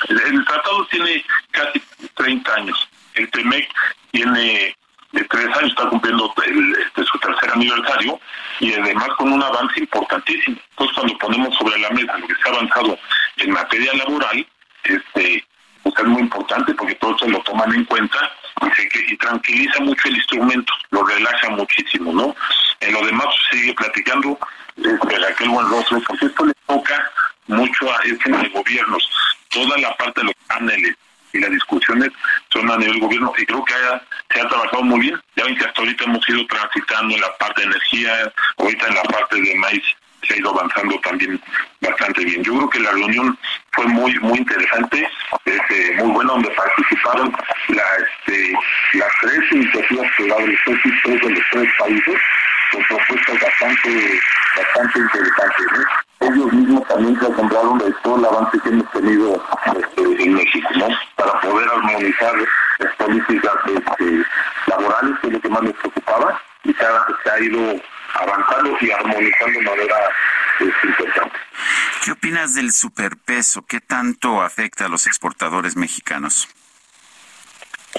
el tratado tiene casi 30 años. El TEMEC tiene de tres años, está cumpliendo este, su tercer aniversario y además con un avance importantísimo. Entonces cuando ponemos sobre la mesa lo que se ha avanzado en materia laboral, este pues es muy importante porque todos se lo toman en cuenta y, y tranquiliza mucho el instrumento, lo relaja muchísimo, ¿no? En lo demás sigue platicando este, aquel buen rostro, porque esto le toca mucho a este de gobiernos, toda la parte de los paneles, y las discusiones son a nivel gobierno y creo que se ha trabajado muy bien. Ya ven que hasta ahorita hemos ido transitando en la parte de energía, ahorita en la parte de maíz se ha ido avanzando también bastante bien. Yo creo que la reunión fue muy muy interesante, este, muy buena, donde participaron la, este, las tres iniciativas que los tres de los tres países, con propuestas bastante, bastante interesantes. Ellos mismos también se asombraron de todo el avance que hemos tenido este, en México, ¿no? Para poder armonizar las políticas este, laborales, que es lo que más les preocupaba, y se ha, ido avanzando y armonizando de manera este, importante. ¿Qué opinas del superpeso? ¿Qué tanto afecta a los exportadores mexicanos?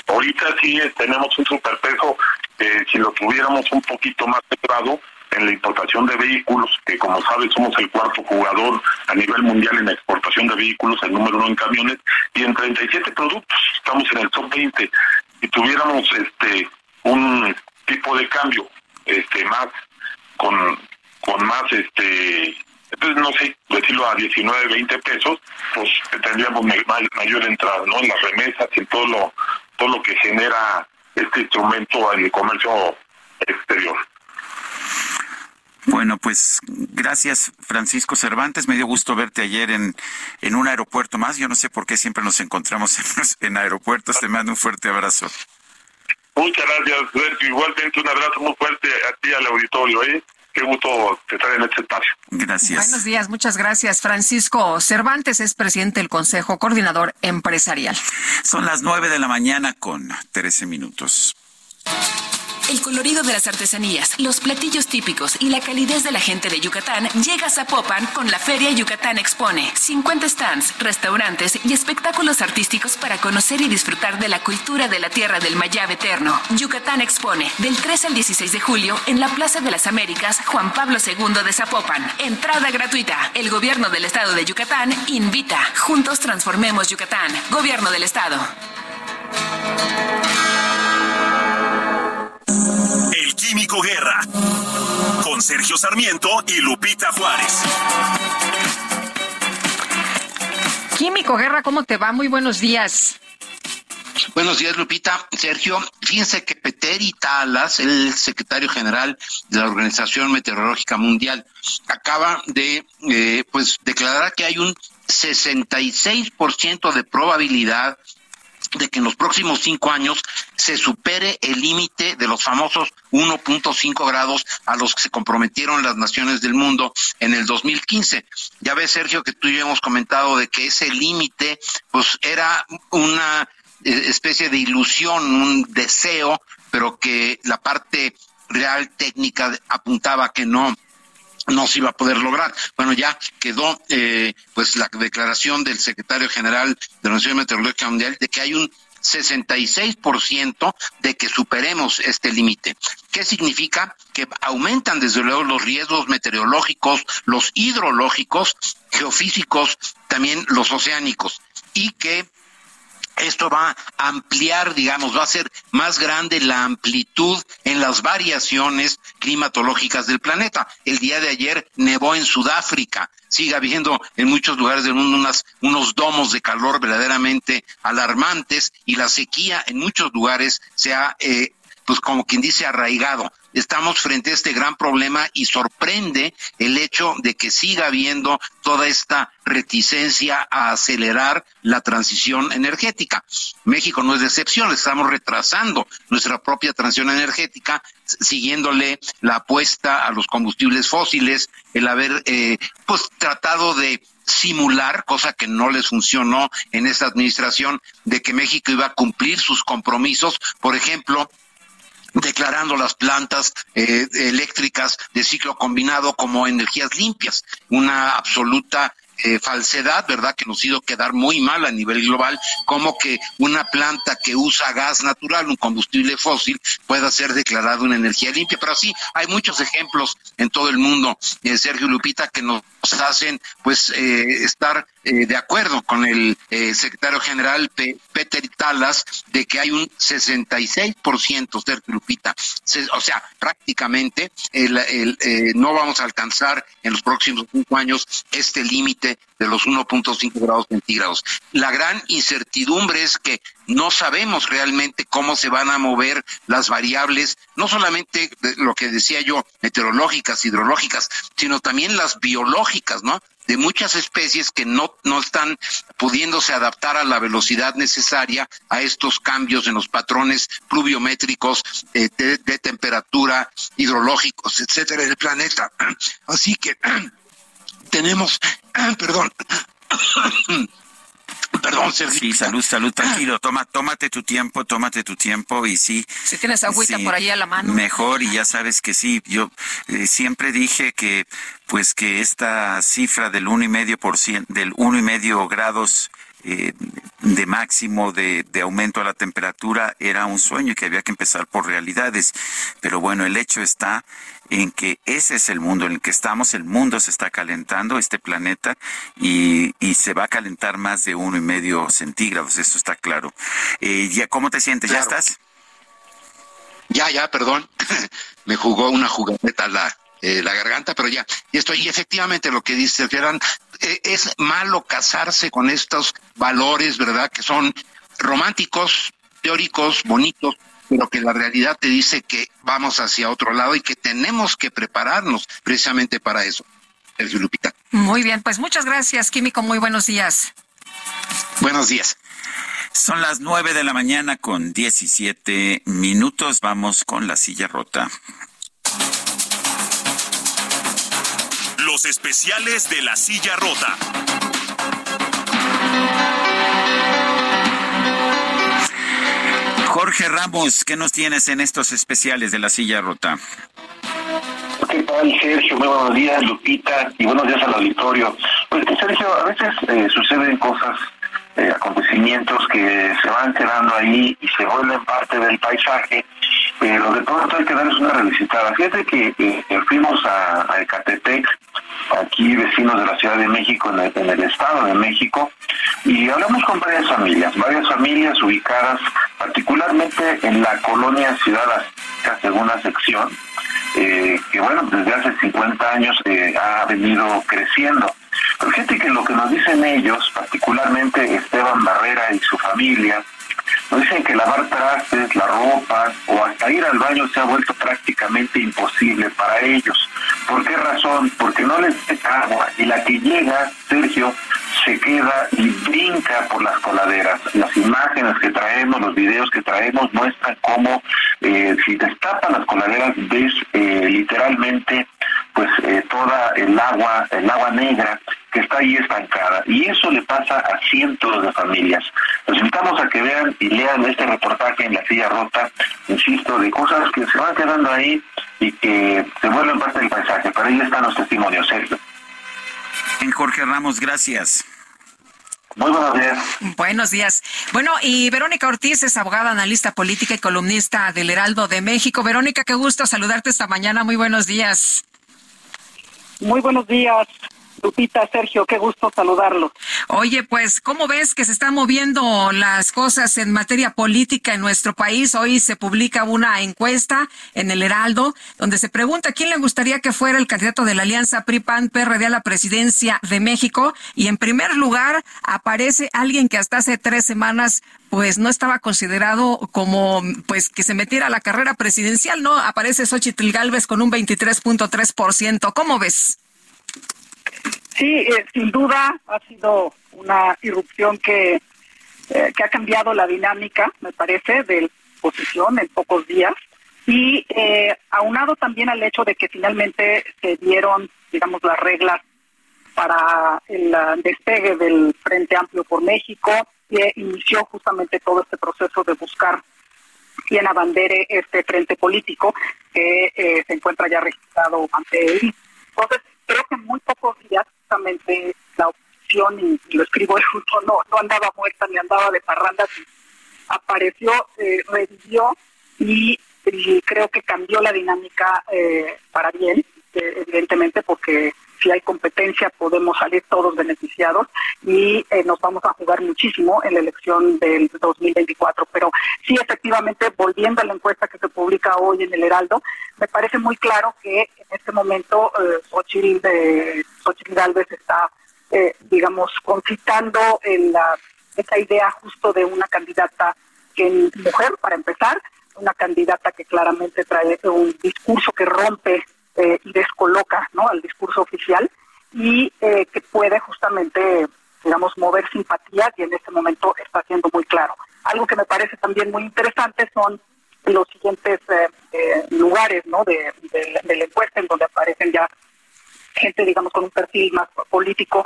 Ahorita sí eh, tenemos un superpeso, eh, si lo tuviéramos un poquito más cerrado en la importación de vehículos, que como sabes somos el cuarto jugador a nivel mundial en la exportación de vehículos, el número uno en camiones, y en 37 productos. Estamos en el top 20. Si tuviéramos este un tipo de cambio este más con con más este entonces no sé decirlo a 19 20 pesos pues tendríamos mayor entrada no en las remesas en todo lo todo lo que genera este instrumento en el comercio exterior bueno, pues gracias Francisco Cervantes. Me dio gusto verte ayer en, en un aeropuerto más. Yo no sé por qué siempre nos encontramos en, en aeropuertos. Te mando un fuerte abrazo. Muchas gracias, Sergio. Igualmente un abrazo muy fuerte a ti al auditorio. ¿eh? Qué gusto estar en este espacio. Gracias. Buenos días, muchas gracias. Francisco Cervantes es presidente del Consejo Coordinador Empresarial. Son las nueve de la mañana con 13 minutos. El colorido de las artesanías, los platillos típicos y la calidez de la gente de Yucatán llega a Zapopan con la Feria Yucatán Expone. 50 stands, restaurantes y espectáculos artísticos para conocer y disfrutar de la cultura de la tierra del Mayab eterno. Yucatán Expone, del 3 al 16 de julio en la Plaza de las Américas, Juan Pablo II de Zapopan. Entrada gratuita. El gobierno del estado de Yucatán invita. Juntos transformemos Yucatán. Gobierno del estado. El Químico Guerra. Con Sergio Sarmiento y Lupita Juárez. Químico Guerra, ¿cómo te va? Muy buenos días. Buenos días, Lupita. Sergio, fíjense que Peteri Talas, el secretario general de la Organización Meteorológica Mundial, acaba de eh, pues declarar que hay un 66% de probabilidad de que en los próximos cinco años se supere el límite de los famosos 1.5 grados a los que se comprometieron las naciones del mundo en el 2015. Ya ves, Sergio, que tú y yo hemos comentado de que ese límite, pues era una eh, especie de ilusión, un deseo, pero que la parte real técnica apuntaba que no no se iba a poder lograr. Bueno, ya quedó eh, pues la declaración del secretario general de la Organización Meteorológica Mundial de que hay un 66% de que superemos este límite. ¿Qué significa? Que aumentan desde luego los riesgos meteorológicos, los hidrológicos, geofísicos, también los oceánicos, y que esto va a ampliar, digamos, va a ser más grande la amplitud en las variaciones climatológicas del planeta. El día de ayer nevó en Sudáfrica, sigue habiendo en muchos lugares del mundo unas, unos domos de calor verdaderamente alarmantes y la sequía en muchos lugares se ha eh, pues como quien dice, arraigado. Estamos frente a este gran problema y sorprende el hecho de que siga habiendo toda esta reticencia a acelerar la transición energética. México no es de excepción, estamos retrasando nuestra propia transición energética, siguiéndole la apuesta a los combustibles fósiles, el haber eh, pues tratado de simular, cosa que no les funcionó en esta administración, de que México iba a cumplir sus compromisos, por ejemplo, declarando las plantas eh, eléctricas de ciclo combinado como energías limpias, una absoluta eh, falsedad, ¿verdad? Que nos hizo quedar muy mal a nivel global, como que una planta que usa gas natural, un combustible fósil, pueda ser declarada una energía limpia. Pero sí, hay muchos ejemplos en todo el mundo, eh, Sergio Lupita, que nos hacen pues eh, estar eh, de acuerdo con el eh, secretario general Peter Talas de que hay un 66%, Sergio Lupita. o sea, prácticamente el, el, no vamos a alcanzar en los próximos cinco años este límite de los 1.5 grados centígrados. La gran incertidumbre es que no sabemos realmente cómo se van a mover las variables, no solamente lo que decía yo, meteorológicas, hidrológicas, sino también las biológicas, ¿no? De muchas especies que no, no están pudiéndose adaptar a la velocidad necesaria a estos cambios en los patrones pluviométricos eh, de, de, temperatura, hidrológicos, etcétera, del planeta. Así que tenemos, perdón, Perdón, Sergio. Sí, salud, salud, tranquilo. Toma, tómate tu tiempo, tómate tu tiempo y sí. Si tienes agüita por ahí a la mano. Mejor y ya sabes que sí. Yo eh, siempre dije que, pues, que esta cifra del uno y medio por ciento, del uno y medio grados eh, de máximo de, de, aumento a la temperatura era un sueño y que había que empezar por realidades. Pero bueno, el hecho está en que ese es el mundo en el que estamos, el mundo se está calentando, este planeta, y, y se va a calentar más de uno y medio centígrados, eso está claro. Eh, ya, ¿Cómo te sientes? ¿Ya estás? Ya, ya, perdón, me jugó una jugadeta la, eh, la garganta, pero ya, y estoy, y efectivamente lo que dice Gerard, eh, es malo casarse con estos valores, ¿verdad? Que son románticos, teóricos, bonitos, pero que la realidad te dice que vamos hacia otro lado y que tenemos que prepararnos precisamente para eso. Sergio Lupita. Muy bien, pues muchas gracias, Químico. Muy buenos días. Buenos días. Son las nueve de la mañana con diecisiete minutos. Vamos con la silla rota. Los especiales de la silla rota. Jorge Ramos, ¿qué nos tienes en estos especiales de la silla rota? ¿Qué tal, Sergio? Muy buenos días, Lupita, y buenos días al auditorio. Pues, Sergio, a veces eh, suceden cosas, eh, acontecimientos que se van quedando ahí y se vuelven parte del paisaje, pero de pronto hay que darles una revisitada. Fíjate que eh, fuimos a, a Ecatepec, aquí vecinos de la Ciudad de México, en el, en el, Estado de México, y hablamos con varias familias, varias familias ubicadas particularmente en la colonia Ciudad Azteca, segunda sección, eh, que bueno, desde hace 50 años eh, ha venido creciendo. Pero fíjate que lo que nos dicen ellos, particularmente Esteban Barrera y su familia, dicen que lavar trastes, la ropa o hasta ir al baño se ha vuelto prácticamente imposible para ellos. ¿Por qué razón? Porque no les llega agua y la que llega, Sergio, se queda y brinca por las coladeras. Las imágenes que traemos, los videos que traemos muestran cómo eh, si destapan las coladeras ves eh, literalmente pues eh, toda el agua, el agua negra que está ahí estancada. Y eso le pasa a cientos de familias. Los invitamos a que vean y lean este reportaje en la silla rota, insisto, de cosas que se van quedando ahí y que se vuelven parte del paisaje. Pero ahí están los testimonios, Sergio. En Jorge Ramos, gracias. Muy buenos días. Buenos días. Bueno, y Verónica Ortiz es abogada, analista política y columnista del Heraldo de México. Verónica, qué gusto saludarte esta mañana. Muy buenos días. Muy buenos días. Lupita, Sergio, qué gusto saludarlo. Oye, pues, ¿cómo ves que se están moviendo las cosas en materia política en nuestro país? Hoy se publica una encuesta en el Heraldo donde se pregunta quién le gustaría que fuera el candidato de la alianza PRI-PAN-PRD a la presidencia de México. Y en primer lugar aparece alguien que hasta hace tres semanas pues no estaba considerado como pues que se metiera a la carrera presidencial, ¿no? Aparece Xochitl Galvez con un 23.3%. ¿Cómo ves? Sí, eh, sin duda ha sido una irrupción que, eh, que ha cambiado la dinámica, me parece, de la oposición en pocos días. Y eh, aunado también al hecho de que finalmente se dieron, digamos, las reglas para el despegue del Frente Amplio por México, que inició justamente todo este proceso de buscar quién abandere este frente político que eh, se encuentra ya registrado ante él. Entonces, creo que en muy pocos días justamente la oposición, y, lo escribo justo, no, no andaba muerta ni andaba de parrandas, apareció, eh, revivió y, creo que cambió la dinámica eh, para bien, eh, evidentemente porque si hay competencia podemos salir todos beneficiados y eh, nos vamos a jugar muchísimo en la elección del 2024. Pero sí, efectivamente, volviendo a la encuesta que se publica hoy en el Heraldo, me parece muy claro que en este momento eh, Xochitl, de, Xochitl Galvez está, eh, digamos, concitando en la, esa idea justo de una candidata que mujer, para empezar, una candidata que claramente trae un discurso que rompe eh, y descoloca ¿no? al discurso oficial y eh, que puede justamente, digamos, mover simpatías y en este momento está siendo muy claro. Algo que me parece también muy interesante son los siguientes eh, lugares ¿no? de, de, de, la encuesta en donde aparecen ya gente, digamos, con un perfil más político,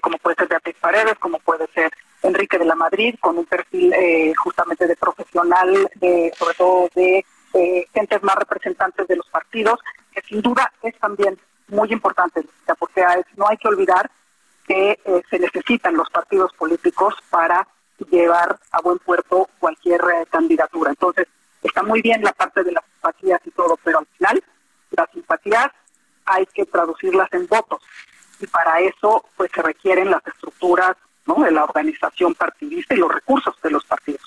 como puede ser Beatriz Paredes, como puede ser Enrique de la Madrid, con un perfil justamente de profesional, de, sobre todo de eh, gentes más representantes de los partidos, que sin duda es también muy importante, porque no hay que olvidar que eh, se necesitan los partidos políticos para llevar a buen puerto cualquier eh, candidatura. Entonces, está muy bien la parte de las simpatías y todo, pero al final las simpatías hay que traducirlas en votos y para eso pues se requieren las estructuras ¿no? de la organización partidista y los recursos de los partidos.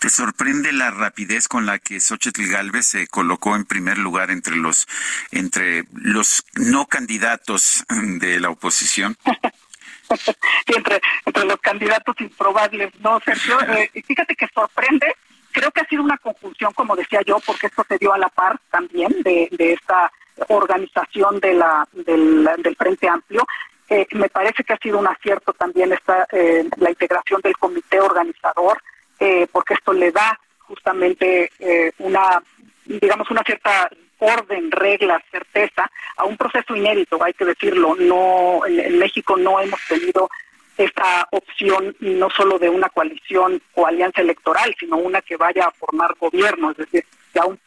¿Te sorprende la rapidez con la que Xochitl Galvez se colocó en primer lugar entre los entre los no candidatos de la oposición? entre, entre los candidatos improbables, ¿no, Sergio? Eh, fíjate que sorprende, creo que ha sido una conjunción, como decía yo, porque esto se dio a la par también de, de esta organización de la, del, del Frente Amplio. Eh, me parece que ha sido un acierto también esta, eh, la integración del comité organizador, eh, porque esto le da justamente eh, una, digamos, una cierta orden, reglas, certeza a un proceso inédito, hay que decirlo. No, en, México no hemos tenido esta opción no solo de una coalición o alianza electoral, sino una que vaya a formar gobierno, es decir, ya un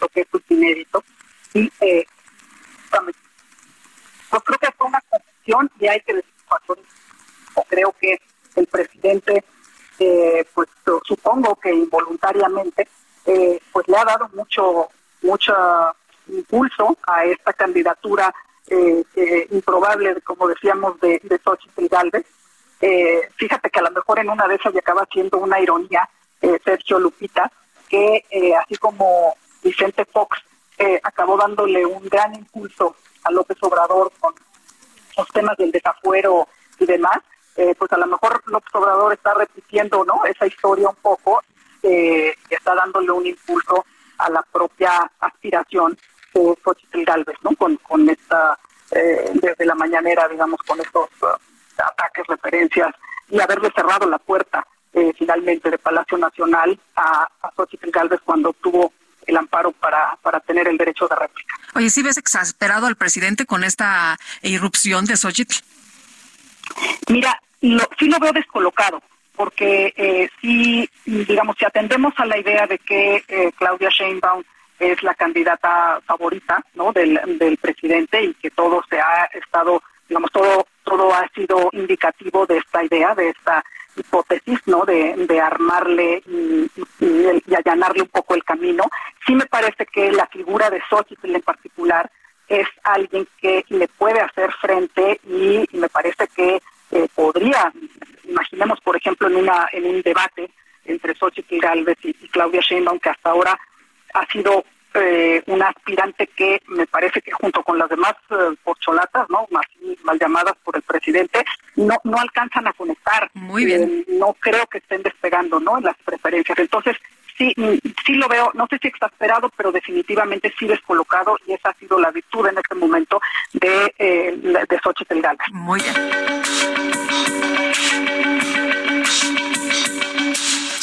lo que es inédito. Y eh, pues creo que fue una confusión y hay que decir o creo que el presidente eh, pues supongo que involuntariamente eh, pues le ha dado mucho mucho impulso a esta candidatura eh, eh, improbable, como decíamos, de, de Xochitl Galvez. Eh, fíjate que a lo mejor en una de esas ya acaba siendo una ironía, eh, Sergio Lupita, que así como Vicente Fox acabó dándole un gran impulso a López Obrador con los temas del desafuero y demás, eh, pues a lo mejor López Obrador está repitiendo no esa historia un poco eh, y está dándole un impulso a la propia aspiración de Xochitl Galvez, ¿no? Con, con esta, eh, desde la mañanera, digamos, con estos uh, ataques, referencias y haberle cerrado la puerta eh, finalmente de Palacio Nacional a, a Xochitl Galvez cuando tuvo el amparo para, para tener el derecho de réplica. Oye, ¿sí ves exasperado al presidente con esta irrupción de Xochitl? Mira, lo, sí lo veo descolocado, porque eh, sí, digamos, si atendemos a la idea de que eh, Claudia Sheinbaum es la candidata favorita ¿no? del, del presidente y que todo se ha estado, digamos, todo, todo ha sido indicativo de esta idea, de esta hipótesis, ¿no? De, de armarle y, y, y, allanarle un poco el camino. Sí me parece que la figura de Xochitl en particular es alguien que le puede hacer frente y, y me parece que eh, podría, imaginemos por ejemplo en una en un debate entre Xochitl Galvez y, y Claudia Sheinbaum que hasta ahora ha sido eh, una aspirante que me parece que junto con las demás eh, porcholatas, ¿no? Más, mal llamadas por el presidente, no no alcanzan a conectar. Muy bien. Eh, no creo que estén despegando, ¿no? En las preferencias. Entonces, sí, sí lo veo, no sé si exasperado, pero definitivamente sí descolocado y esa ha sido la virtud en este momento de, eh, de Xochitl Galvez. Muy bien.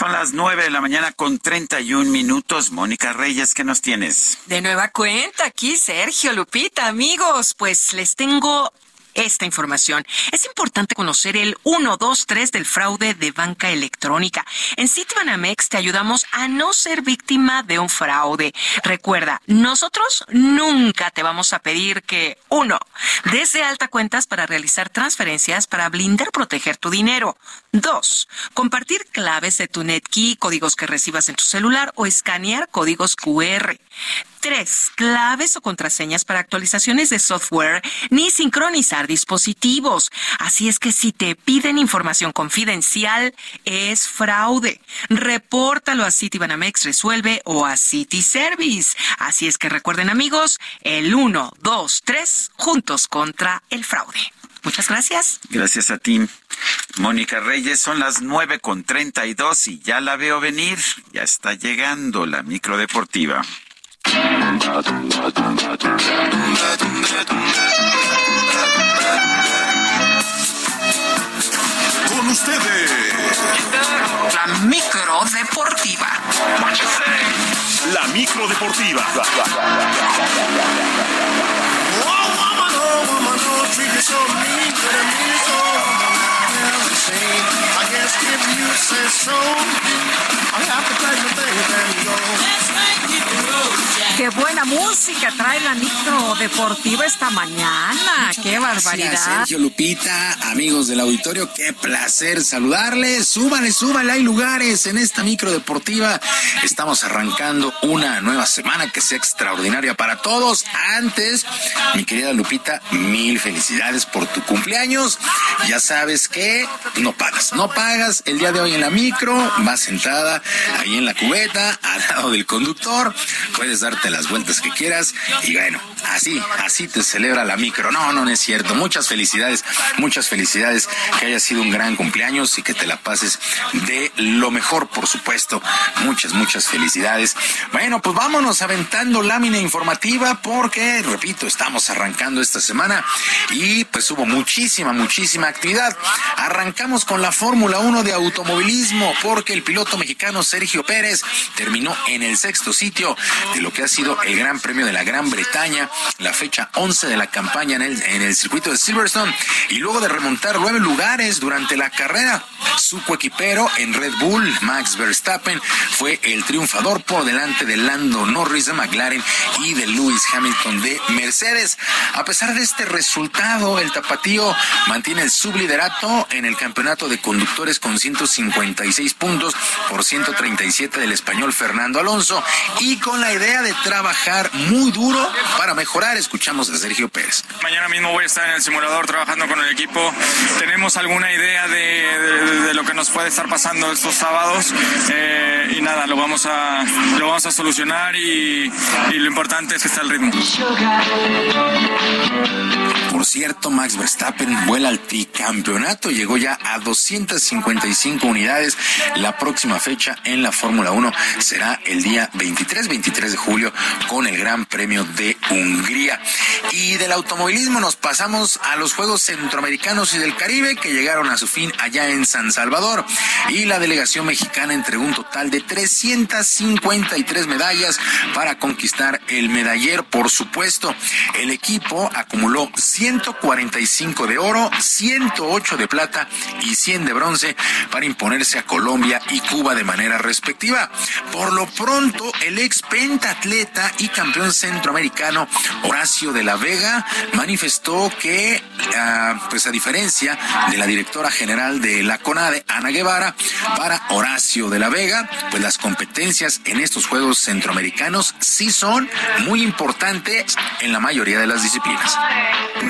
Son las nueve de la mañana con 31 minutos. Mónica Reyes, ¿qué nos tienes? De nueva cuenta aquí, Sergio, Lupita, amigos, pues les tengo esta información. Es importante conocer el 1, 2, 3 del fraude de banca electrónica. En Citibanamex te ayudamos a no ser víctima de un fraude. Recuerda, nosotros nunca te vamos a pedir que, uno, desde alta cuentas para realizar transferencias para blindar proteger tu dinero. Dos, compartir claves de tu NetKey, códigos que recibas en tu celular o escanear códigos QR. Tres, claves o contraseñas para actualizaciones de software ni sincronizar dispositivos. Así es que si te piden información confidencial, es fraude. Repórtalo a Citibanamex Resuelve o a City Service. Así es que recuerden amigos, el 1, 2, 3, juntos contra el fraude. Muchas gracias. Gracias a ti. Mónica Reyes, son las nueve con treinta y dos y ya la veo venir. Ya está llegando la micro deportiva. Con ustedes. La micro deportiva. La micro deportiva. I guess if you say so, I have to and go. Qué buena música trae la micro deportiva esta mañana. Qué barbaridad. Sergio Lupita, amigos del auditorio, qué placer saludarles. Súbale, súbale, hay lugares en esta micro deportiva. Estamos arrancando una nueva semana que sea extraordinaria para todos. Antes, mi querida Lupita, mil felicidades por tu cumpleaños. Ya sabes que no pagas, no pagas el día de hoy en la micro, vas sentada ahí en la cubeta, al lado del conductor, puedes darte las vueltas que quieras y bueno, así, así te celebra la micro. No, no, no es cierto. Muchas felicidades, muchas felicidades, que haya sido un gran cumpleaños y que te la pases de lo mejor, por supuesto. Muchas, muchas felicidades. Bueno, pues vámonos aventando lámina informativa porque, repito, estamos arrancando esta semana y pues hubo muchísima, muchísima actividad. Arrancamos con la Fórmula 1 de automovilismo porque el piloto mexicano Sergio Pérez terminó en el sexto sitio de lo que ha sido el Gran Premio de la Gran Bretaña, la fecha 11 de la campaña en el, en el circuito de Silverstone, y luego de remontar nueve lugares durante la carrera. Su coequipero en Red Bull, Max Verstappen, fue el triunfador por delante de Lando Norris de McLaren y de Lewis Hamilton de Mercedes. A pesar de este resultado, el tapatío mantiene el subliderato en el campeonato de conductores con 156 puntos por 137 del español Fernando Alonso y con la idea de trabajar muy duro para mejorar. Escuchamos a Sergio Pérez. Mañana mismo voy a estar en el simulador trabajando con el equipo. Tenemos alguna idea de, de- de lo que nos puede estar pasando estos sábados eh, y nada, lo vamos a, lo vamos a solucionar y, y lo importante es que está el ritmo. Por cierto, Max Verstappen vuela al tricampeonato, llegó ya a 255 unidades. La próxima fecha en la Fórmula 1 será el día 23, 23 de julio con el Gran Premio de Hungría. Y del automovilismo nos pasamos a los Juegos Centroamericanos y del Caribe que llegaron a su fin allá en San Salvador. Y la delegación mexicana entregó un total de 353 medallas para conquistar el medallero. Por supuesto, el equipo acumuló 145 de oro, 108 de plata y 100 de bronce para imponerse a Colombia y Cuba de manera respectiva. Por lo pronto, el ex pentatleta y campeón centroamericano Horacio de la Vega manifestó que, ah, pues a diferencia de la directora general de la CONADE, Ana Guevara, para Horacio de la Vega, pues las competencias en estos Juegos Centroamericanos sí son muy importantes en la mayoría de las disciplinas.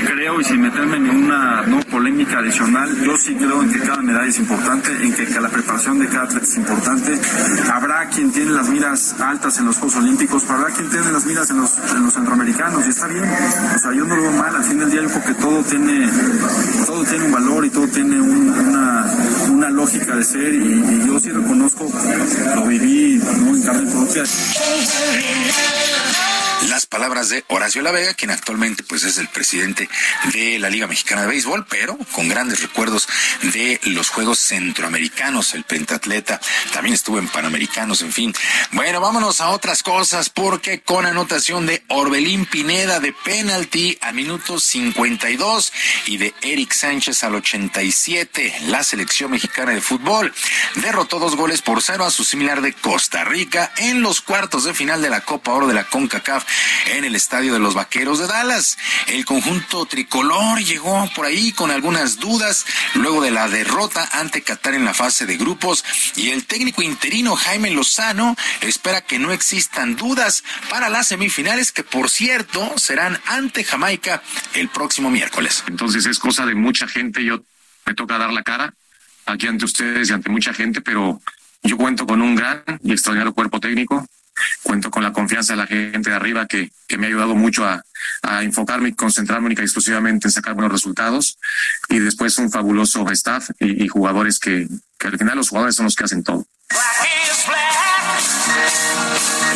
Creo, y sin meterme en ninguna no polémica adicional, yo sí en que cada medalla es importante, en que la preparación de cada atleta es importante. Habrá quien tiene las miras altas en los Juegos Olímpicos, habrá quien tiene las miras en los, en los centroamericanos, y está bien. O sea, yo no lo veo mal, al fin del día yo creo que todo tiene, todo tiene un valor y todo tiene un- una, una lógica de ser, y, y yo sí reconozco, lo viví ¿no? en carne propia. Las palabras de Horacio La Vega, quien actualmente pues es el presidente de la Liga Mexicana de Béisbol, pero con grandes recuerdos de los Juegos Centroamericanos, el pentatleta, también estuvo en Panamericanos, en fin. Bueno, vámonos a otras cosas porque con anotación de Orbelín Pineda de penalti a minuto 52 y de Eric Sánchez al 87, la selección mexicana de fútbol derrotó dos goles por cero a su similar de Costa Rica en los cuartos de final de la Copa Oro de la CONCACAF en el estadio de los Vaqueros de Dallas. El conjunto tricolor llegó por ahí con algunas dudas luego de la derrota ante Qatar en la fase de grupos y el técnico interino Jaime Lozano espera que no existan dudas para las semifinales que por cierto serán ante Jamaica el próximo miércoles. Entonces es cosa de mucha gente, yo me toca dar la cara aquí ante ustedes y ante mucha gente, pero yo cuento con un gran y extraordinario cuerpo técnico, cuento con la confianza de la gente de arriba que, que me ha ayudado mucho a, a, enfocarme y concentrarme única y exclusivamente en sacar buenos resultados y después un fabuloso staff y, jugadores que, que al final los jugadores son los que hacen todo.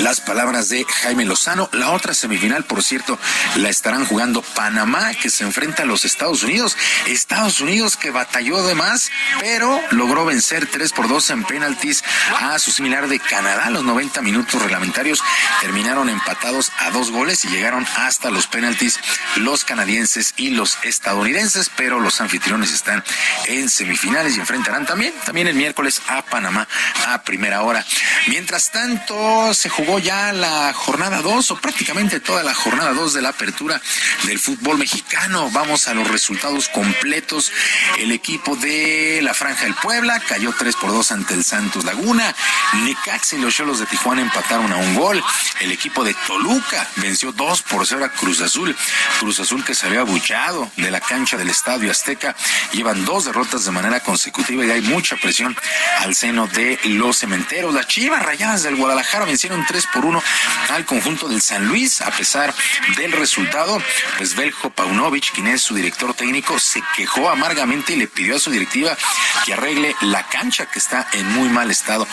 Las palabras de Jaime Lozano. La otra semifinal, por cierto, la estarán jugando Panamá, que se enfrenta a los Estados Unidos. Estados Unidos que batalló de más, pero logró vencer 3 por 2 en penaltis a su similar de Canadá. Los 90 minutos reglamentarios terminaron empatados a dos goles y llegaron hasta los penaltis los canadienses y los estadounidenses, pero los anfitriones están en semifinales y enfrentarán también, también el miércoles a Panamá a primera hora. Mientras tanto, se jugó ya la jornada 2 o prácticamente toda la jornada 2 de la apertura del fútbol mexicano. Vamos a los resultados completos. El equipo de la Franja del Puebla cayó 3 por 2 ante el Santos Laguna. Necaxa y los Cholos de Tijuana empataron a un gol. El equipo de Toluca venció 2 por 0 a Cruz Azul. Cruz Azul que había abuchado de la cancha del Estadio Azteca. Llevan dos derrotas de manera consecutiva y hay mucha presión al seno de los cementeros. Las Chivas Rayadas del Guadalajara vencieron 3 por 1 al conjunto del San Luis. A pesar del resultado, pues Beljo Paunovic, quien es su director técnico, se quejó amargamente y le pidió a su directiva que arregle la cancha que está en muy mal estado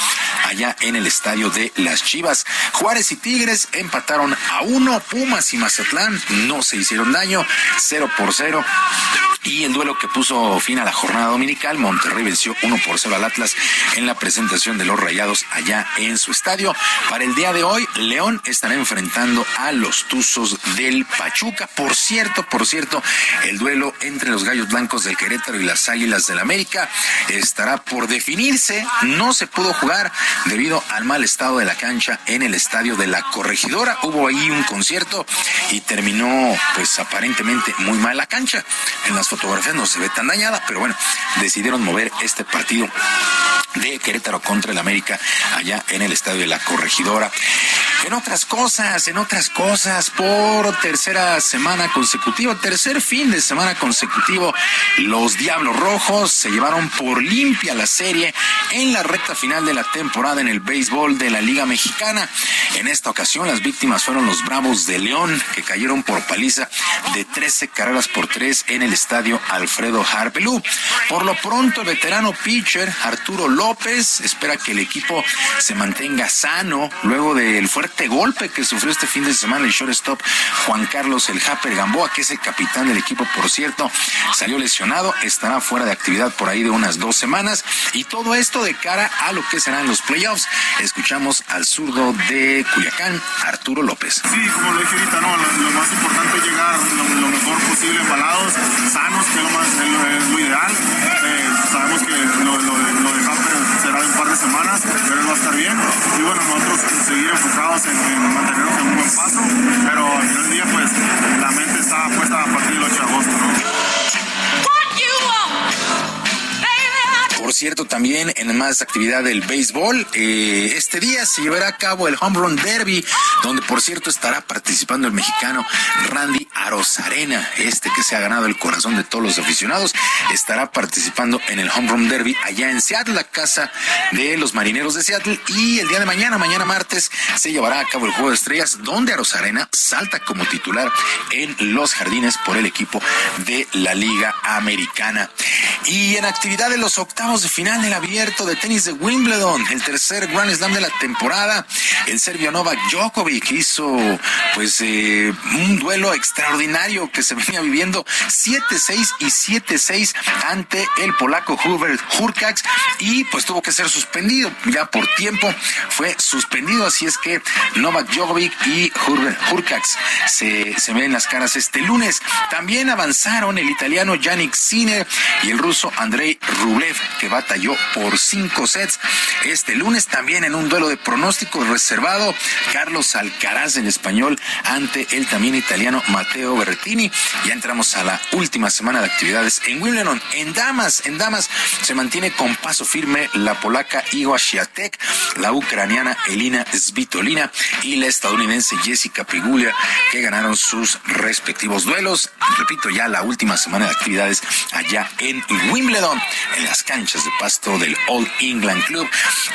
allá en el estadio de las Chivas. Juárez y Tigres empataron a uno. Pumas y Mazatlán no se hicieron daño, 0 por 0. Y el duelo que puso fin a la jornada dominical, Monterrey venció 1 por 0 al Atlas en la presentación de los Rayados allá en su estadio. Para el día de hoy, León estará enfrentando a los Tuzos del Pachuca. Por cierto, por cierto, el duelo entre los Gallos Blancos del Querétaro y las Águilas del América estará por definirse. No se pudo jugar debido al mal estado de la cancha en el estadio de la Corregidora. Hubo ahí un concierto y terminó, pues aparentemente muy mal la cancha. En las fotografías no se ve tan dañada, pero bueno, decidieron mover este partido de Querétaro contra el América allá en el estadio de la Corregidora. En otras cosas, en otras cosas, por tercera semana consecutiva, tercer fin de semana consecutivo, los Diablos Rojos se llevaron por limpia la serie en la recta final de la temporada en el béisbol de la Liga Mexicana. En esta ocasión, las víctimas fueron los Bravos de León, que cayeron por paliza de 13 carreras por 3 en el estadio Alfredo Harpelú. Por lo pronto, el veterano pitcher Arturo López espera que el equipo se mantenga sano luego del fuerte golpe que sufrió este fin de semana el shortstop Juan Carlos El Japer Gamboa, que es el capitán del equipo, por cierto, salió lesionado, estará fuera de actividad por ahí de unas dos semanas y todo esto de cara a lo que serán los playoffs. Escuchamos al zurdo de Culiacán, Arturo López. Sí, como lo dije ahorita, no, lo, más importante es llegar lo, lo, mejor posible embalados, sanos, que es lo, más, es lo ideal. Eh, sabemos que lo, lo, lo de será de un par de semanas, pero él va a estar bien. Y bueno, nosotros seguir enfocados en, en mantenernos en un buen paso, pero al final del día, pues Cierto, también en más actividad del béisbol, eh, este día se llevará a cabo el Home Run Derby, donde por cierto estará participando el mexicano Randy Arozarena, este que se ha ganado el corazón de todos los aficionados, estará participando en el Home Run Derby allá en Seattle, la casa de los marineros de Seattle, y el día de mañana, mañana martes, se llevará a cabo el Juego de Estrellas, donde Arozarena salta como titular en los jardines por el equipo de la Liga Americana. Y en actividad de los octavos de final en el abierto de tenis de Wimbledon, el tercer Grand Slam de la temporada. El serbio Novak Djokovic hizo pues eh, un duelo extraordinario que se venía viviendo 7-6 y 7-6 ante el polaco Hubert Hurkacz y pues tuvo que ser suspendido ya por tiempo. Fue suspendido, así es que Novak Djokovic y Hubert Hurkacz se, se ven las caras este lunes. También avanzaron el italiano Yannick Sinner y el ruso Andrei Rublev, que batalló por cinco sets. Este lunes también en un duelo de pronóstico reservado, Carlos Alcaraz en español ante el también italiano Matteo Berrettini. Ya entramos a la última semana de actividades en Wimbledon. En damas, en damas se mantiene con paso firme la polaca Igor Swiatek, la ucraniana Elina Svitolina y la estadounidense Jessica Pigulia, que ganaron sus respectivos duelos. Repito, ya la última semana de actividades allá en Wimbledon, en las canchas de pasto del All England Club.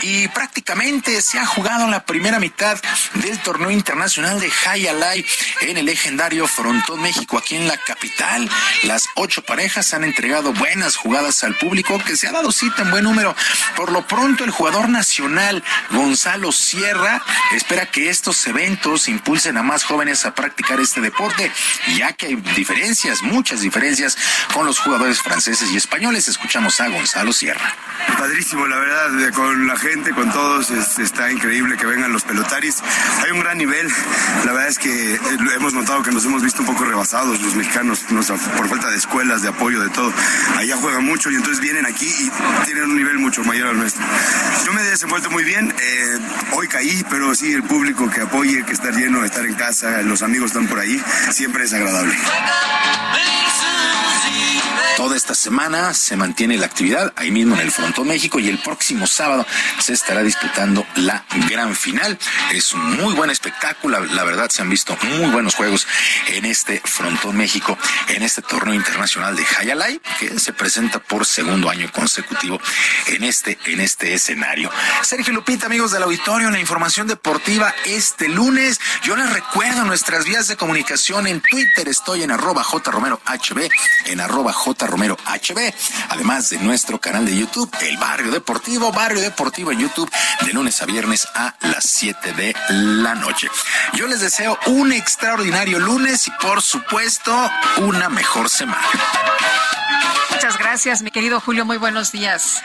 Y prácticamente se ha jugado la primera mitad del torneo internacional de High Alive en el legendario Frontón México, aquí en la capital. Las ocho parejas han entregado buenas jugadas al público que se ha dado cita en buen número. Por lo pronto, el jugador nacional Gonzalo Sierra espera que estos eventos impulsen a más jóvenes a practicar este deporte, ya que hay diferencias, muchas diferencias con los jugadores franceses y españoles. Escuchamos a Gonzalo Sierra. Padrísimo, la verdad, con la gente, con todos, está increíble que vengan los pelotaris. Hay un gran nivel, la verdad es que eh, hemos notado que nos hemos visto un poco rebasados los mexicanos por falta de escuelas, de apoyo, de todo. Allá juegan mucho y entonces vienen aquí y tienen un nivel mucho mayor al nuestro. Yo me he desenvuelto muy bien, eh, hoy caí, pero sí, el público que apoye, que estar lleno, estar en casa, los amigos están por ahí, siempre es agradable. Toda esta semana se mantiene la actividad ahí mismo en el Frontón México y el próximo sábado se estará disputando la gran final. Es un muy buen espectáculo, la verdad se han visto muy buenos juegos en este Frontón México, en este torneo internacional de Hayalay que se presenta por segundo año consecutivo en este en este escenario. Sergio Lupita, amigos del auditorio, la información deportiva este lunes. Yo les recuerdo nuestras vías de comunicación en Twitter, estoy en arroba jromerohb, en arroba j Romero HB, además de nuestro canal de YouTube, El Barrio Deportivo, Barrio Deportivo en YouTube, de lunes a viernes a las 7 de la noche. Yo les deseo un extraordinario lunes y por supuesto una mejor semana. Muchas gracias, mi querido Julio, muy buenos días.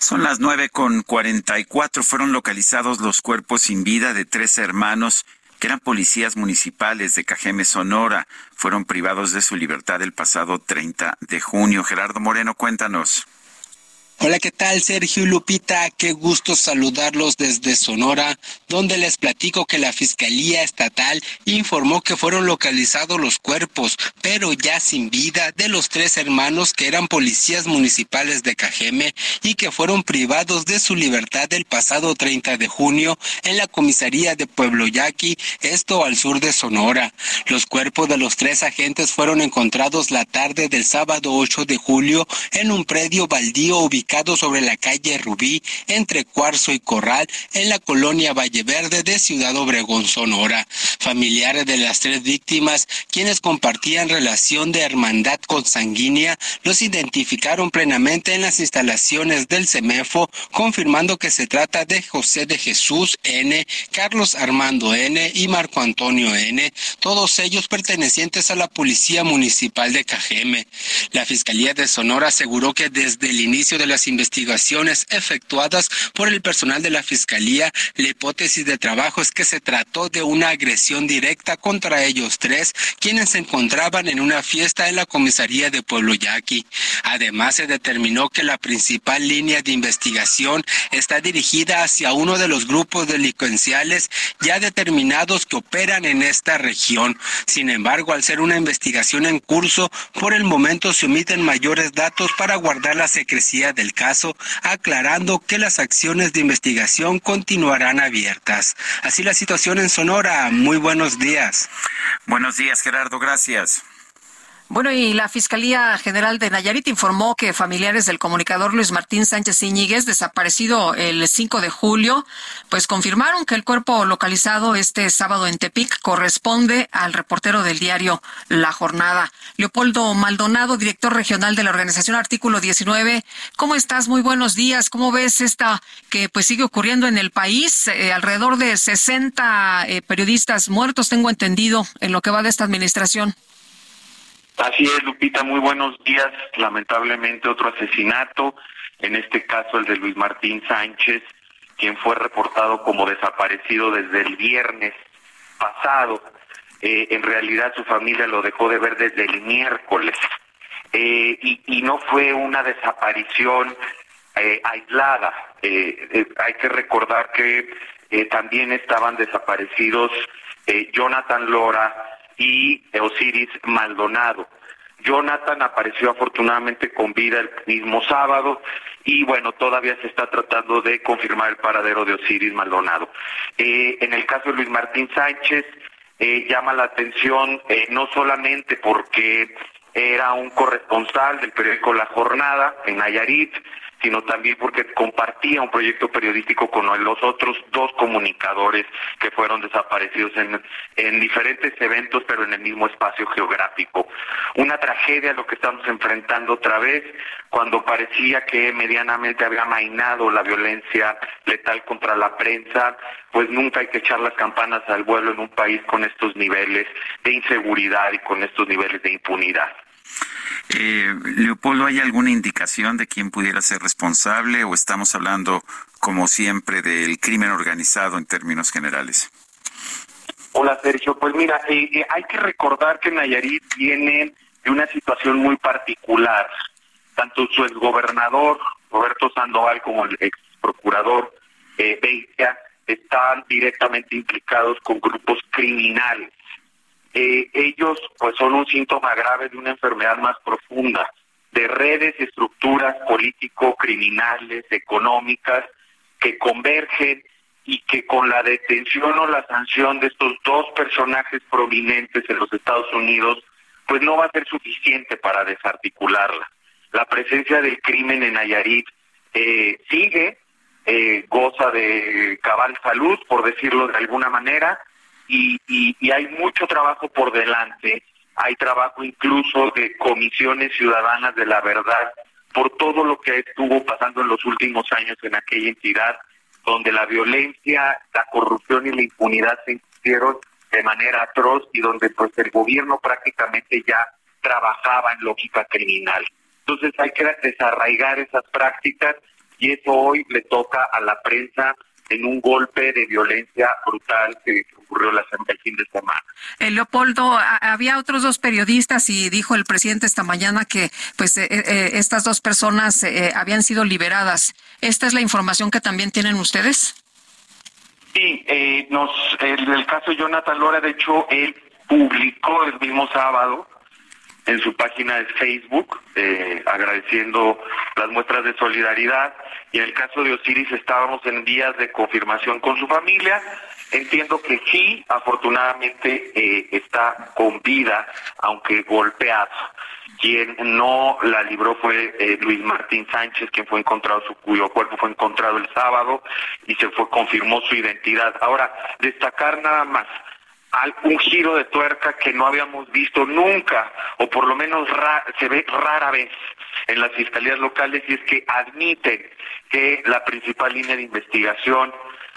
Son las nueve con cuarenta y cuatro. Fueron localizados los cuerpos sin vida de tres hermanos que eran policías municipales de Cajeme, Sonora, fueron privados de su libertad el pasado 30 de junio. Gerardo Moreno, cuéntanos. Hola, ¿qué tal? Sergio Lupita, qué gusto saludarlos desde Sonora, donde les platico que la Fiscalía Estatal informó que fueron localizados los cuerpos, pero ya sin vida, de los tres hermanos que eran policías municipales de Cajeme y que fueron privados de su libertad el pasado 30 de junio en la comisaría de Pueblo Yaqui, esto al sur de Sonora. Los cuerpos de los tres agentes fueron encontrados la tarde del sábado 8 de julio en un predio baldío ubicado sobre la calle Rubí, entre Cuarzo y Corral, en la colonia Valle Verde de Ciudad Obregón, Sonora. Familiares de las tres víctimas, quienes compartían relación de hermandad consanguínea, los identificaron plenamente en las instalaciones del CEMEFO, confirmando que se trata de José de Jesús N., Carlos Armando N. y Marco Antonio N., todos ellos pertenecientes a la Policía Municipal de Cajeme. La Fiscalía de Sonora aseguró que desde el inicio de la investigaciones efectuadas por el personal de la Fiscalía, la hipótesis de trabajo es que se trató de una agresión directa contra ellos tres, quienes se encontraban en una fiesta en la comisaría de Pueblo Yaqui. Además, se determinó que la principal línea de investigación está dirigida hacia uno de los grupos delincuenciales ya determinados que operan en esta región. Sin embargo, al ser una investigación en curso, por el momento se omiten mayores datos para guardar la secrecía del caso, aclarando que las acciones de investigación continuarán abiertas. Así la situación en Sonora. Muy buenos días. Buenos días, Gerardo. Gracias. Bueno, y la Fiscalía General de Nayarit informó que familiares del comunicador Luis Martín Sánchez Iñiguez, desaparecido el 5 de julio, pues confirmaron que el cuerpo localizado este sábado en Tepic corresponde al reportero del diario La Jornada. Leopoldo Maldonado, director regional de la organización Artículo 19. ¿Cómo estás? Muy buenos días. ¿Cómo ves esta que pues sigue ocurriendo en el país? Eh, alrededor de 60 eh, periodistas muertos, tengo entendido, en lo que va de esta administración. Así es, Lupita, muy buenos días. Lamentablemente otro asesinato, en este caso el de Luis Martín Sánchez, quien fue reportado como desaparecido desde el viernes pasado. Eh, en realidad su familia lo dejó de ver desde el miércoles. Eh, y, no fue una desaparición eh, aislada. hay que recordar que también estaban desaparecidos Jonathan Lora, y Osiris Maldonado. Jonathan apareció afortunadamente con vida el mismo sábado y bueno, todavía se está tratando de confirmar el paradero de Osiris Maldonado. Eh, en el caso de Luis Martín Sánchez, eh, llama la atención eh, no solamente porque era un corresponsal del periódico La Jornada en Nayarit, sino también porque compartía un proyecto periodístico con los otros dos comunicadores que fueron desaparecidos en, en diferentes eventos, pero en el mismo espacio geográfico. Una tragedia lo que estamos enfrentando otra vez, cuando parecía que medianamente había mainado la violencia letal contra la prensa, pues nunca hay que echar las campanas al vuelo en un país con estos niveles de inseguridad y con estos niveles de impunidad. Eh, Leopoldo, ¿hay alguna indicación de quién pudiera ser responsable o estamos hablando, como siempre, del crimen organizado en términos generales? Hola, Sergio. Pues mira, eh, eh, hay que recordar que Nayarit tiene una situación muy particular. Tanto su exgobernador, Roberto Sandoval, como el ex procurador eh, Beitia, están directamente implicados con grupos criminales eh, ellos pues son un síntoma grave de una enfermedad más profunda, de redes, estructuras político-criminales, económicas, que convergen y que con la detención o la sanción de estos dos personajes prominentes en los Estados Unidos, pues no va a ser suficiente para desarticularla. La presencia del crimen en Nayarit eh, sigue, eh, goza de cabal salud, por decirlo de alguna manera, y, hay mucho trabajo por delante. Hay trabajo incluso de comisiones ciudadanas de la verdad por todo lo que estuvo pasando en los últimos años en aquella entidad, donde la violencia, la corrupción y la impunidad se hicieron de manera atroz y donde pues el gobierno prácticamente ya trabajaba en lógica criminal. Entonces hay que desarraigar esas prácticas y eso hoy le toca a la prensa en un golpe de violencia brutal que ocurrió la, el fin de semana. Eh, Leopoldo, había otros dos periodistas y dijo el presidente esta mañana que pues eh, eh, estas dos personas habían sido liberadas. ¿Esta es la información que también tienen ustedes? Sí, nos, el, el caso de Jonathan Lora, de hecho, él publicó el mismo sábado en su página de Facebook, agradeciendo las muestras de solidaridad. Y en el caso de Osiris estábamos en días de confirmación con su familia. Entiendo que sí, afortunadamente eh, está con vida, aunque golpeado. Quien no la libró fue eh, Luis Martín Sánchez, quien fue encontrado, su cuyo cuerpo fue encontrado el sábado y se fue confirmó su identidad. Ahora, destacar nada más un giro de tuerca que no habíamos visto nunca, o por lo menos se ve rara vez en las fiscalías locales, y es que admiten que la principal línea de investigación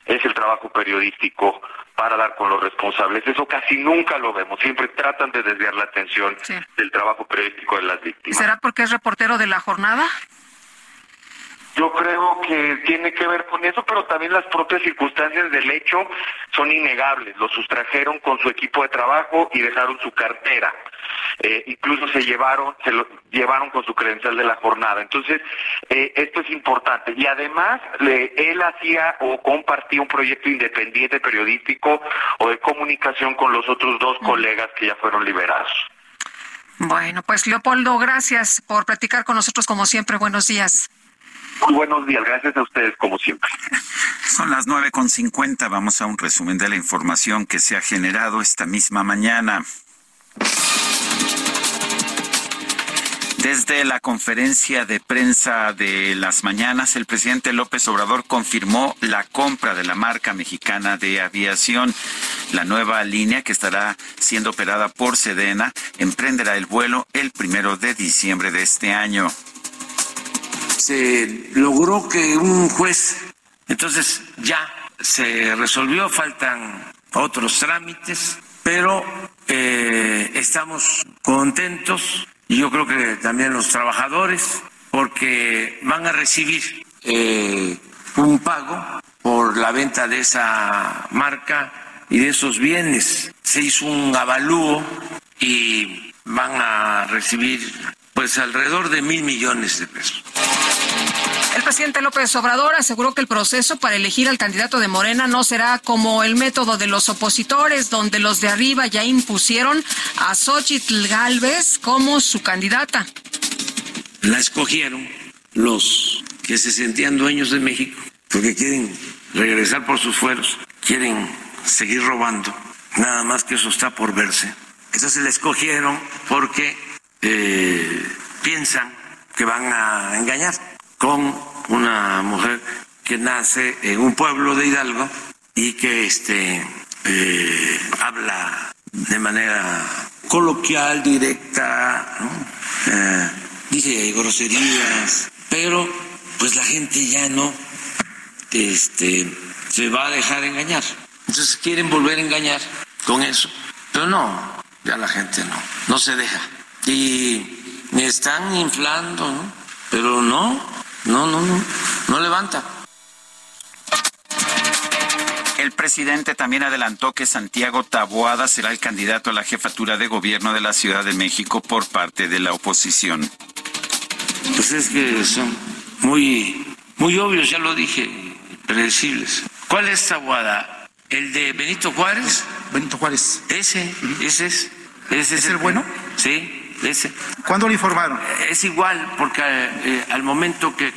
es el trabajo periodístico para dar con los responsables. Eso casi nunca lo vemos. Siempre tratan de desviar la atención del trabajo periodístico de las víctimas. ¿Será porque es reportero de la jornada? Yo creo que tiene que ver con eso, pero también las propias circunstancias del hecho son innegables. Lo sustrajeron con su equipo de trabajo y dejaron su cartera. Eh, incluso se llevaron, se lo llevaron con su credencial de la jornada. Entonces, eh, esto es importante. Y además, él hacía o compartía un proyecto independiente periodístico o de comunicación con los otros dos colegas que ya fueron liberados. Bueno, pues Leopoldo, gracias por platicar con nosotros como siempre. Buenos días. Muy buenos días, gracias a ustedes como siempre. Son las nueve con cincuenta. Vamos a un resumen de la información que se ha generado esta misma mañana. Desde la conferencia de prensa de las mañanas, el presidente López Obrador confirmó la compra de la marca mexicana de aviación. La nueva línea que estará siendo operada por Sedena emprenderá el vuelo el primero de diciembre de este año. Se logró que un juez, entonces ya se resolvió, faltan otros trámites, pero eh, estamos contentos y yo creo que también los trabajadores, porque van a recibir eh, un pago por la venta de esa marca y de esos bienes. Se hizo un avalúo y van a recibir pues alrededor de mil millones de pesos. El presidente López Obrador aseguró que el proceso para elegir al candidato de Morena no será como el método de los opositores, donde los de arriba ya impusieron a Xochitl Galvez como su candidata. La escogieron los que se sentían dueños de México, porque quieren regresar por sus fueros, quieren seguir robando, nada más que eso está por verse. Entonces la escogieron porque eh, piensan que van a engañar con una mujer que nace en un pueblo de Hidalgo y que este eh, habla de manera coloquial, directa, eh, dice groserías, pero pues la gente ya no este, se va a dejar engañar. Entonces quieren volver a engañar con eso, pero no, ya la gente no, no se deja. Y me están inflando. Pero no, no, no, no, no levanta. El presidente también adelantó que Santiago Taboada será el candidato a la jefatura de gobierno de la Ciudad de México por parte de la oposición. Pues es que son muy, muy obvios, ya lo dije, predecibles. ¿Cuál es Taboada? ¿El de Benito Juárez? Benito Juárez. Ese, ese es. ¿Ese es, el bueno? Sí. Ese. ¿Cuándo lo informaron? Es igual, porque eh, al momento que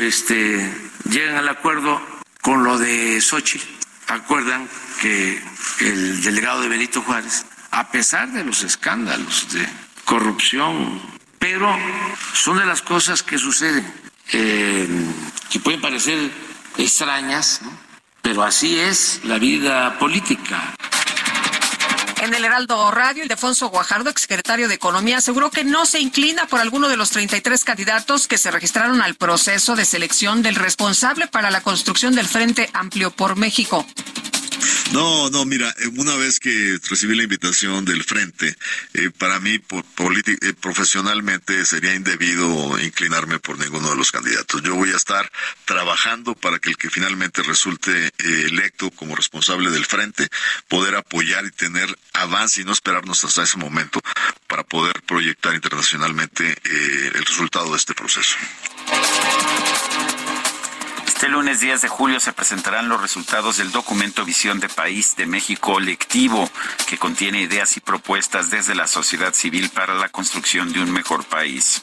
este, llegan al acuerdo con lo de Sochi, acuerdan que el delegado de Benito Juárez, a pesar de los escándalos de corrupción, pero son de las cosas que suceden, eh, que pueden parecer extrañas, ¿no? pero así es la vida política. En el Heraldo Radio, Ildefonso Guajardo, exsecretario de Economía, aseguró que no se inclina por alguno de los 33 candidatos que se registraron al proceso de selección del responsable para la construcción del Frente Amplio por México. No, no, mira, eh, una vez que recibí la invitación del frente, eh, para mí por, eh, profesionalmente sería indebido inclinarme por ninguno de los candidatos. Yo voy a estar trabajando para que el que finalmente resulte electo como responsable del frente, poder apoyar y tener avance y no esperarnos hasta ese momento para poder proyectar internacionalmente el resultado de este proceso. Este lunes 10 de julio se presentarán los resultados del documento Visión de País de México Colectivo, que contiene ideas y propuestas desde la sociedad civil para la construcción de un mejor país.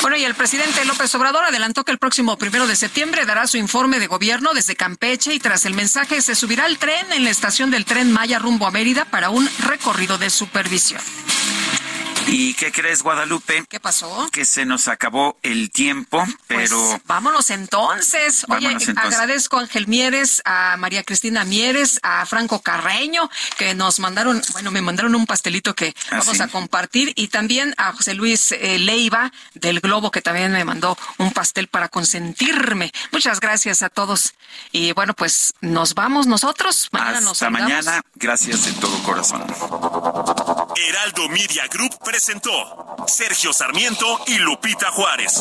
Bueno, y el presidente López Obrador adelantó que el próximo primero de septiembre dará su informe de gobierno desde Campeche y tras el mensaje se subirá al tren en la estación del tren Maya rumbo a Mérida para un recorrido de supervisión. ¿Y qué crees, Guadalupe? ¿Qué pasó? Que se nos acabó el tiempo, pero... Pues, vámonos entonces. Oye, agradezco a Ángel Mieres, a María Cristina Mieres, a Franco Carreño, que nos mandaron, bueno, me mandaron un pastelito que ¿Ah, vamos a compartir, y también a José Luis eh, Leiva del Globo, que también me mandó un pastel para consentirme. Muchas gracias a todos. Y bueno, pues nos vamos nosotros. Mañana Hasta mañana. Gracias de todo corazón. Heraldo Media Group presentó Sergio Sarmiento y Lupita Juárez.